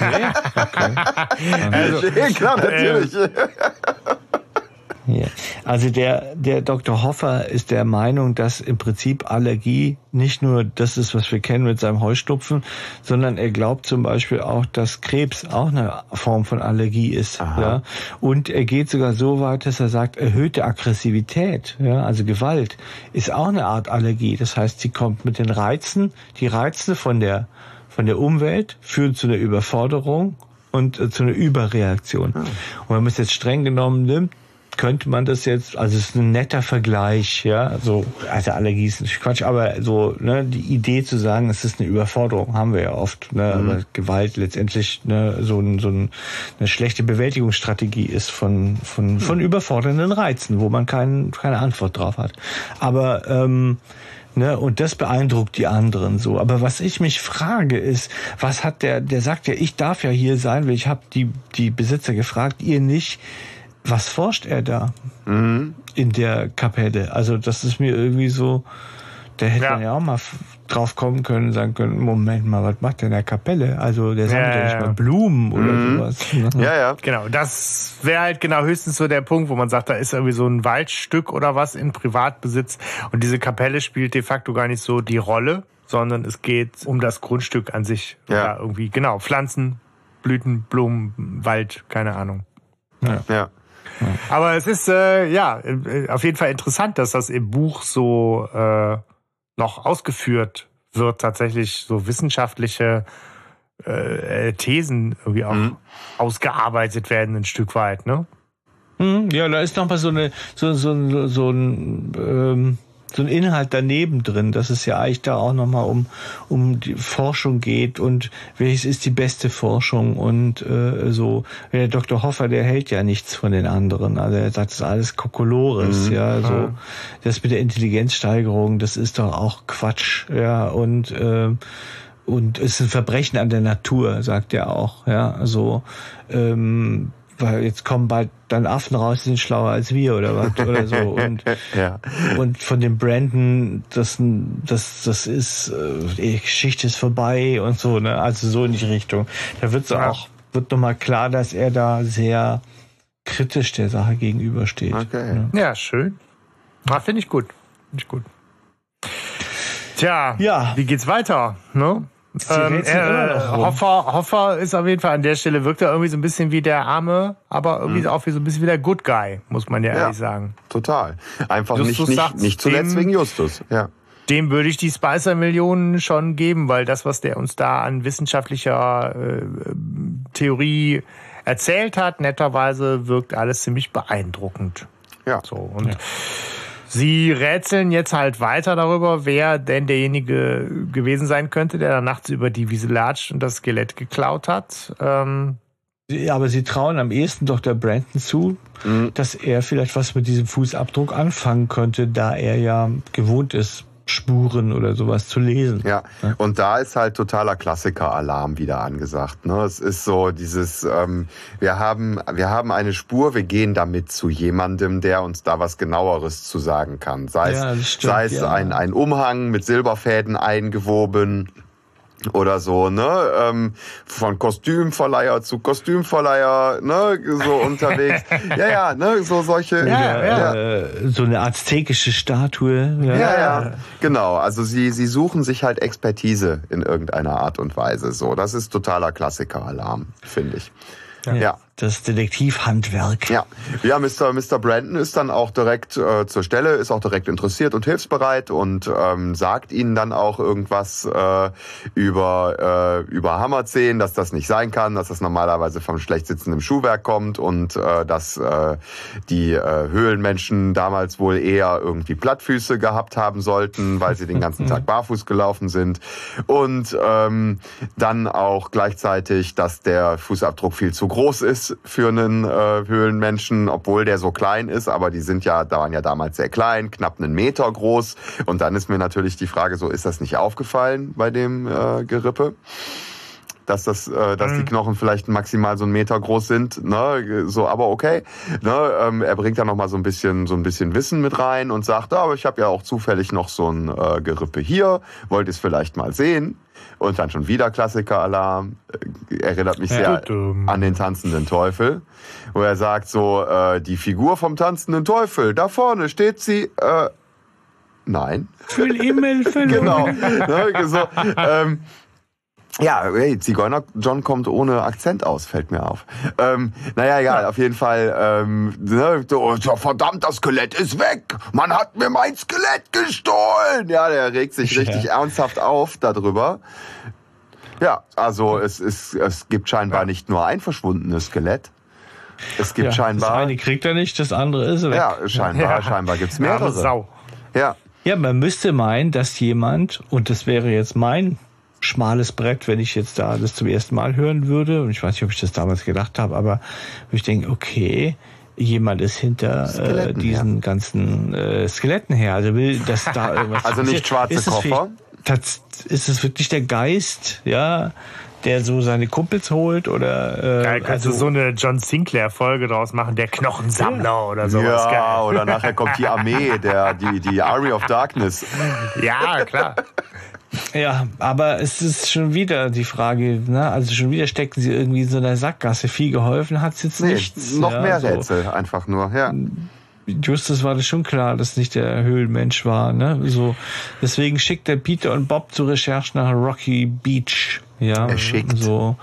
Nee? Okay. Also, Klar, natürlich. Ja. Also der, der Dr. Hoffer ist der Meinung, dass im Prinzip Allergie nicht nur das ist, was wir kennen mit seinem Heuschnupfen, sondern er glaubt zum Beispiel auch, dass Krebs auch eine Form von Allergie ist. Ja? Und er geht sogar so weit, dass er sagt, erhöhte Aggressivität, ja, also Gewalt, ist auch eine Art Allergie. Das heißt, sie kommt mit den Reizen, die Reize von der von der Umwelt führen zu einer Überforderung und äh, zu einer Überreaktion. Und wenn man es jetzt streng genommen nimmt, könnte man das jetzt, also es ist ein netter Vergleich, ja, so, also Allergie ist nicht Quatsch, aber so, ne, die Idee zu sagen, es ist eine Überforderung, haben wir ja oft, ne, aber Gewalt letztendlich, ne, so, ein, so ein, eine schlechte Bewältigungsstrategie ist von, von, von überfordernden Reizen, wo man kein, keine Antwort drauf hat. Aber, ähm, Ne, und das beeindruckt die anderen so. Aber was ich mich frage ist, was hat der, der sagt ja, ich darf ja hier sein, weil ich habe die, die Besitzer gefragt, ihr nicht. Was forscht er da in der Kapelle? Also das ist mir irgendwie so, der hätte Ja. dann ja auch mal drauf kommen können und sagen können, Moment mal, was macht der in der Kapelle? Also der sammelt Ja, ja, nicht ja. mal Blumen oder sowas. ne? Ja, ja. Genau, das wäre halt genau höchstens so der Punkt, wo man sagt, da ist irgendwie so ein Waldstück oder was in Privatbesitz und diese Kapelle spielt de facto gar nicht so die Rolle, sondern es geht um das Grundstück an sich. Ja. Oder irgendwie, genau, Pflanzen, Blüten, Blumen, Wald, keine Ahnung. ja. Aber es ist äh, ja äh, auf jeden Fall interessant, dass das im Buch so äh, noch ausgeführt wird, tatsächlich so wissenschaftliche äh, äh, Thesen irgendwie auch ausgearbeitet werden ein Stück weit, ne? Hm, Ja, da ist noch mal so eine so so so, so ein ähm, so ein Inhalt daneben drin, dass es ja eigentlich da auch nochmal um, um die Forschung geht und welches ist die beste Forschung und äh, so. Der Dr. Hoffer, der hält ja nichts von den anderen. Also er sagt, das ist alles Kokolores, mhm. ja, so. Das mit der Intelligenzsteigerung, das ist doch auch Quatsch, ja, und äh, und es ist ein Verbrechen an der Natur, sagt er auch, ja, also ähm, weil jetzt kommen bald dann Affen raus, die sind schlauer als wir oder was oder so und ja. und von dem Brandon das das das ist äh, die Geschichte ist vorbei und so ne also so in die Richtung da wird so ja. auch wird nochmal klar dass er da sehr kritisch der Sache gegenübersteht okay. ja. ja schön ah, finde ich gut finde ich gut Tja, ja. wie geht's weiter? Ne? Ähm, äh, Hoffer, Hoffer ist auf jeden Fall an der Stelle, wirkt er irgendwie so ein bisschen wie der Arme, aber irgendwie mhm. auch wie so ein bisschen wie der Good Guy, muss man ja, ja ehrlich sagen. Total. Einfach Justus nicht, nicht, nicht zuletzt dem, wegen Justus. Ja. Dem würde ich die Spicer-Millionen schon geben, weil das, was der uns da an wissenschaftlicher äh, Theorie erzählt hat, netterweise wirkt alles ziemlich beeindruckend. Ja. So, und ja. Sie rätseln jetzt halt weiter darüber, wer denn derjenige gewesen sein könnte, der da nachts über die Wiese latscht und das Skelett geklaut hat. Ähm ja, aber sie trauen am ehesten doch der Brandon zu, mhm. dass er vielleicht was mit diesem Fußabdruck anfangen könnte, da er ja gewohnt ist, Spuren oder sowas zu lesen. Ja, und da ist halt totaler Klassiker-Alarm wieder angesagt. Ne? Es ist so dieses, ähm, wir haben, wir haben eine Spur, wir gehen damit zu jemandem, der uns da was genaueres zu sagen kann. Sei es, ja, stimmt, sei es ja. ein, ein Umhang mit Silberfäden eingewoben oder so, ne? Ähm, von Kostümverleiher zu Kostümverleiher, ne? So unterwegs. ja, ja, ne? So solche. Ja, ja. Äh, so eine aztekische Statue. Ja. ja, ja, genau. Also sie, sie suchen sich halt Expertise in irgendeiner Art und Weise. So, das ist totaler Klassiker-Alarm, finde ich. Ja. ja. Das Detektivhandwerk. Ja, ja Mr. Mr. Brandon ist dann auch direkt äh, zur Stelle, ist auch direkt interessiert und hilfsbereit und ähm, sagt ihnen dann auch irgendwas äh, über, äh, über Hammerzehen, dass das nicht sein kann, dass das normalerweise vom schlecht sitzenden Schuhwerk kommt und äh, dass äh, die äh, Höhlenmenschen damals wohl eher irgendwie Plattfüße gehabt haben sollten, weil sie den ganzen Tag barfuß gelaufen sind. Und ähm, dann auch gleichzeitig, dass der Fußabdruck viel zu groß ist für einen äh, Höhlenmenschen, obwohl der so klein ist, aber die sind ja, da waren ja damals sehr klein, knapp einen Meter groß. Und dann ist mir natürlich die Frage, so ist das nicht aufgefallen bei dem äh, Gerippe? dass das, äh, dass mhm. die Knochen vielleicht maximal so einen Meter groß sind, ne, so, aber okay. Ne, ähm, er bringt da noch mal so ein bisschen, so ein bisschen Wissen mit rein und sagt, ah, aber ich habe ja auch zufällig noch so ein äh, Gerippe hier, wollt ihr es vielleicht mal sehen? Und dann schon wieder Klassiker-Alarm. Äh, erinnert mich sehr an den tanzenden Teufel, wo er sagt so, äh, die Figur vom tanzenden Teufel, da vorne steht sie, äh, nein. Für Himmel Genau. Ne, so, ähm, ja, hey, Zigeuner John kommt ohne Akzent aus, fällt mir auf. Ähm, naja, egal, ja. auf jeden Fall. Ähm, ne, so, verdammt, das Skelett ist weg. Man hat mir mein Skelett gestohlen. Ja, der regt sich richtig ja. ernsthaft auf darüber. Ja, also es, ist, es gibt scheinbar ja. nicht nur ein verschwundenes Skelett. Es gibt scheinbar. Das eine kriegt er nicht, das andere ist weg. Ja, scheinbar, scheinbar gibt's mehrere. Sau. Ja. Ja, man müsste meinen, dass jemand, und das wäre jetzt mein schmales Brett, wenn ich jetzt da das zum ersten Mal hören würde. Und ich weiß nicht, ob ich das damals gedacht habe, aber ich denke, okay, jemand ist hinter äh, diesen her. ganzen äh, Skeletten her. Also will, dass da irgendwas Also nicht schwarze ist Koffer? Es ist es wirklich der Geist, ja, der so seine Kumpels holt oder äh, Geil, kannst also, du so eine John Sinclair Folge draus machen, der Knochensammler ja. oder sowas. Ja, Geil. oder nachher kommt die Armee, der die die Army of Darkness. Ja, klar. Ja, aber es ist schon wieder die Frage, ne? Also schon wieder stecken sie irgendwie in so einer Sackgasse. Viel geholfen hat's jetzt nee, nichts. Noch ja, mehr so. Rätsel einfach nur, ja. Justus war das schon klar, dass nicht der Höhlenmensch war, ne? So. Deswegen schickt er Peter und Bob zur Recherche nach Rocky Beach. Ja. Er schickt. So.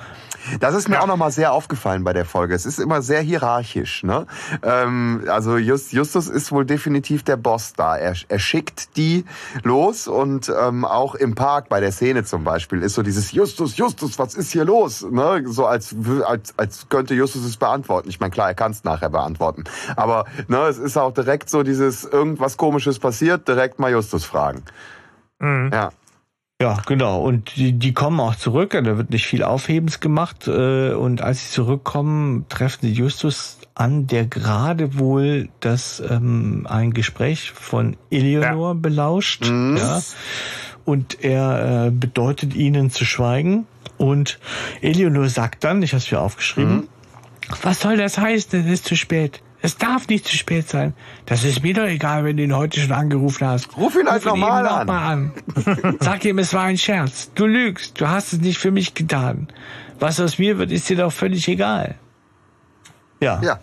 Das ist mir ja. auch nochmal sehr aufgefallen bei der Folge. Es ist immer sehr hierarchisch. Ne? Ähm, also Just, Justus ist wohl definitiv der Boss da. Er, er schickt die los und ähm, auch im Park bei der Szene zum Beispiel ist so dieses Justus, Justus, was ist hier los? Ne? So als, als, als könnte Justus es beantworten. Ich meine, klar, er kann es nachher beantworten. Aber ne, es ist auch direkt so dieses irgendwas Komisches passiert, direkt mal Justus fragen. Mhm. Ja. Ja, genau. Und die, die kommen auch zurück. Da wird nicht viel Aufhebens gemacht. Äh, und als sie zurückkommen, treffen sie Justus an, der gerade wohl das ähm, ein Gespräch von Eleonor ja. belauscht. Mhm. Ja. Und er äh, bedeutet ihnen zu schweigen. Und Eleonor sagt dann, ich habe es mir aufgeschrieben, mhm. was soll das heißen? Es ist zu spät. Es darf nicht zu spät sein. Das ist mir doch egal, wenn du ihn heute schon angerufen hast. Ruf ihn halt nochmal an. Noch an. Sag ihm, es war ein Scherz. Du lügst. Du hast es nicht für mich getan. Was aus mir wird, ist dir doch völlig egal. Ja. Ja.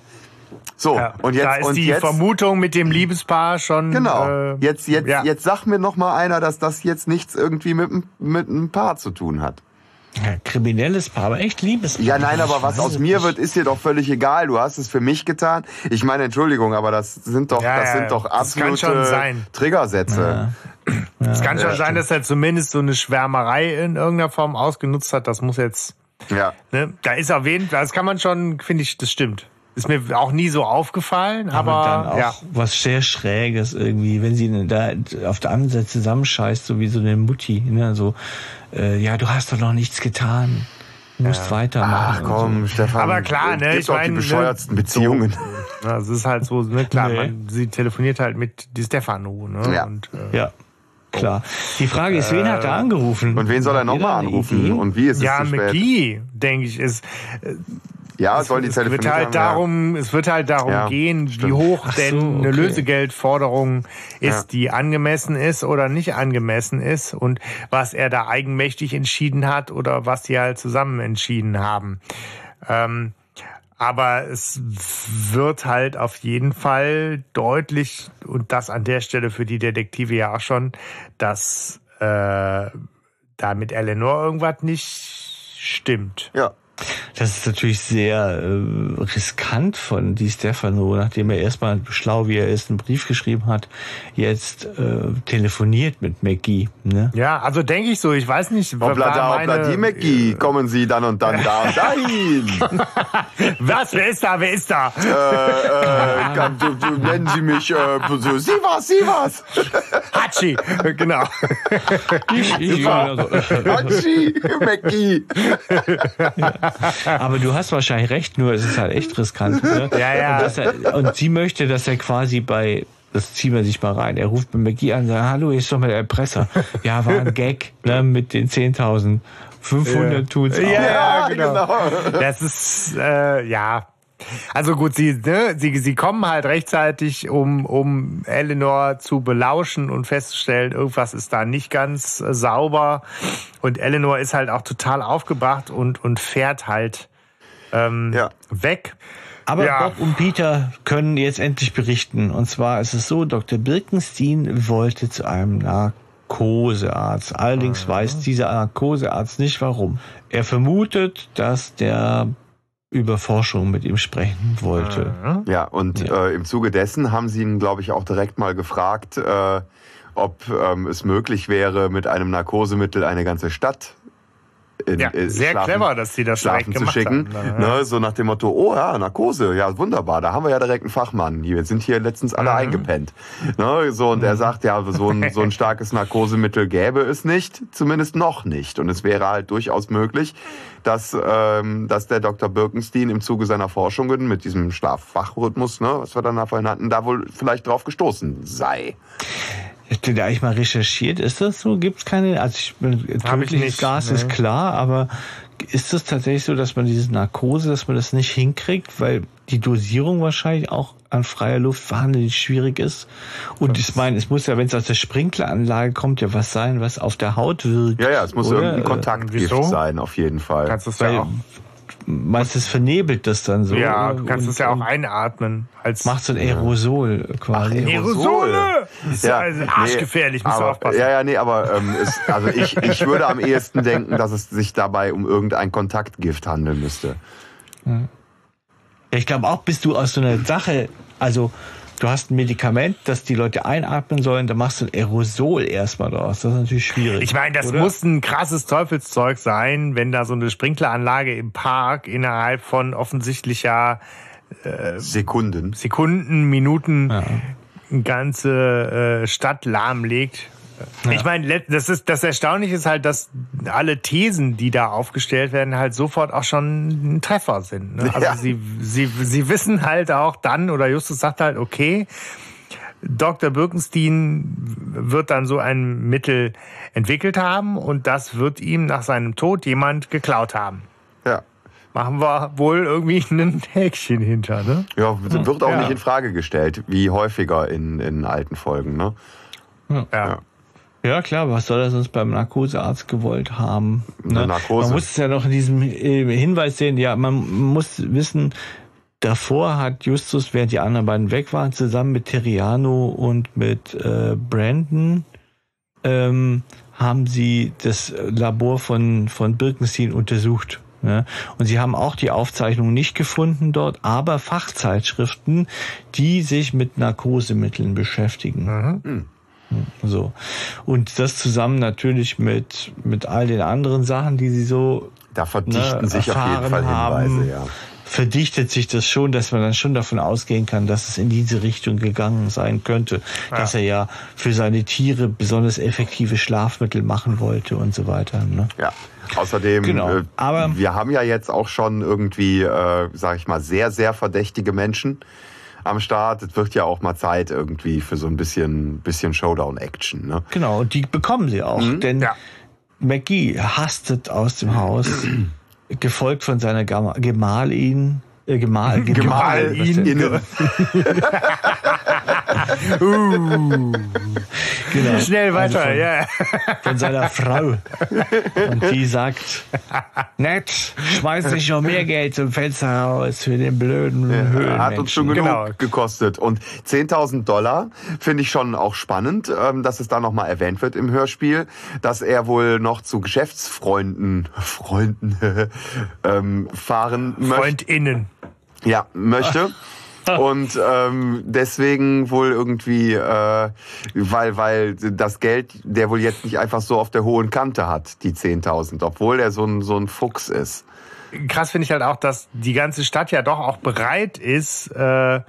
So, ja, und jetzt da ist und die jetzt, Vermutung mit dem Liebespaar schon. Genau. Äh, jetzt jetzt ja. jetzt sag mir noch mal einer, dass das jetzt nichts irgendwie mit mit einem Paar zu tun hat. Ja, kriminelles Paar, aber echt Liebespaar. Ja, nein, aber was aus mir wird, ist dir doch völlig egal. Du hast es für mich getan. Ich meine, Entschuldigung, aber das sind doch, ja, das sind doch absolute Triggersätze. Es kann schon sein, dass er zumindest so eine Schwärmerei in irgendeiner Form ausgenutzt hat. Das muss jetzt. Ja. Ne, da ist erwähnt, das kann man schon, finde ich, das stimmt. Ist mir auch nie so aufgefallen, aber, aber dann auch ja. was sehr Schräges irgendwie, wenn sie da auf der anderen Seite zusammenscheißt, so wie so eine Mutti, ne, so, äh, ja, du hast doch noch nichts getan. Du musst ja. weitermachen. Ach komm, so. Stefan. Aber klar, ne? Ich meine, die ne, bescheuertsten ne, Beziehungen. So, das ist halt so, ne, klar, nee. man, sie telefoniert halt mit die Stefano, ne? Ja. Und, äh, ja. Klar. Die Frage ist, wen hat er äh, angerufen? Und wen soll er nochmal anrufen? Und wie ist es ja, zu spät? Ja, McGee, denke ich, ist. Ja, es, sollen die es wird halt haben, darum, ja. es wird halt darum ja, gehen, stimmt. wie hoch Ach denn so, okay. eine Lösegeldforderung ist, ja. die angemessen ist oder nicht angemessen ist und was er da eigenmächtig entschieden hat oder was sie halt zusammen entschieden haben. Ähm, aber es wird halt auf jeden Fall deutlich, und das an der Stelle für die Detektive ja auch schon, dass äh, da mit Eleanor irgendwas nicht stimmt. Ja, das ist natürlich sehr äh, riskant von Di Stefano, nachdem er erstmal schlau wie er ist, einen Brief geschrieben hat, jetzt äh, telefoniert mit Maggie. Ne? Ja, also denke ich so, ich weiß nicht. Hoppla da, hoppla die Maggie, kommen Sie dann und dann da und dahin. Was, wer ist da, wer ist da? Äh, äh, kann, du, du, nennen Sie mich, äh, so, Sie was, Sie was. Hatschi, genau. Ich, ich, also. Hatschi, Maggie. Ja. Aber du hast wahrscheinlich recht, nur es ist halt echt riskant. Ne? Ja, ja. Und, er, und, sie möchte, dass er quasi bei, das ziehen wir sich mal rein, er ruft bei McGee an und sagt, hallo, hier ist doch mal der Erpresser. Ja, war ein Gag ne, mit den 10.000. 500 ja. tut's auch. Ja, genau. genau. Das ist, äh, ja, also gut, sie, ne, sie, sie kommen halt rechtzeitig, um, um Eleanor zu belauschen und festzustellen, irgendwas ist da nicht ganz äh, sauber. Und Eleanor ist halt auch total aufgebracht und, und fährt halt ähm, ja. weg. Aber ja. Bob und Peter können jetzt endlich berichten. Und zwar ist es so, Dr. Birkenstein wollte zu einem Narkosearzt. Allerdings mhm. weiß dieser Narkosearzt nicht warum. Er vermutet, dass der über Forschung mit ihm sprechen wollte. Ja, und ja. Äh, im Zuge dessen haben sie ihn, glaube ich, auch direkt mal gefragt, äh, ob ähm, es möglich wäre, mit einem Narkosemittel eine ganze Stadt in, ja, äh, sehr schlafen, clever, dass sie das schlafen zu schicken. Haben, ne, so nach dem Motto, oh ja, Narkose, ja wunderbar, da haben wir ja direkt einen Fachmann. Wir sind hier letztens alle mhm. eingepennt. Ne, so und mhm. er sagt ja, so ein, so ein starkes Narkosemittel gäbe es nicht, zumindest noch nicht. Und es wäre halt durchaus möglich, dass, ähm, dass der Dr. Birkenstein im Zuge seiner Forschungen mit diesem Schlaffachrhythmus, ne, was wir dann vorhin hatten, da wohl vielleicht drauf gestoßen sei. Hätte der eigentlich mal recherchiert? Ist das so? Gibt es keine? Also ich, tödliches Gas ne? ist klar, aber ist es tatsächlich so, dass man diese Narkose, dass man das nicht hinkriegt, weil die Dosierung wahrscheinlich auch an freier Luft wahnsinnig schwierig ist. Und ich meine, es muss ja, wenn es aus der Sprinkleranlage kommt, ja was sein, was auf der Haut wirkt. Ja, ja, es muss oder? irgendein Kontaktgift äh, sein, auf jeden Fall. Kannst du ja auch es vernebelt das dann so? Ja, du kannst Und- es ja auch einatmen. Als Macht so ein Aerosol quasi. Aerosole! Das ist ja, also arschgefährlich, musst du aufpassen. Ja, ja, nee, aber ähm, es, also ich, ich würde am ehesten denken, dass es sich dabei um irgendein Kontaktgift handeln müsste. Ja, ich glaube auch, bist du aus so einer Sache, also du hast ein Medikament, das die Leute einatmen sollen, da machst du ein Aerosol erstmal draus. Das ist natürlich schwierig. Ich meine, das oder? muss ein krasses Teufelszeug sein, wenn da so eine Sprinkleranlage im Park innerhalb von offensichtlicher Sekunden. Sekunden, Minuten Ja. eine ganze äh, Stadt lahmlegt. Ich meine, das ist das Erstaunliche ist halt, dass alle Thesen, die da aufgestellt werden, halt sofort auch schon ein Treffer sind. Ne? Also Ja. sie, sie, sie wissen halt auch dann, oder Justus sagt halt, okay, Dr. Birkenstein wird dann so ein Mittel entwickelt haben und das wird ihm nach seinem Tod jemand geklaut haben. Ja. Machen wir wohl irgendwie ein Häkchen hinter, ne? Ja, wird auch Ja. nicht in Frage gestellt, wie häufiger in, in alten Folgen, ne? Ja. Ja, klar, was soll er sonst beim Narkosearzt gewollt haben? Ne? Man muss es ja noch in diesem äh, Hinweis sehen, ja, man muss wissen, davor hat Justus, während die anderen beiden weg waren, zusammen mit Terriano und mit äh, Brandon, ähm, haben sie das Labor von, von Birkenstein untersucht. Ja? Und sie haben auch die Aufzeichnungen nicht gefunden dort, aber Fachzeitschriften, die sich mit Narkosemitteln beschäftigen. So. Und das zusammen natürlich mit, mit all den anderen Sachen, die sie so Da verdichten Ne, sich auf jeden Fall Hinweise, haben. ja. verdichtet sich das schon, dass man dann schon davon ausgehen kann, dass es in diese Richtung gegangen sein könnte. Dass er ja für seine Tiere besonders effektive Schlafmittel machen wollte und so weiter. Ne? Ja. Außerdem, Genau. äh, Aber- wir haben ja jetzt auch schon irgendwie, äh, sag ich mal, sehr, sehr verdächtige Menschen am Start. Es wird ja auch mal Zeit irgendwie für so ein bisschen, bisschen Showdown-Action. Ne? Genau, und die bekommen sie auch. Denn Ja. Maggie hastet aus dem Haus, gefolgt von seiner Gama- Gemahlin. Äh, Gemahl? Innen. Genau. Schnell weiter, Also von, ja. von seiner Frau. Und die sagt, nett, schmeiß nicht noch mehr Geld zum Fenster raus für den blöden Höhlenmenschen. Hat uns schon genug Genau. gekostet. Und 10.000 Dollar finde ich schon auch spannend, ähm, dass es da nochmal erwähnt wird im Hörspiel, dass er wohl noch zu Geschäftsfreunden Freunden, ähm, fahren möchte. FreundInnen. Ja, möchte. Und ähm, deswegen wohl irgendwie, äh, weil, weil das Geld, der wohl jetzt nicht einfach so auf der hohen Kante hat, die 10.000, obwohl er so ein, so ein Fuchs ist. Krass finde ich halt auch, dass die ganze Stadt ja doch auch bereit ist, äh,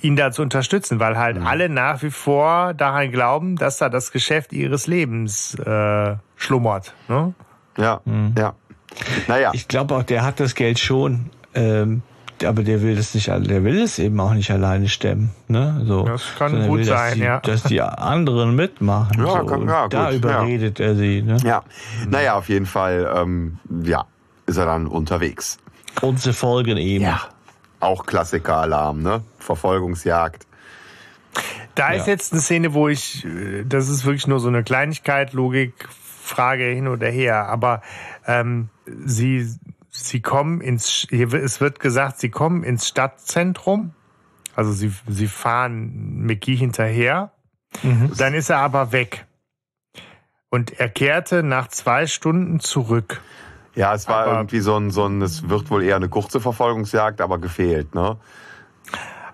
ihn da zu unterstützen, weil halt Mhm. alle nach wie vor daran glauben, dass da das Geschäft ihres Lebens äh, schlummert. Ne? Ja, ja. Naja, Ich glaube auch, der hat das Geld schon, ähm, aber der will das nicht, der will es eben auch nicht alleine stemmen. Ne? So. Das kann Sondern gut will, dass sein, die, ja. Dass die anderen mitmachen. Ja, so. kann- ja, da gut, überredet er sie. Ne? ja. Naja, auf jeden Fall, ähm, ja, ist er dann unterwegs. Und sie folgen ihm. Auch Klassiker-Alarm, ne? Verfolgungsjagd. Da Ja. ist jetzt eine Szene, wo ich, äh, das ist wirklich nur so eine Kleinigkeit, Logik, Frage hin oder her, aber ähm, sie, sie kommen ins, hier es wird gesagt, sie kommen ins Stadtzentrum, also sie, sie fahren McGee hinterher, dann ist er aber weg. Und er kehrte nach zwei Stunden zurück. Ja, es war Aber- irgendwie so ein, so ein, es wird wohl eher eine kurze Verfolgungsjagd, aber gefehlt, ne?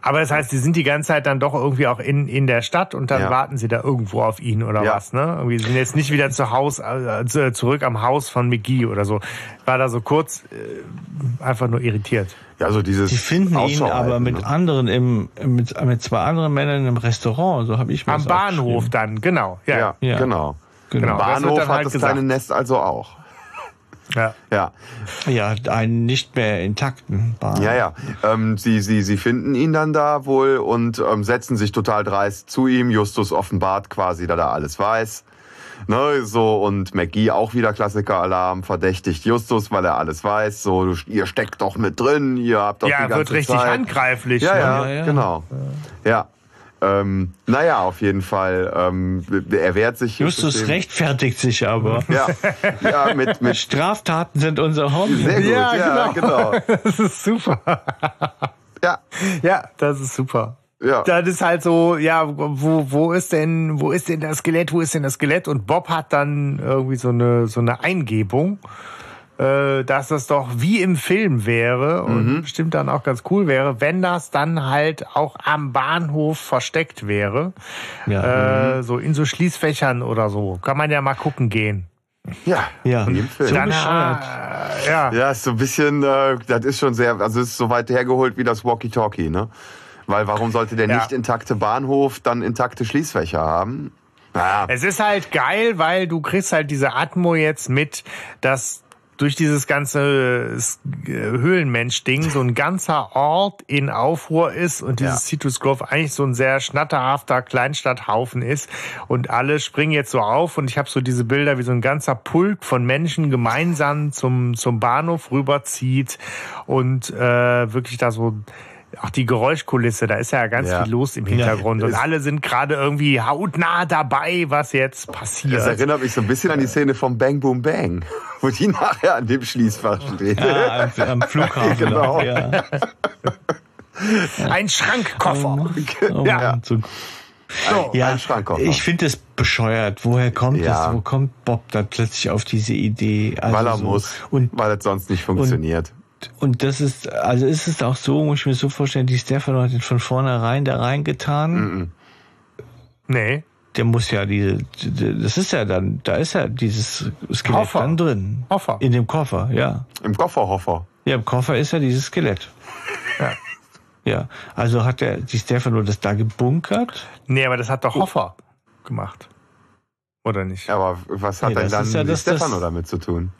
Aber das heißt, sie sind die ganze Zeit dann doch irgendwie auch in, in der Stadt und dann Ja. warten sie da irgendwo auf ihn oder Ja. was, ne? Irgendwie sind jetzt nicht wieder zu Haus, äh, zu- zurück am Haus von McGee oder so. War da so kurz äh, einfach nur irritiert. Ja, so dieses. Die finden ihn aber mit ne? anderen im, mit, mit zwei anderen Männern im Restaurant, so habe ich mir Am das Bahnhof dann, genau. Ja. Ja, Ja. genau. Genau. Bahnhof dann hat halt das gesagt. kleine Nest also auch. Ja. Ja, Ja, einen nicht mehr intakten Bahnhof. ja, ja. Ähm, sie, sie, sie finden ihn dann da wohl und ähm, setzen sich total dreist zu ihm. Justus offenbart quasi, dass er alles weiß. Ne, so, und McGee auch wieder Klassiker-Alarm, verdächtigt Justus, weil er alles weiß. So, du, ihr steckt doch mit drin, ihr habt doch die Ja, ganze wird richtig Zeit. handgreiflich. Ja, ne? ja, Ja, ja. genau. Ja. Ähm, naja, auf jeden Fall. Ähm, er wehrt sich. Justus rechtfertigt sich aber. Ja, ja mit, mit Straftaten sind unser Hobby. Sehr gut, ja, Ja, genau. Das ist super. Ja, Ja, das ist super. ja. Das ist halt so, ja, wo, wo ist denn, wo ist denn das Skelett, wo ist denn das Skelett? Und Bob hat dann irgendwie so eine, so eine Eingebung, äh, dass das doch wie im Film wäre und bestimmt dann auch ganz cool wäre, wenn das dann halt auch am Bahnhof versteckt wäre. Ja. Äh, so in so Schließfächern oder so. Kann man ja mal gucken gehen. ja. Ja. In jedem Film. So Dann, äh, ja. Ja, ist so ein bisschen, äh, das ist schon sehr, also es ist so weit hergeholt wie das Walkie-Talkie, ne? Weil warum sollte der Ja. nicht intakte Bahnhof dann intakte Schließfächer haben? Naja, Es ist halt geil, weil du kriegst halt diese Atmo jetzt mit, dass durch dieses ganze äh, Höhlenmensch-Ding so ein ganzer Ort in Aufruhr ist und dieses Ja. Citrus Grove eigentlich so ein sehr schnatterhafter Kleinstadthaufen ist und alle springen jetzt so auf und ich habe so diese Bilder, wie so ein ganzer Pulk von Menschen gemeinsam zum, zum Bahnhof rüberzieht und äh, wirklich da so auch die Geräuschkulisse, da ist ja ganz Ja. viel los im Hintergrund und Es- alle sind gerade irgendwie hautnah dabei, was jetzt passiert. das erinnert mich so ein bisschen an die Szene vom Bang Boom Bang, wo die nachher an dem Schließfach steht. Ja, am, am Flughafen. Genau. Ja. Ein Schrankkoffer. Oh Ja. Mann, so So. Ja, Ein Schrankkoffer. ich finde es bescheuert. Woher kommt Ja. das? Wo kommt Bob dann plötzlich auf diese Idee? Also weil er so. muss, Und, weil es sonst nicht funktioniert. Und das ist, also ist es auch so, muss ich mir so vorstellen, die Stefano hat ihn von vornherein da reingetan. Mhm. Nee. Der muss ja diese, die- das ist ja dann, da ist ja dieses Skelett Koffer. dann drin. Koffer. In dem Koffer, ja. Im Kofferhoffer. Ja, im Koffer ist ja dieses Skelett. Ja. Ja, also hat der, die Stefano das da gebunkert? Nee, aber das hat doch Hoffer gemacht. Oder nicht? Aber was hat Nee, denn dann ja Stefano damit zu tun?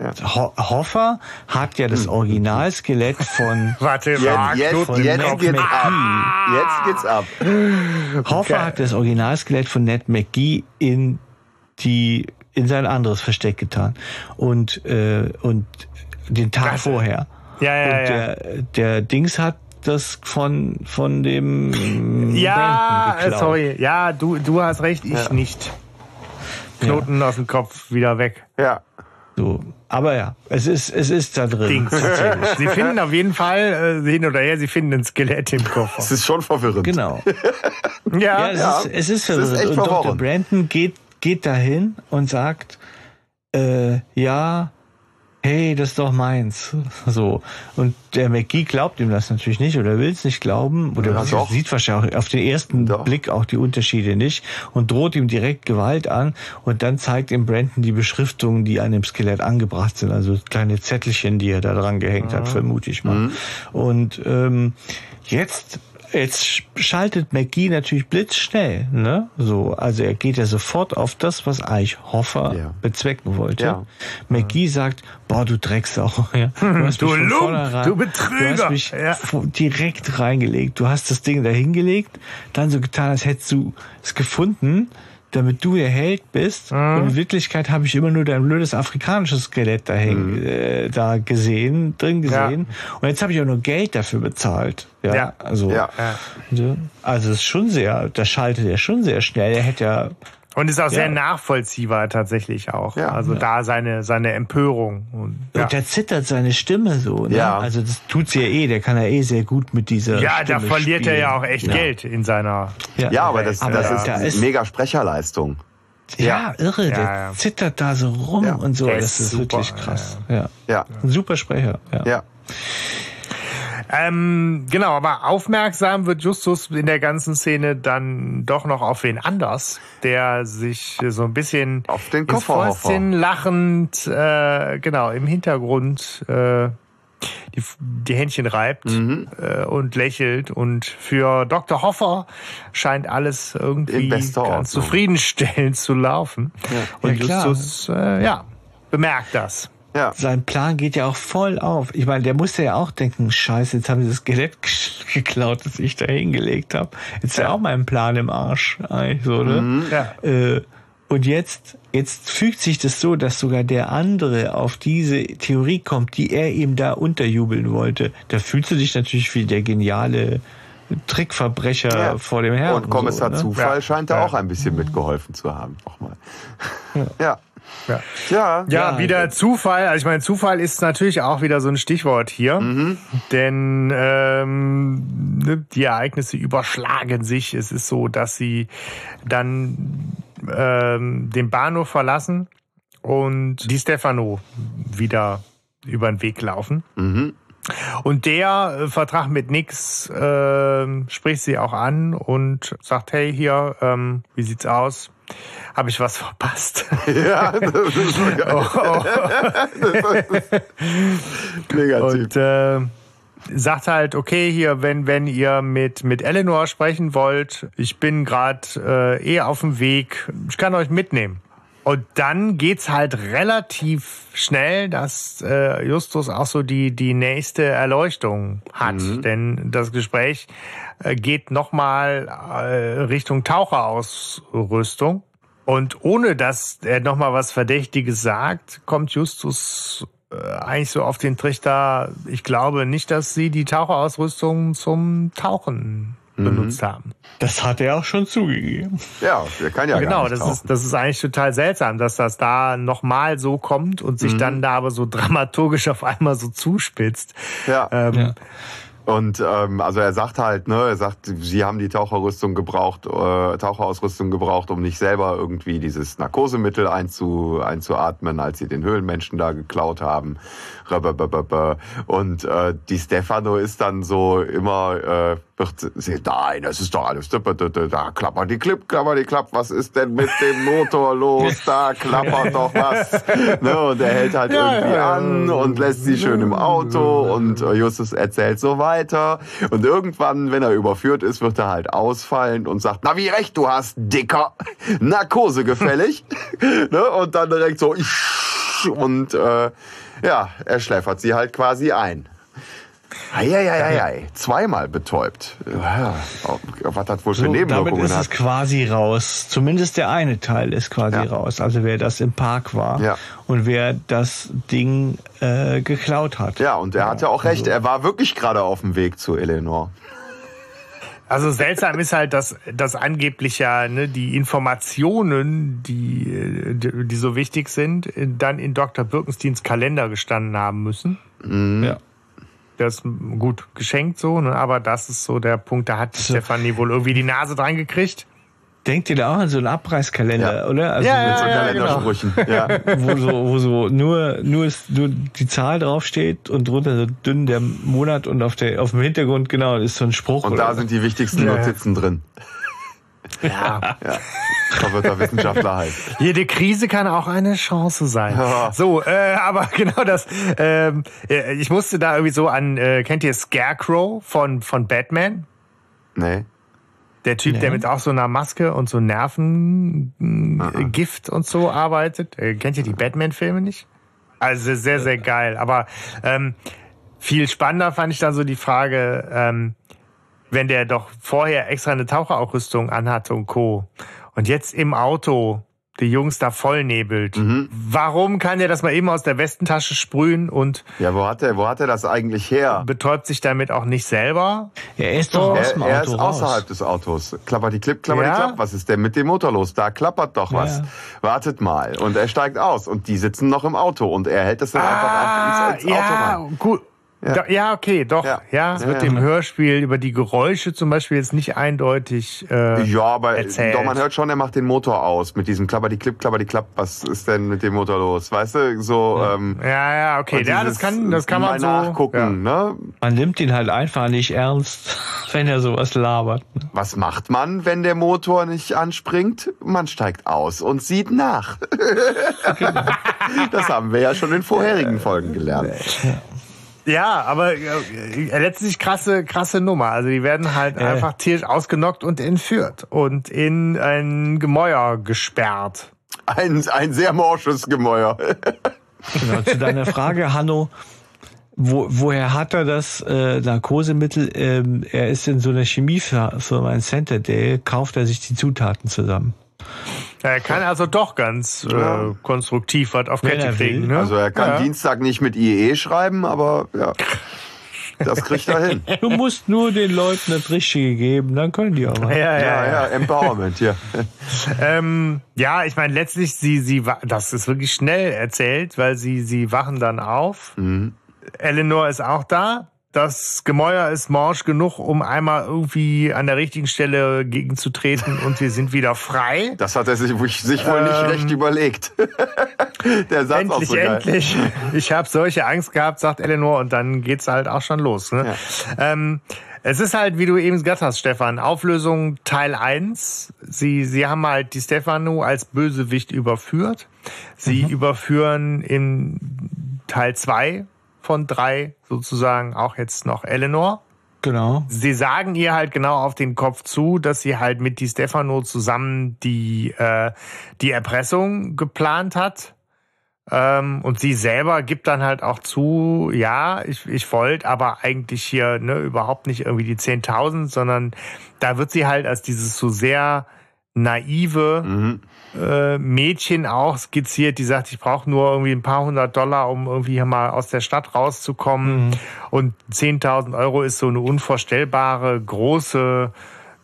Ho Hoffer hat ja das Hm. Originalskelett von Warte, Jetzt, jetzt, von jetzt Ned geht's ab. Jetzt geht's ab. Hoffer Okay. hat das Originalskelett von Ned McGee in die in sein anderes Versteck getan und äh, und den Tag Das- vorher Ja, ja, und ja. der der Dings hat das von von dem Ja, sorry. Ja, du, du hast recht, ich Ja. nicht. Knoten aus dem Kopf wieder weg. Ja. So, aber ja, es ist es ist da drin. Sie finden auf jeden Fall äh, hin oder her, sie finden ein Skelett im Es Koffer. ist schon verwirrend. Genau. Ja, Ja, es, Ja, ist, es ist es ist verwirrend. echt und Dr. Brandon geht, geht dahin und sagt, äh, ja, hey, das ist doch meins. So. Und der McGee glaubt ihm das natürlich nicht oder will es nicht glauben oder Ja, doch. sieht wahrscheinlich auch auf den ersten Doch. Blick auch die Unterschiede nicht und droht ihm direkt Gewalt an und dann zeigt ihm Brandon die Beschriftungen, die an dem Skelett angebracht sind, also kleine Zettelchen, die er da dran gehängt hat, vermute ich mal. Und ähm, jetzt Jetzt schaltet McGee natürlich blitzschnell, ne? So, also er geht ja sofort auf das, was eigentlich Hoffer Ja. bezwecken wollte. Ja. McGee sagt, boah, du Drecksau, ja. Du, hast Du Lump, du Betrüger. Du hast mich Ja. direkt reingelegt. Du hast das Ding da hingelegt, dann so getan, als hättest du es gefunden, damit du der Held bist. Mhm. Und in Wirklichkeit habe ich immer nur dein blödes afrikanisches Skelett da, hängen, äh, da gesehen, drin Mhm. Ja. gesehen. Und jetzt habe ich auch nur Geld dafür bezahlt. Ja, Ja. also, Ja. Ja. also es ist schon sehr, da schaltet er schon sehr schnell. Er hätte ja, Und ist auch sehr Ja. nachvollziehbar tatsächlich auch. Ja. also da seine, seine Empörung. Und, ja, und da zittert seine Stimme so. Ne? Ja. Also das tut's ja eh. Der kann ja eh sehr gut mit dieser. ja da Stimme verliert er spielen. ja auch echt Ja. Geld in seiner. Ja, aber das, Aber das da ist, ist- mega Sprecherleistung. Ja, irre. Der Ja, ja. zittert da so rum Ja. und so. Der Das ist ist super, wirklich krass. Ja. Ja. Ein super Sprecher. Ja. Ja. Ähm, genau, aber aufmerksam wird Justus in der ganzen Szene dann doch noch auf wen anders, der sich so ein bisschen Auf den. Fäustchen lachend, äh, genau, im Hintergrund äh, die, die Händchen reibt Mhm. äh, und lächelt. Und für Dr. Hoffer scheint alles irgendwie ganz Ordnung. zufriedenstellend zu laufen. Und Ja. Justus, äh, ja, bemerkt das. Ja. Sein Plan geht ja auch voll auf. Ich meine, der musste ja auch denken, scheiße, jetzt haben sie das Skelett geklaut, das ich da hingelegt habe. Jetzt ist ja auch mein Plan im Arsch. Eigentlich so, ne? Ja. Äh, und jetzt, jetzt fügt sich das so, dass sogar der andere auf diese Theorie kommt, die er ihm da unterjubeln wollte. Da fühlst du dich natürlich wie der geniale Trickverbrecher ja. vor dem Herrn. Und Kommissar so, ne? Zufall ja. scheint da auch ein bisschen mitgeholfen zu haben. Nochmal. ja. Ja. Ja, ja, wieder Zufall. Also ich meine, Zufall ist natürlich auch wieder so ein Stichwort hier, mhm. denn ähm, ne, die Ereignisse überschlagen sich. Es ist so, dass sie dann ähm, den Bahnhof verlassen und die Stefano wieder über den Weg laufen. Mhm. Und der äh, Vertrag mit Nix äh, spricht sie auch an und sagt, hey hier, ähm, wie sieht's aus? Habe ich was verpasst? Ja, das ist so geil. oh, oh. das ist negativ. Und äh, sagt halt, okay, hier, wenn, wenn ihr mit, mit Eleanor sprechen wollt, ich bin gerade äh, eh auf dem Weg, ich kann euch mitnehmen. Und dann geht's halt relativ schnell, dass äh, Justus auch so die, die nächste Erleuchtung hat. Mhm. Denn das Gespräch äh, geht nochmal äh, Richtung Taucherausrüstung. Und ohne dass er nochmal was Verdächtiges sagt, kommt Justus äh, eigentlich so auf den Trichter, ich glaube nicht, dass sie die Taucherausrüstung zum Tauchen Mhm. benutzt haben. Das hat er auch schon zugegeben. Ja, der kann ja Genau, das ist, das ist eigentlich total seltsam, dass das da nochmal so kommt und sich mhm. dann da aber so dramaturgisch auf einmal so zuspitzt. Ja. Ähm, ja. Und ähm, also er sagt halt, ne, er sagt, sie haben die Taucherrüstung gebraucht, äh, Taucherausrüstung gebraucht, um nicht selber irgendwie dieses Narkosemittel einzu, einzuatmen, als sie den Höhlenmenschen da geklaut haben. Und äh, die Stefano ist dann so immer, äh, wird sie, nein, das ist doch alles, da, da klappert die Klipp, klappert die Klapp, was ist denn mit dem Motor los? Da klappert doch was. Ne? Und er hält halt ja, irgendwie ja, an und lässt sie schön im Auto und äh, Justus erzählt so weiter. Und irgendwann, wenn er überführt ist, wird er halt ausfallen und sagt, na wie recht du hast, Dicker, Narkose gefällig. ne? Und dann direkt so, und äh, ja, er schläfert sie halt quasi ein. Eieieiei, zweimal betäubt. Ja, was hat wohl für so, Nebenwirkungen damit ist es quasi raus. Zumindest der eine Teil ist quasi ja. raus. Also wer das im Park war ja. und wer das Ding äh, geklaut hat. Ja, und er ja, hat ja auch recht. Also. Er war wirklich gerade auf dem Weg zu Eleanor. Also seltsam ist halt, dass, dass angeblich ja ne, die Informationen, die, die, so wichtig sind, dann in Dr. Birkensteins Kalender gestanden haben müssen. Mhm. Ja. Das ist gut geschenkt so, ne? aber das ist so der Punkt, da hat so. Stefanie wohl irgendwie die Nase dran gekriegt. Denkt ihr da auch an so einen Abreißkalender, ja. oder? Also ja, mit so ja, Kalendersprüchen. Genau. Ja. wo so, wo so nur, nur, ist, nur die Zahl draufsteht und drunter so dünn der Monat und auf, der, auf dem Hintergrund, genau, ist so ein Spruch. Und da sind die wichtigsten Notizen drin. Ja. ja. Da wird der Wissenschaftler halt. Jede Krise kann auch eine Chance sein. Ja. So, äh, aber genau das. Ähm, äh, ich musste da irgendwie so an, äh, kennt ihr Scarecrow von, von Batman? Nee. Der Typ, nee. der mit auch so einer Maske und so Nervengift und so arbeitet. Äh, kennt ihr die Batman-Filme nicht? Also sehr, sehr geil. Aber ähm, viel spannender fand ich dann so die Frage, ähm, wenn der doch vorher extra eine Taucherausrüstung anhatte und Co. Und jetzt im Auto die Jungs da vollnebelt. Mhm. Warum kann er das mal eben aus der Westentasche sprühen und Ja, wo hat er wo hat er das eigentlich her? Betäubt sich damit auch nicht selber? Er ist doch aus dem Auto Er ist außerhalb des Autos. Klappert die Klipp, klappert ja? die Klapp. Was ist denn mit dem Motor los? Da klappert doch was. Ja. Wartet mal. Und er steigt aus und die sitzen noch im Auto und er hält das dann ah, einfach ins, ins Auto ja, rein. Gut. Ja. ja, okay, doch. Ja, ja. Es wird ja, im Hörspiel über die Geräusche zum Beispiel jetzt nicht eindeutig äh, Ja, aber erzählt. doch, man hört schon, er macht den Motor aus mit diesem Klapper die Klipp, Klapper die Klapp. Was ist denn mit dem Motor los? Weißt du, so. Ja, ähm, ja, ja, okay. Ja, das kann, das kann man so nachgucken. Ne? Man nimmt ihn halt einfach nicht ernst, wenn er sowas labert. Was macht man, wenn der Motor nicht anspringt? Man steigt aus und sieht nach. Das haben wir ja schon in vorherigen Folgen gelernt. Ja. Aber äh, letztlich krasse, krasse Nummer. Also die werden halt äh. einfach tierisch ausgenockt und entführt und in ein Gemäuer gesperrt. Ein, ein sehr morsches Gemäuer. genau, zu deiner Frage, Hanno. Wo, woher hat er das äh, Narkosemittel? Ähm, er ist in so einer Chemiefirma in Centerdale, kauft er sich die Zutaten zusammen. Er kann also doch ganz äh, konstruktiv was auf Kette kriegen. Ne? Also er kann ja. Dienstag nicht mit IE schreiben, aber ja. Das kriegt er hin. Du musst nur den Leuten das Richtige geben, dann können die auch. Ja, ja, Ja, ja. ja, Empowerment, ja. Ähm, ja, ich meine, letztlich, sie, sie, das ist wirklich schnell erzählt, weil sie, sie wachen dann auf. Eleanor ist auch da. Das Gemäuer ist morsch genug, um einmal irgendwie an der richtigen Stelle gegenzutreten und wir sind wieder frei. Das hat er sich, sich wohl nicht Ähm, recht überlegt. Der Satz auch Endlich, so geil. endlich. Ich habe solche Angst gehabt, sagt Eleanor, und dann geht's halt auch schon los. Ne? Ähm, es ist halt, wie du eben gesagt hast, Stefan, Auflösung Teil 1. Sie, sie haben halt die Stefano als Bösewicht überführt. Sie Mhm. überführen in Teil 2 von drei sozusagen auch jetzt noch Eleanor. Genau. Sie sagen ihr halt genau auf den Kopf zu, dass sie halt mit Di Stefano zusammen die, äh, die Erpressung geplant hat. Ähm, und sie selber gibt dann halt auch zu, ja, ich, ich wollte aber eigentlich hier ne, überhaupt nicht irgendwie die 10.000, sondern da wird sie halt als dieses so sehr naive Mhm. Äh, Mädchen auch skizziert, die sagt, ich brauche nur irgendwie ein paar hundert Dollar, um irgendwie hier mal aus der Stadt rauszukommen. Und 10.000 Euro ist so eine unvorstellbare große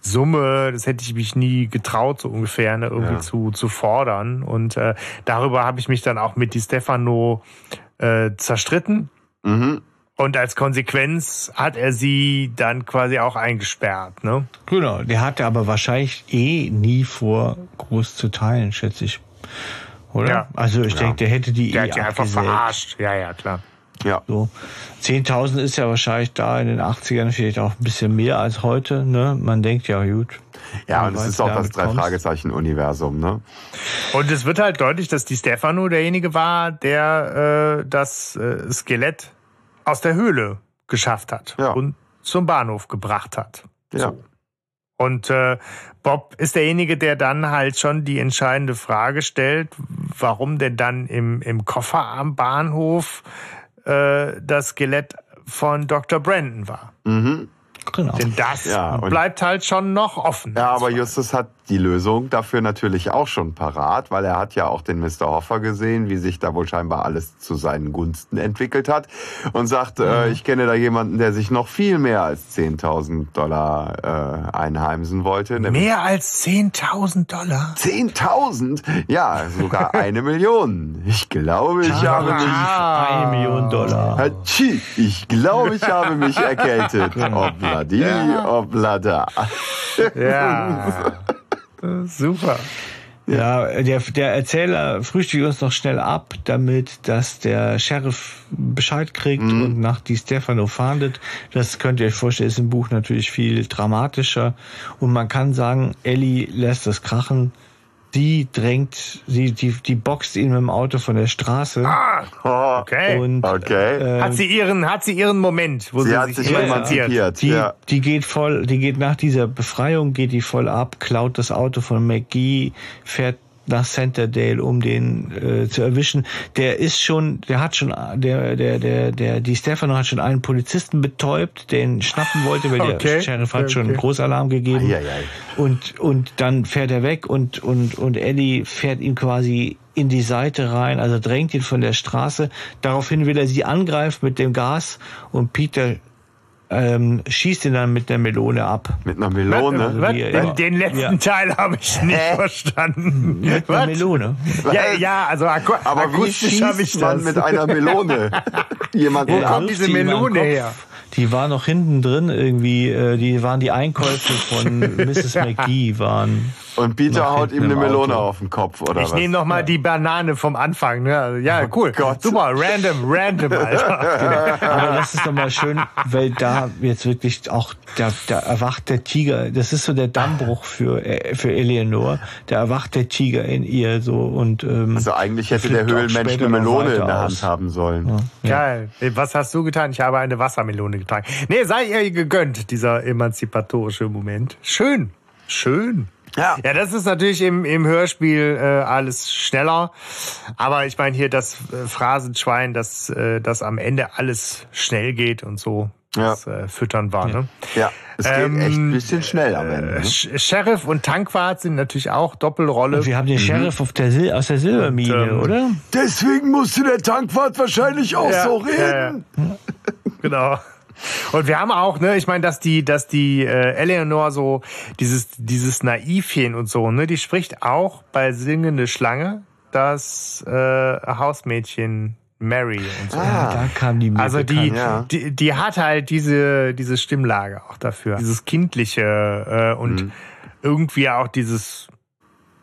Summe. Das hätte ich mich nie getraut, so ungefähr, ne, irgendwie Ja. zu, zu fordern. Und äh, darüber habe ich mich dann auch mit Di Stefano äh, zerstritten. Mhm. Und als Konsequenz hat er sie dann quasi auch eingesperrt. Ne? Genau. Der hatte aber wahrscheinlich eh nie vor, groß zu teilen, schätze ich. Oder? Ja. Also ich denke, der hätte die Der eh hat sie einfach verarscht. Ja, ja, klar. Ja. So. 10.000 ist ja wahrscheinlich da in den 80ern vielleicht auch ein bisschen mehr als heute. Ne? Man denkt ja, gut. Ja, und es ist auch das. Drei-Fragezeichen-Universum, ne? Und es wird halt deutlich, dass die Stefano derjenige war, der äh, das äh, Skelett aus der Höhle geschafft hat Ja. und zum Bahnhof gebracht hat. Ja. Und äh, Bob ist derjenige, der dann halt schon die entscheidende Frage stellt, warum denn dann im, im Koffer am Bahnhof äh, das Skelett von Dr. Brandon war. Mhm. Genau. Denn das Ja, und- bleibt halt schon noch offen. Ja, aber Justus hat die Lösung dafür natürlich auch schon parat, weil er hat ja auch den Mr. Hoffer gesehen, wie sich da wohl scheinbar alles zu seinen Gunsten entwickelt hat und sagt, äh, ich kenne da jemanden, der sich noch viel mehr als 10.000 Dollar äh, einheimsen wollte. Mehr als 10.000 Dollar. 10.000? Ja, sogar eine Million. Ich glaube, ich habe mich... Eine Million Dollar. Ich glaube, ich habe mich erkältet. Obladi, oblada. Ja. Super. Ja, der, der Erzähler frühstückt uns noch schnell ab, damit, dass der Sheriff Bescheid kriegt und nach Di Stefano fahndet. Das könnt ihr euch vorstellen, ist im Buch natürlich viel dramatischer. Und man kann sagen, Ellie lässt das krachen. Die drängt, sie, die, die boxt ihn mit dem Auto von der Straße. Oh, Okay. Und okay. äh, hat sie ihren, hat sie ihren Moment, wo sie, Sie hat sich sich emanzipiert. emanzipiert. Die, Ja. die geht voll, die geht nach dieser Befreiung, geht die voll ab, klaut das Auto von McGee, fährt nach Centerdale, um den äh, zu erwischen. Der ist schon, der hat schon, der, der, der, der, die Stefano hat schon einen Polizisten betäubt, den schnappen wollte, weil der Okay. Sheriff hat schon Okay. einen Großalarm gegeben. Eieiei. Und, und dann fährt er weg und, und, und Eddie fährt ihm quasi in die Seite rein, also drängt ihn von der Straße. Daraufhin will er sie angreifen mit dem Gas und Peter ähm, schießt ihn dann mit der Melone ab. Mit einer Melone. Was? Wie- Den, den letzten Ja. Teil habe ich nicht verstanden. Mit einer? Melone. Ja, ja, also aku Aber wie akustisch habe ich schießt man das. mit einer Melone? Jemand Wo kommt diese Melone her? Die war noch hinten drin irgendwie, äh, die waren die Einkäufe von Mrs. McGee waren. Und Peter haut ihm eine Melone Auto. auf den Kopf, oder Ich was? nehme noch mal die Banane vom Anfang. Ne? Also, Ja, cool. Gott. Super, random, random, Alter. Aber das ist doch mal schön, weil da jetzt wirklich auch, da, da erwacht der Tiger, das ist so der Dammbruch für, äh, für Eleanor, da erwacht der Tiger in ihr so und ähm, Also eigentlich hätte der Höhlenmensch eine Melone in der aus. Hand haben sollen. Geil. Was hast du getan? Ich habe eine Wassermelone getragen. Nee, sei ihr gegönnt, dieser emanzipatorische Moment. Schön. Schön. Ja. Ja, das ist natürlich im, im Hörspiel äh, alles schneller. Aber ich meine hier das äh, Phrasenschwein, dass äh, das am Ende alles schnell geht und so. Das äh, füttern war. Ne? Ja, es geht Ähm, echt ein bisschen schnell am Ende. Äh, Ne? Sh- Sheriff und Tankwart sind natürlich auch Doppelrolle. wir haben den Sheriff auf der Sil aus der Silbermine, Und, ähm, oder? Deswegen musste der Tankwart wahrscheinlich auch Ja, so ja, ja. reden. Genau. Und wir haben auch, ne, ich meine, dass die, dass die äh, Eleanor so dieses, dieses Naivchen und so, ne, die spricht auch bei Singende Schlange das äh, Hausmädchen Mary und so. Ah, da kam die mir Also die, bekannt. ja. die, die hat halt diese, diese Stimmlage auch dafür. Dieses kindliche äh, und irgendwie auch dieses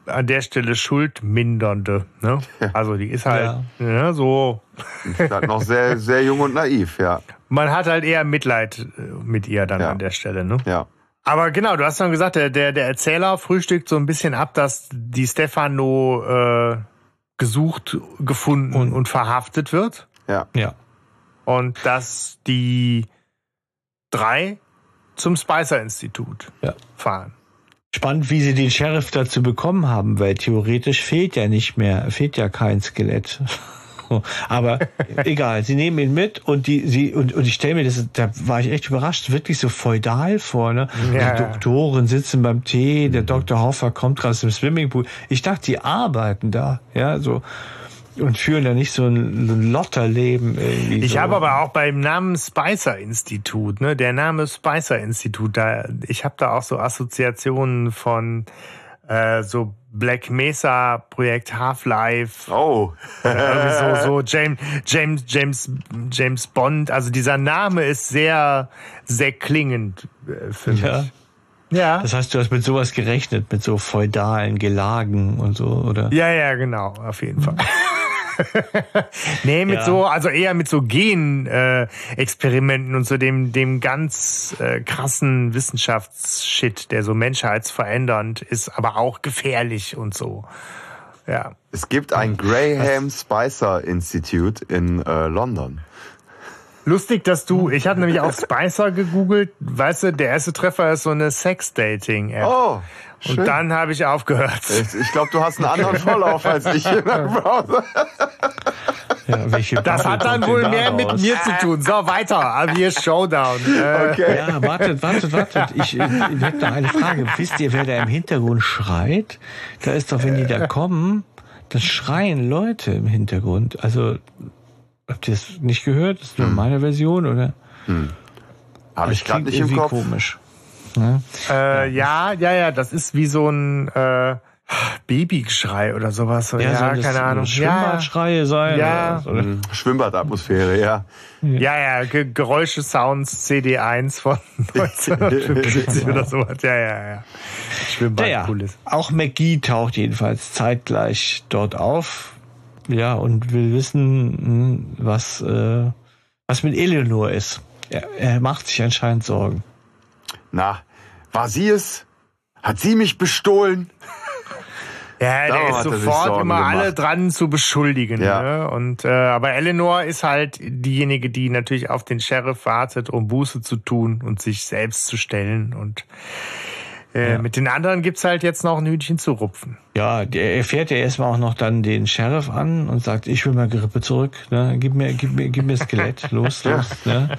an der Stelle schuldmindernde. Ne? Also die ist halt ne, so. Ist halt noch sehr, sehr jung und naiv, ja. Man hat halt eher Mitleid äh, mit ihr dann Ja. an der Stelle. Ne? Ja. Aber genau, du hast schon gesagt, der, der, der Erzähler frühstückt so ein bisschen ab, dass die Stefano äh, gesucht, gefunden und, und verhaftet wird. Ja. Ja. Und dass die drei zum Spicer-Institut Ja. fahren. Spannend, wie sie den Sheriff dazu bekommen haben, weil theoretisch fehlt ja nicht mehr, fehlt ja kein Skelett. Aber egal, sie nehmen ihn mit und die, sie, und, und ich stelle mir das, da war ich echt überrascht, wirklich so feudal vor, ne? Ja. Die Doktoren sitzen beim Tee, der Dr. Hoffer kommt gerade aus dem Swimmingpool. Ich dachte, die arbeiten da, ja, so. Und führen da nicht so ein, ein Lotterleben irgendwie. Ich so. habe aber auch beim Namen Spicer Institut, ne, der Name Spicer Institut, da, ich habe da auch so Assoziationen von äh, so Black Mesa Projekt Half-Life, Oh. irgendwie so, so James, James, James, James Bond. Also dieser Name ist sehr, sehr klingend äh, für mich. Ja. Ja. Das heißt, du hast mit sowas gerechnet, mit so feudalen Gelagen und so, oder? Ja, ja, genau, auf jeden Fall. nee, mit Ja. so, also eher mit so Gen-Experimenten und so dem, dem ganz äh, krassen Wissenschaftsshit, der so menschheitsverändernd ist, aber auch gefährlich und so. Ja. Es gibt ein Graham Spicer Institute in äh, London. Lustig, dass du, ich hatte nämlich auch Spicer gegoogelt, weißt du, der erste Treffer ist so eine Sex-Dating-App. Oh, und schön. dann habe ich aufgehört. ich glaube, du hast einen anderen Vorlauf als ich in der Browser. Ja, welche Das hat dann wohl da mehr mit raus? mir zu tun. So, weiter. Hier ist Showdown. Äh, Okay. Ja, wartet, wartet, wartet. Ich, ich, ich hätte noch eine Frage. Wisst ihr, wer da im Hintergrund schreit? Da ist doch, wenn die da kommen, dann schreien Leute im Hintergrund. Also, habt ihr das nicht gehört? Das ist nur meine Version, oder? Habe ich Das gerade nicht im irgendwie Kopf. komisch. Ne? Äh, ja, ja, ja, das ist wie so ein äh, Babygeschrei oder sowas. So, ja, soll das keine Ahnung. Ja, Schwimmbadschreie sein. Ja. Oder? Mhm. Schwimmbadatmosphäre, ja. ja, ja Ge Geräusche, Sounds, CD1 von 1975 oder sowas. Ja, ja, ja. Schwimmbad, Naja, cooles. auch McGee taucht jedenfalls zeitgleich dort auf. Ja, und will wissen, hm, was, äh, was mit Eleanor ist. Er, er macht sich anscheinend Sorgen. Na, war sie es? Hat sie mich bestohlen? Ja, der ist sofort immer gemacht. alle dran zu beschuldigen. Ja. Ne? Und äh, aber Eleanor ist halt diejenige, die natürlich auf den Sheriff wartet, um Buße zu tun und sich selbst zu stellen. Und äh, Ja. mit den anderen gibt's halt jetzt noch ein Hühnchen zu rupfen. Ja, der, er fährt ja erstmal auch noch dann den Sheriff an und sagt, ich will mal Grippe zurück, ne? Gib mir, gib mir, gib mir Skelett, los, los, ne?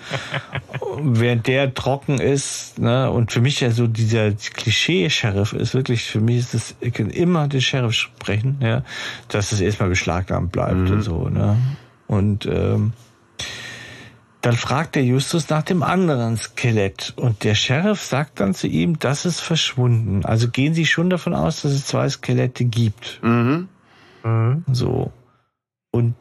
Während der trocken ist, ne? Und für mich ja so dieser Klischee-Sheriff ist wirklich, für mich ist das, ich kann immer den Sheriff sprechen, ja, dass es erstmal beschlagnahmt bleibt und so, ne? Und ähm, dann fragt der Justus nach dem anderen Skelett und der Sheriff sagt dann zu ihm, das ist verschwunden. Also gehen Sie schon davon aus, dass es zwei Skelette gibt. Mhm. So. Und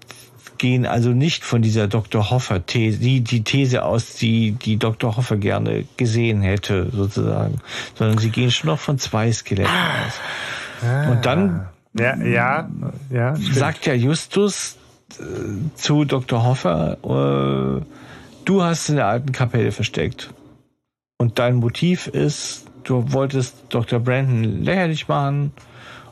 gehen also nicht von dieser Dr. Hoffer These, die, die These aus, die, die Dr. Hoffer gerne gesehen hätte, sozusagen. Sondern sie gehen schon noch von zwei Skeletten aus. Und dann Ja, ja, ja. sagt ja Justus äh, zu Dr. Hoffer, äh, du hast in der alten Kapelle versteckt. Und dein Motiv ist, du wolltest Dr. Brandon lächerlich machen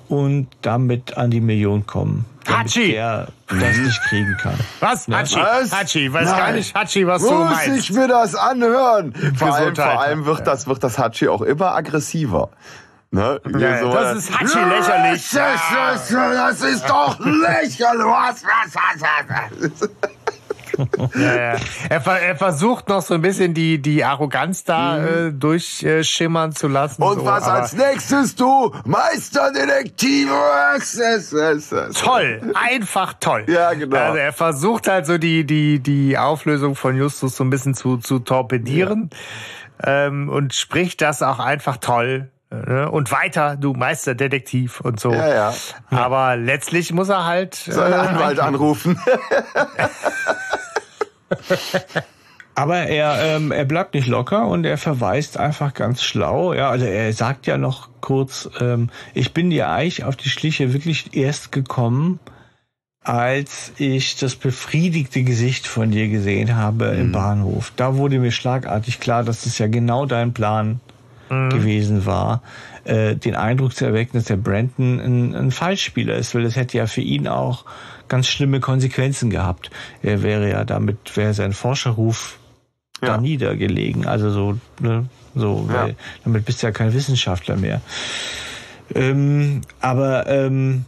und damit an die Million kommen. Damit Hatschi! er das nicht kriegen kann. Was? Hatschi, Was? Hatschi, weiß Nein. gar nicht, Hatschi, was du Muss meinst. ich mir das anhören? Vor allem, vor allem wird das, wird das Hachi auch immer aggressiver. Ne? Ja, das ist Hatschi lächerlich. Das ist, das ist doch lächerlich. Was, was, was, was. Ja, ja. Er, er, versucht noch so ein bisschen die, die Arroganz da mhm. äh, durchschimmern zu lassen. Und so, was als nächstes du? Meisterdetektiv. Toll, einfach toll. Ja, genau. Also er versucht halt so die, die, die Auflösung von Justus so ein bisschen zu, zu torpedieren ja. ähm, und spricht das auch einfach toll Ne? und weiter, du Meisterdetektiv und so. Ja, ja. Aber letztlich muss er halt seinen äh, Anwalt anrufen. Aber er, ähm, er bleibt nicht locker und er verweist einfach ganz schlau. Ja, also er sagt ja noch kurz, ähm, ich bin dir eigentlich auf die Schliche wirklich erst gekommen, als ich das befriedigte Gesicht von dir gesehen habe mhm. im Bahnhof. Da wurde mir schlagartig klar, dass es ja genau dein Plan mhm. gewesen war, äh, den Eindruck zu erwecken, dass der Brandon ein, ein Falschspieler ist, weil das hätte ja für ihn auch ganz schlimme Konsequenzen gehabt. Er wäre ja damit, wäre sein Forscherruf ja. da niedergelegen. Also so, ne, so, ja. weil damit bist du ja kein Wissenschaftler mehr. Ähm, aber ähm,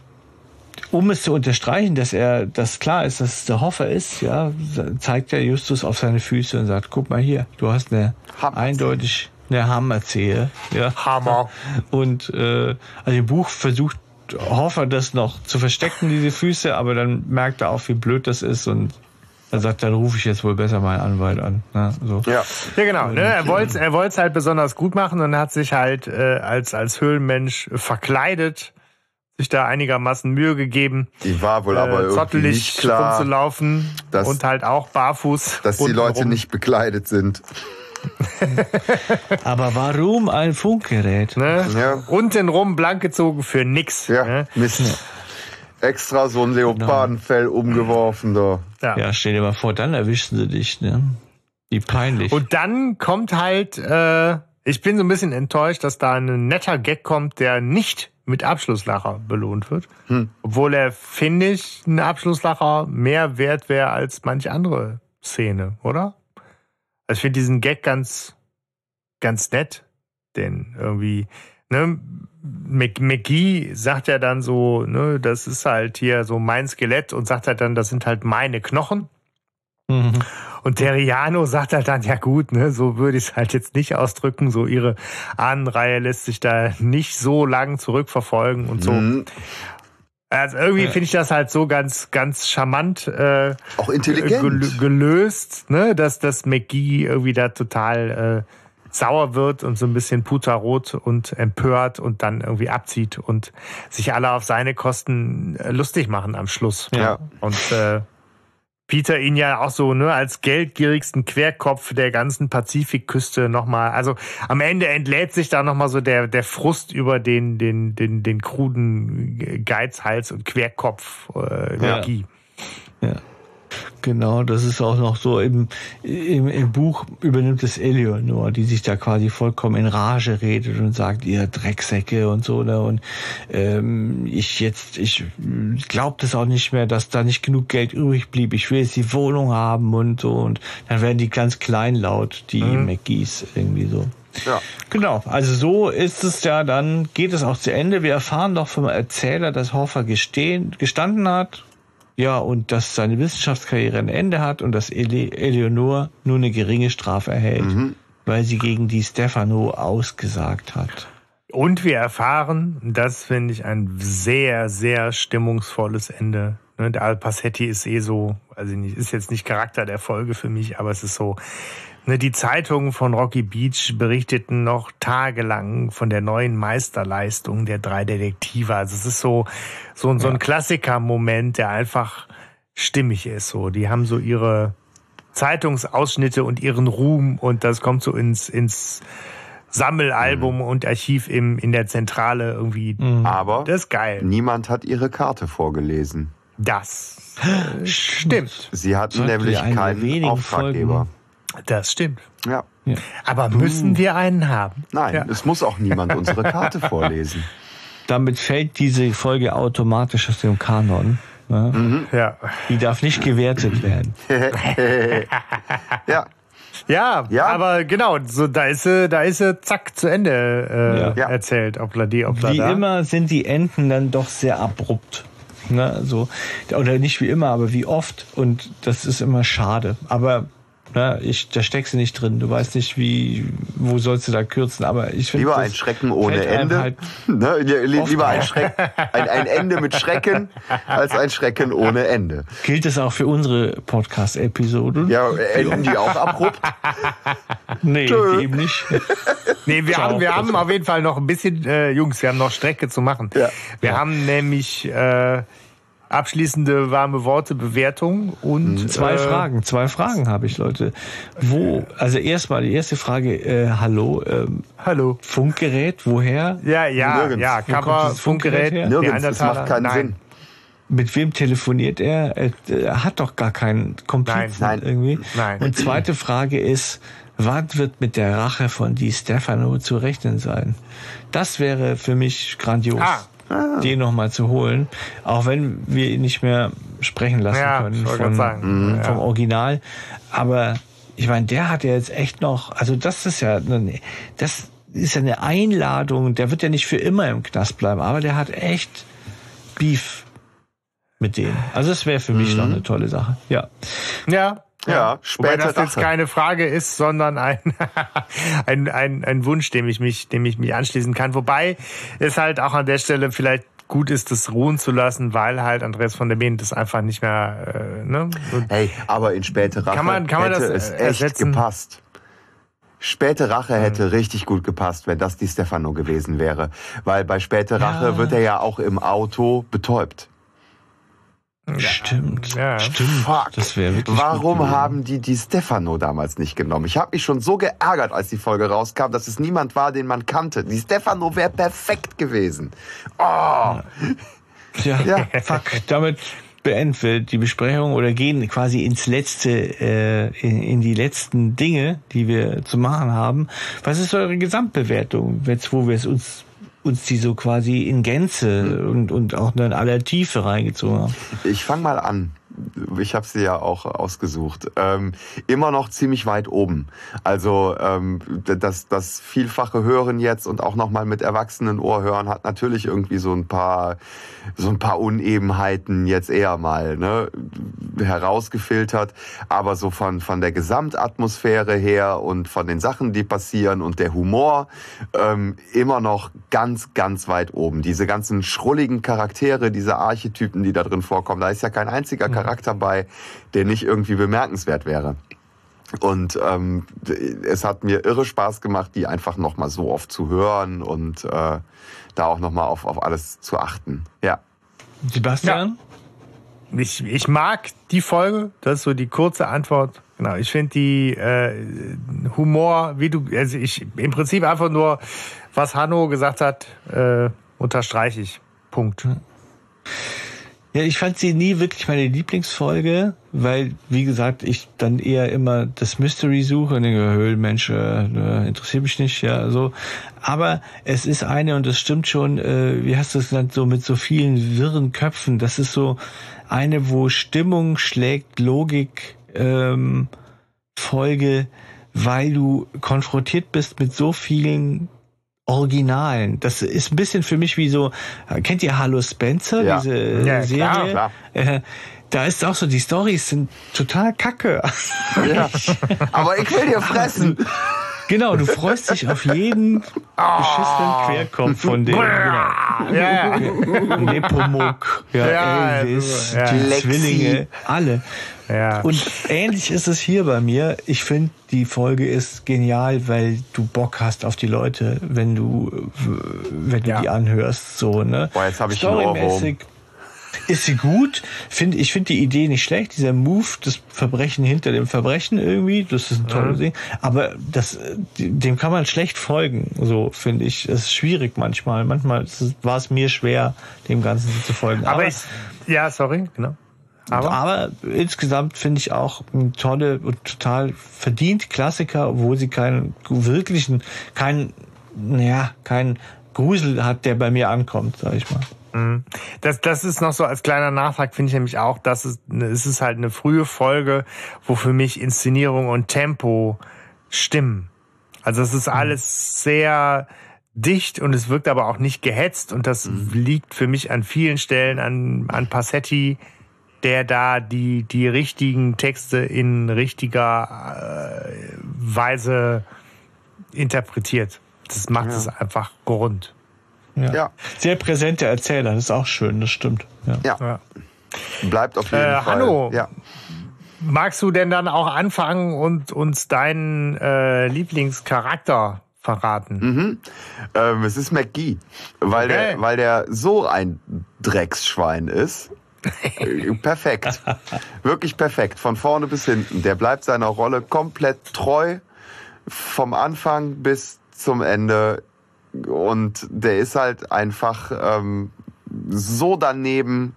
um es zu unterstreichen, dass er, dass klar ist, dass es der Hoffer ist, ja, zeigt er Justus auf seine Füße und sagt, guck mal hier, du hast eine eindeutig eine Hammerzehe. Ja. Hammer. Und äh, also im Buch versucht Hoffer das noch zu verstecken, diese Füße, aber dann merkt er auch, wie blöd das ist und er sagt, dann rufe ich jetzt wohl besser meinen Anwalt an. Ne? So. Ja. ja, genau. Ne? Er wollte er wollte es halt besonders gut machen und hat sich halt äh, als, als Höhlenmensch verkleidet, sich da einigermaßen Mühe gegeben. Die war wohl aber äh, irgendwie nicht klar, rumzulaufen dass, und halt auch barfuß. Dass die Leute rum. nicht bekleidet sind. Aber warum ein Funkgerät? Ne? Ja. Untenrum blank gezogen für nix. Ja, ne? Mist. Extra so ein Leopardenfell genau. umgeworfen da. Ja. ja, stell dir mal vor, dann erwischen sie dich, ne? Wie peinlich. Und dann kommt halt, äh, ich bin so ein bisschen enttäuscht, dass da ein netter Gag kommt, der nicht mit Abschlusslacher belohnt wird. Hm. Obwohl er, finde ich, ein Abschlusslacher mehr wert wäre als manch andere Szene, oder? Also ich finde diesen Gag ganz, ganz nett, denn irgendwie, ne, McGee sagt ja dann so, ne, das ist halt hier so mein Skelett und sagt halt dann, das sind halt meine Knochen. Mhm. Und Terriano sagt halt dann, ja gut, ne, so würde ich es halt jetzt nicht ausdrücken. So ihre Ahnenreihe lässt sich da nicht so lang zurückverfolgen und so. Mhm. Also irgendwie finde ich das halt so ganz, ganz charmant. Äh, Auch intelligent. gelöst, ne, dass das McGee irgendwie da total äh, sauer wird und so ein bisschen puterrot und empört und dann irgendwie abzieht und sich alle auf seine Kosten äh, lustig machen am Schluss. Ja. Und äh, Peter ihn ja auch so ne, als geldgierigsten Querkopf der ganzen Pazifikküste nochmal. Also am Ende entlädt sich da nochmal so der, der Frust über den, den, den, den kruden Geizhals und Querkopf äh, ja. ja. Genau, das ist auch noch so im, im, im Buch übernimmt es Eleonore, die sich da quasi vollkommen in Rage redet und sagt, ihr Drecksäcke und so, ne? Und ähm, ich jetzt, ich glaube das auch nicht mehr, dass da nicht genug Geld übrig blieb. Ich will jetzt die Wohnung haben und so. Und dann werden die ganz kleinlaut, die mhm. McGees irgendwie so. Ja. Genau, also so ist es ja dann, geht es auch zu Ende. Wir erfahren doch vom Erzähler, dass Hoffer gestehen, gestanden hat, ja, und dass seine Wissenschaftskarriere ein Ende hat und dass Ele Eleonore nur eine geringe Strafe erhält, mhm. weil sie gegen die Stefano ausgesagt hat. Und wir erfahren, das finde ich ein sehr, sehr stimmungsvolles Ende. Ne, der Al Passetti ist eh so, also nicht, ist jetzt nicht Charakter der Folge für mich, aber es ist so, die Zeitungen von Rocky Beach berichteten noch tagelang von der neuen Meisterleistung der drei Detektive. Also es ist so, so, so ein ja. Klassiker-Moment, der einfach stimmig ist. So, die haben so ihre Zeitungsausschnitte und ihren Ruhm und das kommt so ins, ins Sammelalbum mhm. und Archiv im, in der Zentrale irgendwie. Mhm. Aber das ist geil. niemand hat ihre Karte vorgelesen. Das stimmt. Sie hatten nämlich keinen Auftraggeber. Folgen. Das stimmt. Ja. ja. Aber müssen wir einen haben? Nein, ja. es muss auch niemand unsere Karte vorlesen. Damit fällt diese Folge automatisch aus dem Kanon. Ne? Mhm. Ja. Die darf nicht gewertet werden. ja. Ja, ja, aber genau, so da ist sie, da ist sie zack zu Ende äh, ja. erzählt, obla die, obla Wie da. immer sind die Enden dann doch sehr abrupt. Ne, so. Oder nicht wie immer, aber wie oft. Und das ist immer schade. Aber na, ich, da steckst du nicht drin. Du weißt nicht, wie, wo sollst du da kürzen. Aber ich finde. Lieber ein Schrecken ohne Ende. Halt ne? Lieber ein, Schreck, ein, ein Ende mit Schrecken als ein Schrecken ohne Ende. Gilt das auch für unsere Podcast-Episoden? Ja, enden die auch abrupt? nee, Tschö. eben nicht. nee, wir haben, wir haben auf jeden Fall noch ein bisschen, äh, Jungs, wir haben noch Strecke zu machen. Ja. Wir ja. haben nämlich, äh, abschließende warme Worte, Bewertung und mhm. zwei äh, Fragen. Zwei Fragen habe ich, Leute. Wo? Also erstmal die erste Frage. Äh, hallo. Ähm, hallo. Funkgerät. Woher? Ja, ja, Nirgends. ja. Cover, Funkgerät. Her? Nirgends. Das macht keinen Nein. Sinn. Mit wem telefoniert er? Er hat doch gar keinen Komplizen nein, nein, irgendwie. Nein. Und zweite Frage ist, wann wird mit der Rache von Di Stefano zu rechnen sein? Das wäre für mich grandios. Ah, ah. den nochmal zu holen. Auch wenn wir ihn nicht mehr sprechen lassen ja, können von, mhm. vom Original. Aber ich meine, der hat ja jetzt echt noch, also das ist ja, das ist ja eine Einladung, der wird ja nicht für immer im Knast bleiben, aber der hat echt Beef mit denen. Also das wäre für mich mhm. noch eine tolle Sache. Ja. Ja, ja, später. Wobei das jetzt keine Frage ist, sondern ein, ein, ein, ein Wunsch, dem ich mich, dem ich mich anschließen kann. Wobei es halt auch an der Stelle vielleicht gut ist, das ruhen zu lassen, weil halt Andreas von der Behen das einfach nicht mehr. Äh, ne? hey, aber in späte Rache kann man, kann man hätte das, es echt ersetzen? gepasst. Späte Rache hätte mhm. richtig gut gepasst, wenn das die Stefano gewesen wäre. Weil bei Späte Rache ja. wird er ja auch im Auto betäubt. Stimmt, ja. stimmt. Fuck. Das wäre wirklich Warum haben die die Stefano damals nicht genommen? Ich habe mich schon so geärgert, als die Folge rauskam, dass es niemand war, den man kannte. Die Stefano wäre perfekt gewesen. Oh. Ja, ja. fuck. Damit beenden wir die Besprechung oder gehen quasi ins letzte, äh, in, in die letzten Dinge, die wir zu machen haben. Was ist eure Gesamtbewertung, jetzt wo wir es uns uns die so quasi in Gänze mhm. und, und auch in aller Tiefe reingezogen haben. Ich fange mal an ich habe sie ja auch ausgesucht, ähm, immer noch ziemlich weit oben. Also ähm, das, das vielfache Hören jetzt und auch nochmal mit erwachsenen Ohr hören hat natürlich irgendwie so ein paar so ein paar Unebenheiten jetzt eher mal ne, herausgefiltert. Aber so von von der Gesamtatmosphäre her und von den Sachen, die passieren und der Humor ähm, immer noch ganz ganz weit oben. Diese ganzen schrulligen Charaktere, diese Archetypen, die da drin vorkommen, da ist ja kein einziger Charakter Charakter bei, der nicht irgendwie bemerkenswert wäre. Und ähm, es hat mir irre Spaß gemacht, die einfach nochmal so oft zu hören und äh, da auch nochmal auf, auf alles zu achten. Ja. Sebastian? Ja. Ich, ich mag die Folge, das ist so die kurze Antwort. Genau, ich finde die äh, Humor, wie du, also ich im Prinzip einfach nur, was Hanno gesagt hat, äh, unterstreiche ich. Punkt. Ja, ich fand sie nie wirklich meine Lieblingsfolge, weil, wie gesagt, ich dann eher immer das Mystery suche und denke, Höhlenmensch, äh, interessiert mich nicht, ja, so. Aber es ist eine, und das stimmt schon, äh, wie hast du es genannt, so mit so vielen wirren Köpfen. Das ist so eine, wo Stimmung schlägt Logik, ähm, Folge, weil du konfrontiert bist mit so vielen Originalen. Das ist ein bisschen für mich wie so, kennt ihr Hallo Spencer, ja. diese ja, Serie? Klar, klar. Äh, da ist auch so, die Stories sind total kacke. Ja. Aber ich will dir fressen. Genau, du freust dich auf jeden beschissenen Querkopf von dem. Genau. Ja, ja. Nepomuk, ja, ja, Elvis, ja. die Zwillinge, alle. Ja. Und ähnlich ist es hier bei mir. Ich finde, die Folge ist genial, weil du Bock hast auf die Leute, wenn du, wenn du ja. die anhörst, so, ne? Boah, jetzt habe ich Ohrwurm ist sie gut. Find, ich finde die Idee nicht schlecht. Dieser Move, das Verbrechen hinter dem Verbrechen irgendwie, das ist ein tolles mhm. Ding. Aber das, dem kann man schlecht folgen, so finde ich. Es ist schwierig manchmal. Manchmal war es mir schwer, dem Ganzen zu folgen. Aber, Aber ich, ja, sorry, genau. Aber, aber insgesamt finde ich auch ein tolle und total verdient Klassiker, obwohl sie keinen wirklichen, keinen, naja, keinen Grusel hat, der bei mir ankommt, sag ich mal. Mhm. Das, das ist noch so als kleiner Nachtrag, finde ich nämlich auch, dass es, es ist halt eine frühe Folge, wo für mich Inszenierung und Tempo stimmen. Also es ist mhm. alles sehr dicht und es wirkt aber auch nicht gehetzt und das mhm. liegt für mich an vielen Stellen an, an Passetti, der da die, die richtigen Texte in richtiger äh, Weise interpretiert. Das macht ja. es einfach rund. Ja. ja. Sehr präsenter Erzähler, das ist auch schön, das stimmt. Ja. ja. Bleibt auf jeden äh, Fall. Hallo. Ja. Magst du denn dann auch anfangen und uns deinen äh, Lieblingscharakter verraten? Mhm. Ähm, es ist McGee, weil, okay. der, weil der so ein Drecksschwein ist. Äh, perfekt. Wirklich perfekt. Von vorne bis hinten. Der bleibt seiner Rolle komplett treu. Vom Anfang bis zum Ende. Und der ist halt einfach ähm, so daneben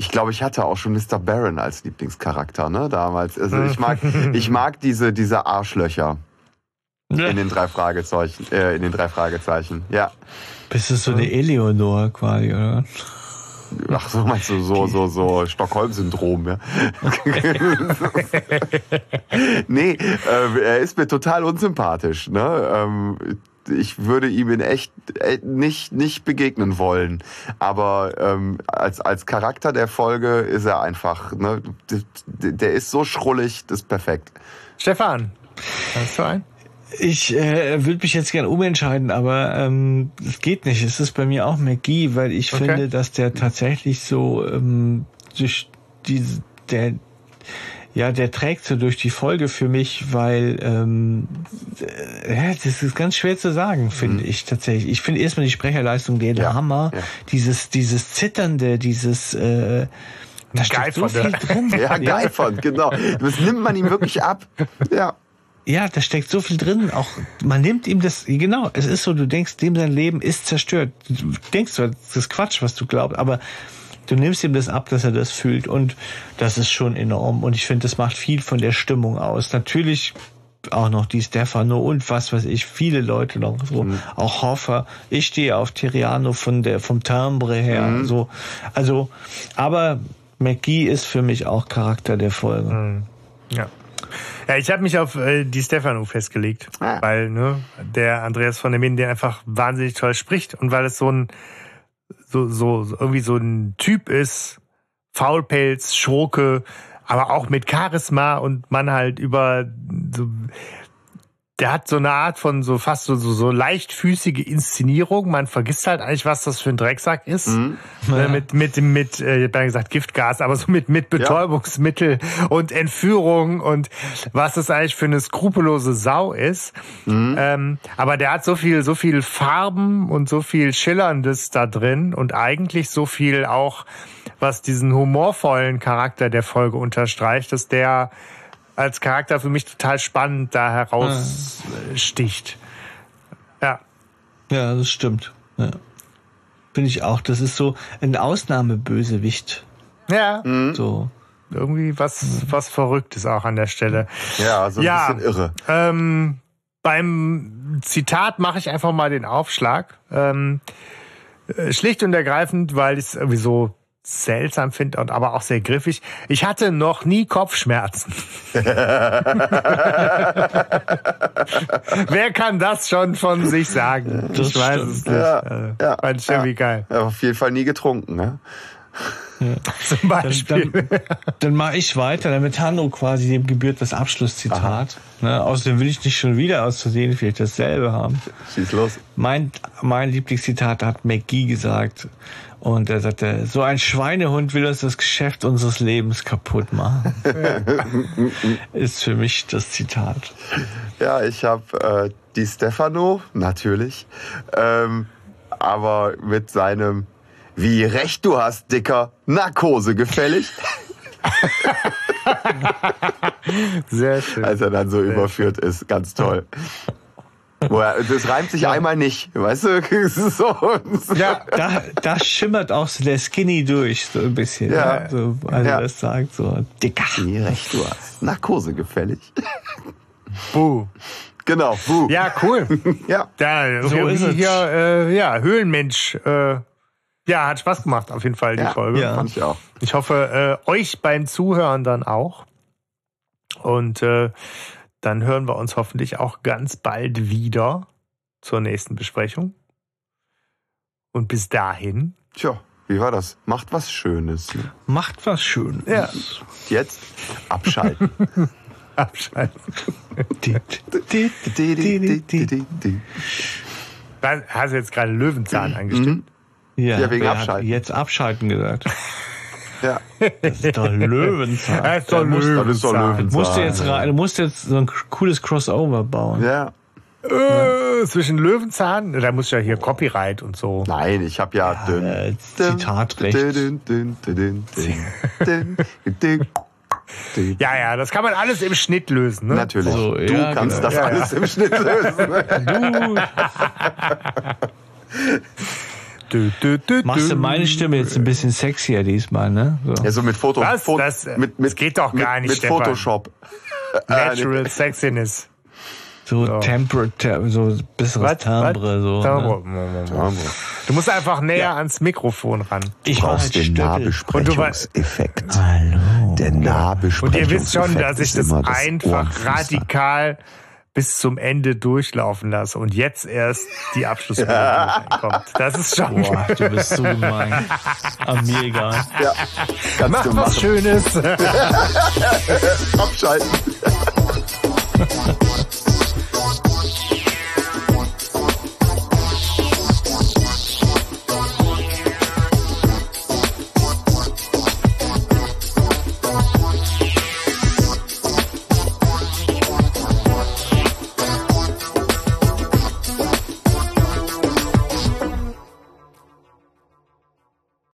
ich glaube, ich hatte auch schon Mr. Baron als Lieblingscharakter, ne, damals. Also ich mag, ich mag diese, diese Arschlöcher. In den drei Fragezeichen, äh, in den drei Fragezeichen, ja. Bist du so eine Eleonore quasi, oder? Ach so, meinst du so, so, so Stockholm-Syndrom, ja? nee, äh, er ist mir total unsympathisch, ne? Ähm, ich würde ihm in echt äh, nicht, nicht begegnen wollen. Aber ähm, als, als Charakter der Folge ist er einfach, ne, der ist so schrullig, das ist perfekt. Stefan, hast du einen? Ich äh, würde mich jetzt gern umentscheiden, aber ähm, es geht nicht. Es ist bei mir auch McGee, weil ich okay. finde, dass der tatsächlich so ähm, durch diese, der ja, der trägt so durch die Folge für mich, weil ähm, äh, das ist ganz schwer zu sagen, finde mhm. ich tatsächlich. Ich finde erstmal die Sprecherleistung den ja, Hammer, ja. dieses dieses zitternde, dieses äh, da steckt so viel drin. ja, Geifern, genau. Das nimmt man ihm wirklich ab. Ja. Ja, da steckt so viel drin. Auch man nimmt ihm das, genau, es ist so, du denkst, dem sein Leben ist zerstört. Du denkst zwar, das ist Quatsch, was du glaubst, aber du nimmst ihm das ab, dass er das fühlt und das ist schon enorm und ich finde, das macht viel von der Stimmung aus. Natürlich auch noch die Stefano und was weiß ich, viele Leute noch so, mhm. auch Hoffer. Ich stehe auf Tiriano von der, vom Timbre her, mhm. so. Also, aber McGee ist für mich auch Charakter der Folge. Mhm. Ja. Ja, ich habe mich auf äh, die Stefano festgelegt, ah. weil ne, der Andreas von der Minden, der einfach wahnsinnig toll spricht und weil es so ein so, so irgendwie so ein Typ ist, Faulpelz, Schurke, aber auch mit Charisma und man halt über so, der hat so eine Art von so fast so, so, so leichtfüßige Inszenierung. Man vergisst halt eigentlich, was das für ein Drecksack ist. Mhm. Ja. Mit, mit, mit, äh, ich habe gesagt Giftgas, aber so mit, mit Betäubungsmittel ja. und Entführung und was das eigentlich für eine skrupellose Sau ist. Mhm. Ähm, aber der hat so viel, so viel Farben und so viel Schillerndes da drin und eigentlich so viel auch, was diesen humorvollen Charakter der Folge unterstreicht, dass der als Charakter für mich total spannend da heraussticht. Ja. Ja, das stimmt. Ja. Finde ich auch. Das ist so ein Ausnahmebösewicht. Ja. Mhm. So. Irgendwie was, was Verrücktes auch an der Stelle. Ja, so ein ja, bisschen irre. Ähm, beim Zitat mache ich einfach mal den Aufschlag. Ähm, äh, schlicht und ergreifend, weil ich es irgendwie so seltsam finde und aber auch sehr griffig. Ich hatte noch nie Kopfschmerzen. Wer kann das schon von sich sagen? Das ich weiß stimmt. es nicht. Ja, äh, ja, fand ich irgendwie geil. Ja, auf jeden Fall nie getrunken, ne? Ja. Zum Beispiel. Dann, dann, dann mache ich weiter, damit Hanno quasi dem gebührt das Abschlusszitat. Ne, außerdem will ich nicht schon wieder aus Versehen vielleicht dasselbe haben. Schieß los. Mein, mein Lieblingszitat hat McGee gesagt. Und er sagte, so ein Schweinehund will uns das Geschäft unseres Lebens kaputt machen. Ist für mich das Zitat. Ja, ich habe äh, die Stefano, natürlich. Ähm, aber mit seinem Wie recht du hast, Dicker, Narkose gefällig. Sehr schön. Als er dann so Sehr überführt schön. ist, ganz toll. Das reimt sich ja. einmal nicht, weißt du? so, Ja, da, da schimmert auch so der Skinny durch, so ein bisschen. Ja. ja so, also ja. das sagt so, dicker. Wie recht du hast. Narkose gefällig. Buh. Genau, buh. Ja, cool. ja. ja so ist es. Hier, äh, ja, Höhlenmensch. Äh, ja, hat Spaß gemacht, auf jeden Fall, die ja, Folge. Ja, fand ich auch. Ich hoffe, äh, euch beim Zuhören dann auch. Und äh, dann hören wir uns hoffentlich auch ganz bald wieder zur nächsten Besprechung. Und bis dahin. Tja, wie war das? Macht was Schönes. Macht was Schönes. Ja. Jetzt abschalten. Abschalten. Hast du jetzt gerade Löwenzahn angestimmt? Ja, Ja, wegen Abschalten. Jetzt abschalten gesagt. Ja, Das ist doch Löwenzahn. Das ist doch Da musst- das ist doch Löwenzahn. Löwenzahn. Du musst jetzt, du musst jetzt so ein cooles Crossover bauen. ja. Äh, zwischen Löwenzahn, da muss ja hier Copyright und so. Nein, ich habe ja. dün, äh, Zitatrecht. Ja, ja, das kann man alles im Schnitt lösen. Ne? Natürlich. So, du ja, kannst genau. das Ja, alles im Schnitt lösen. Du Dü, dü, dü, machst du meine Stimme jetzt ein bisschen sexier diesmal, ne? So. Ja, so mit Foto. Was? Fo- Das- mit, mit, das geht doch gar mit, nicht, Mit Stefan. Photoshop. Natural Sexiness. So Temper, te- so besseres Was? Timbre, so. Timbre. Ne? Du musst einfach näher ans Mikrofon ran. Ich war halt du weißt- Nahbesprechungseffekt. Hallo. Der Nahbesprechungseffekt. Und ihr wisst schon, dass ich das einfach radikal bis zum Ende durchlaufen lasse und jetzt erst die Abschlussmelodie kommt. Das ist schon Boah, du bist so gemein. Aber mir egal. Ja, kannst Mach du was. Schönes. Abschalten.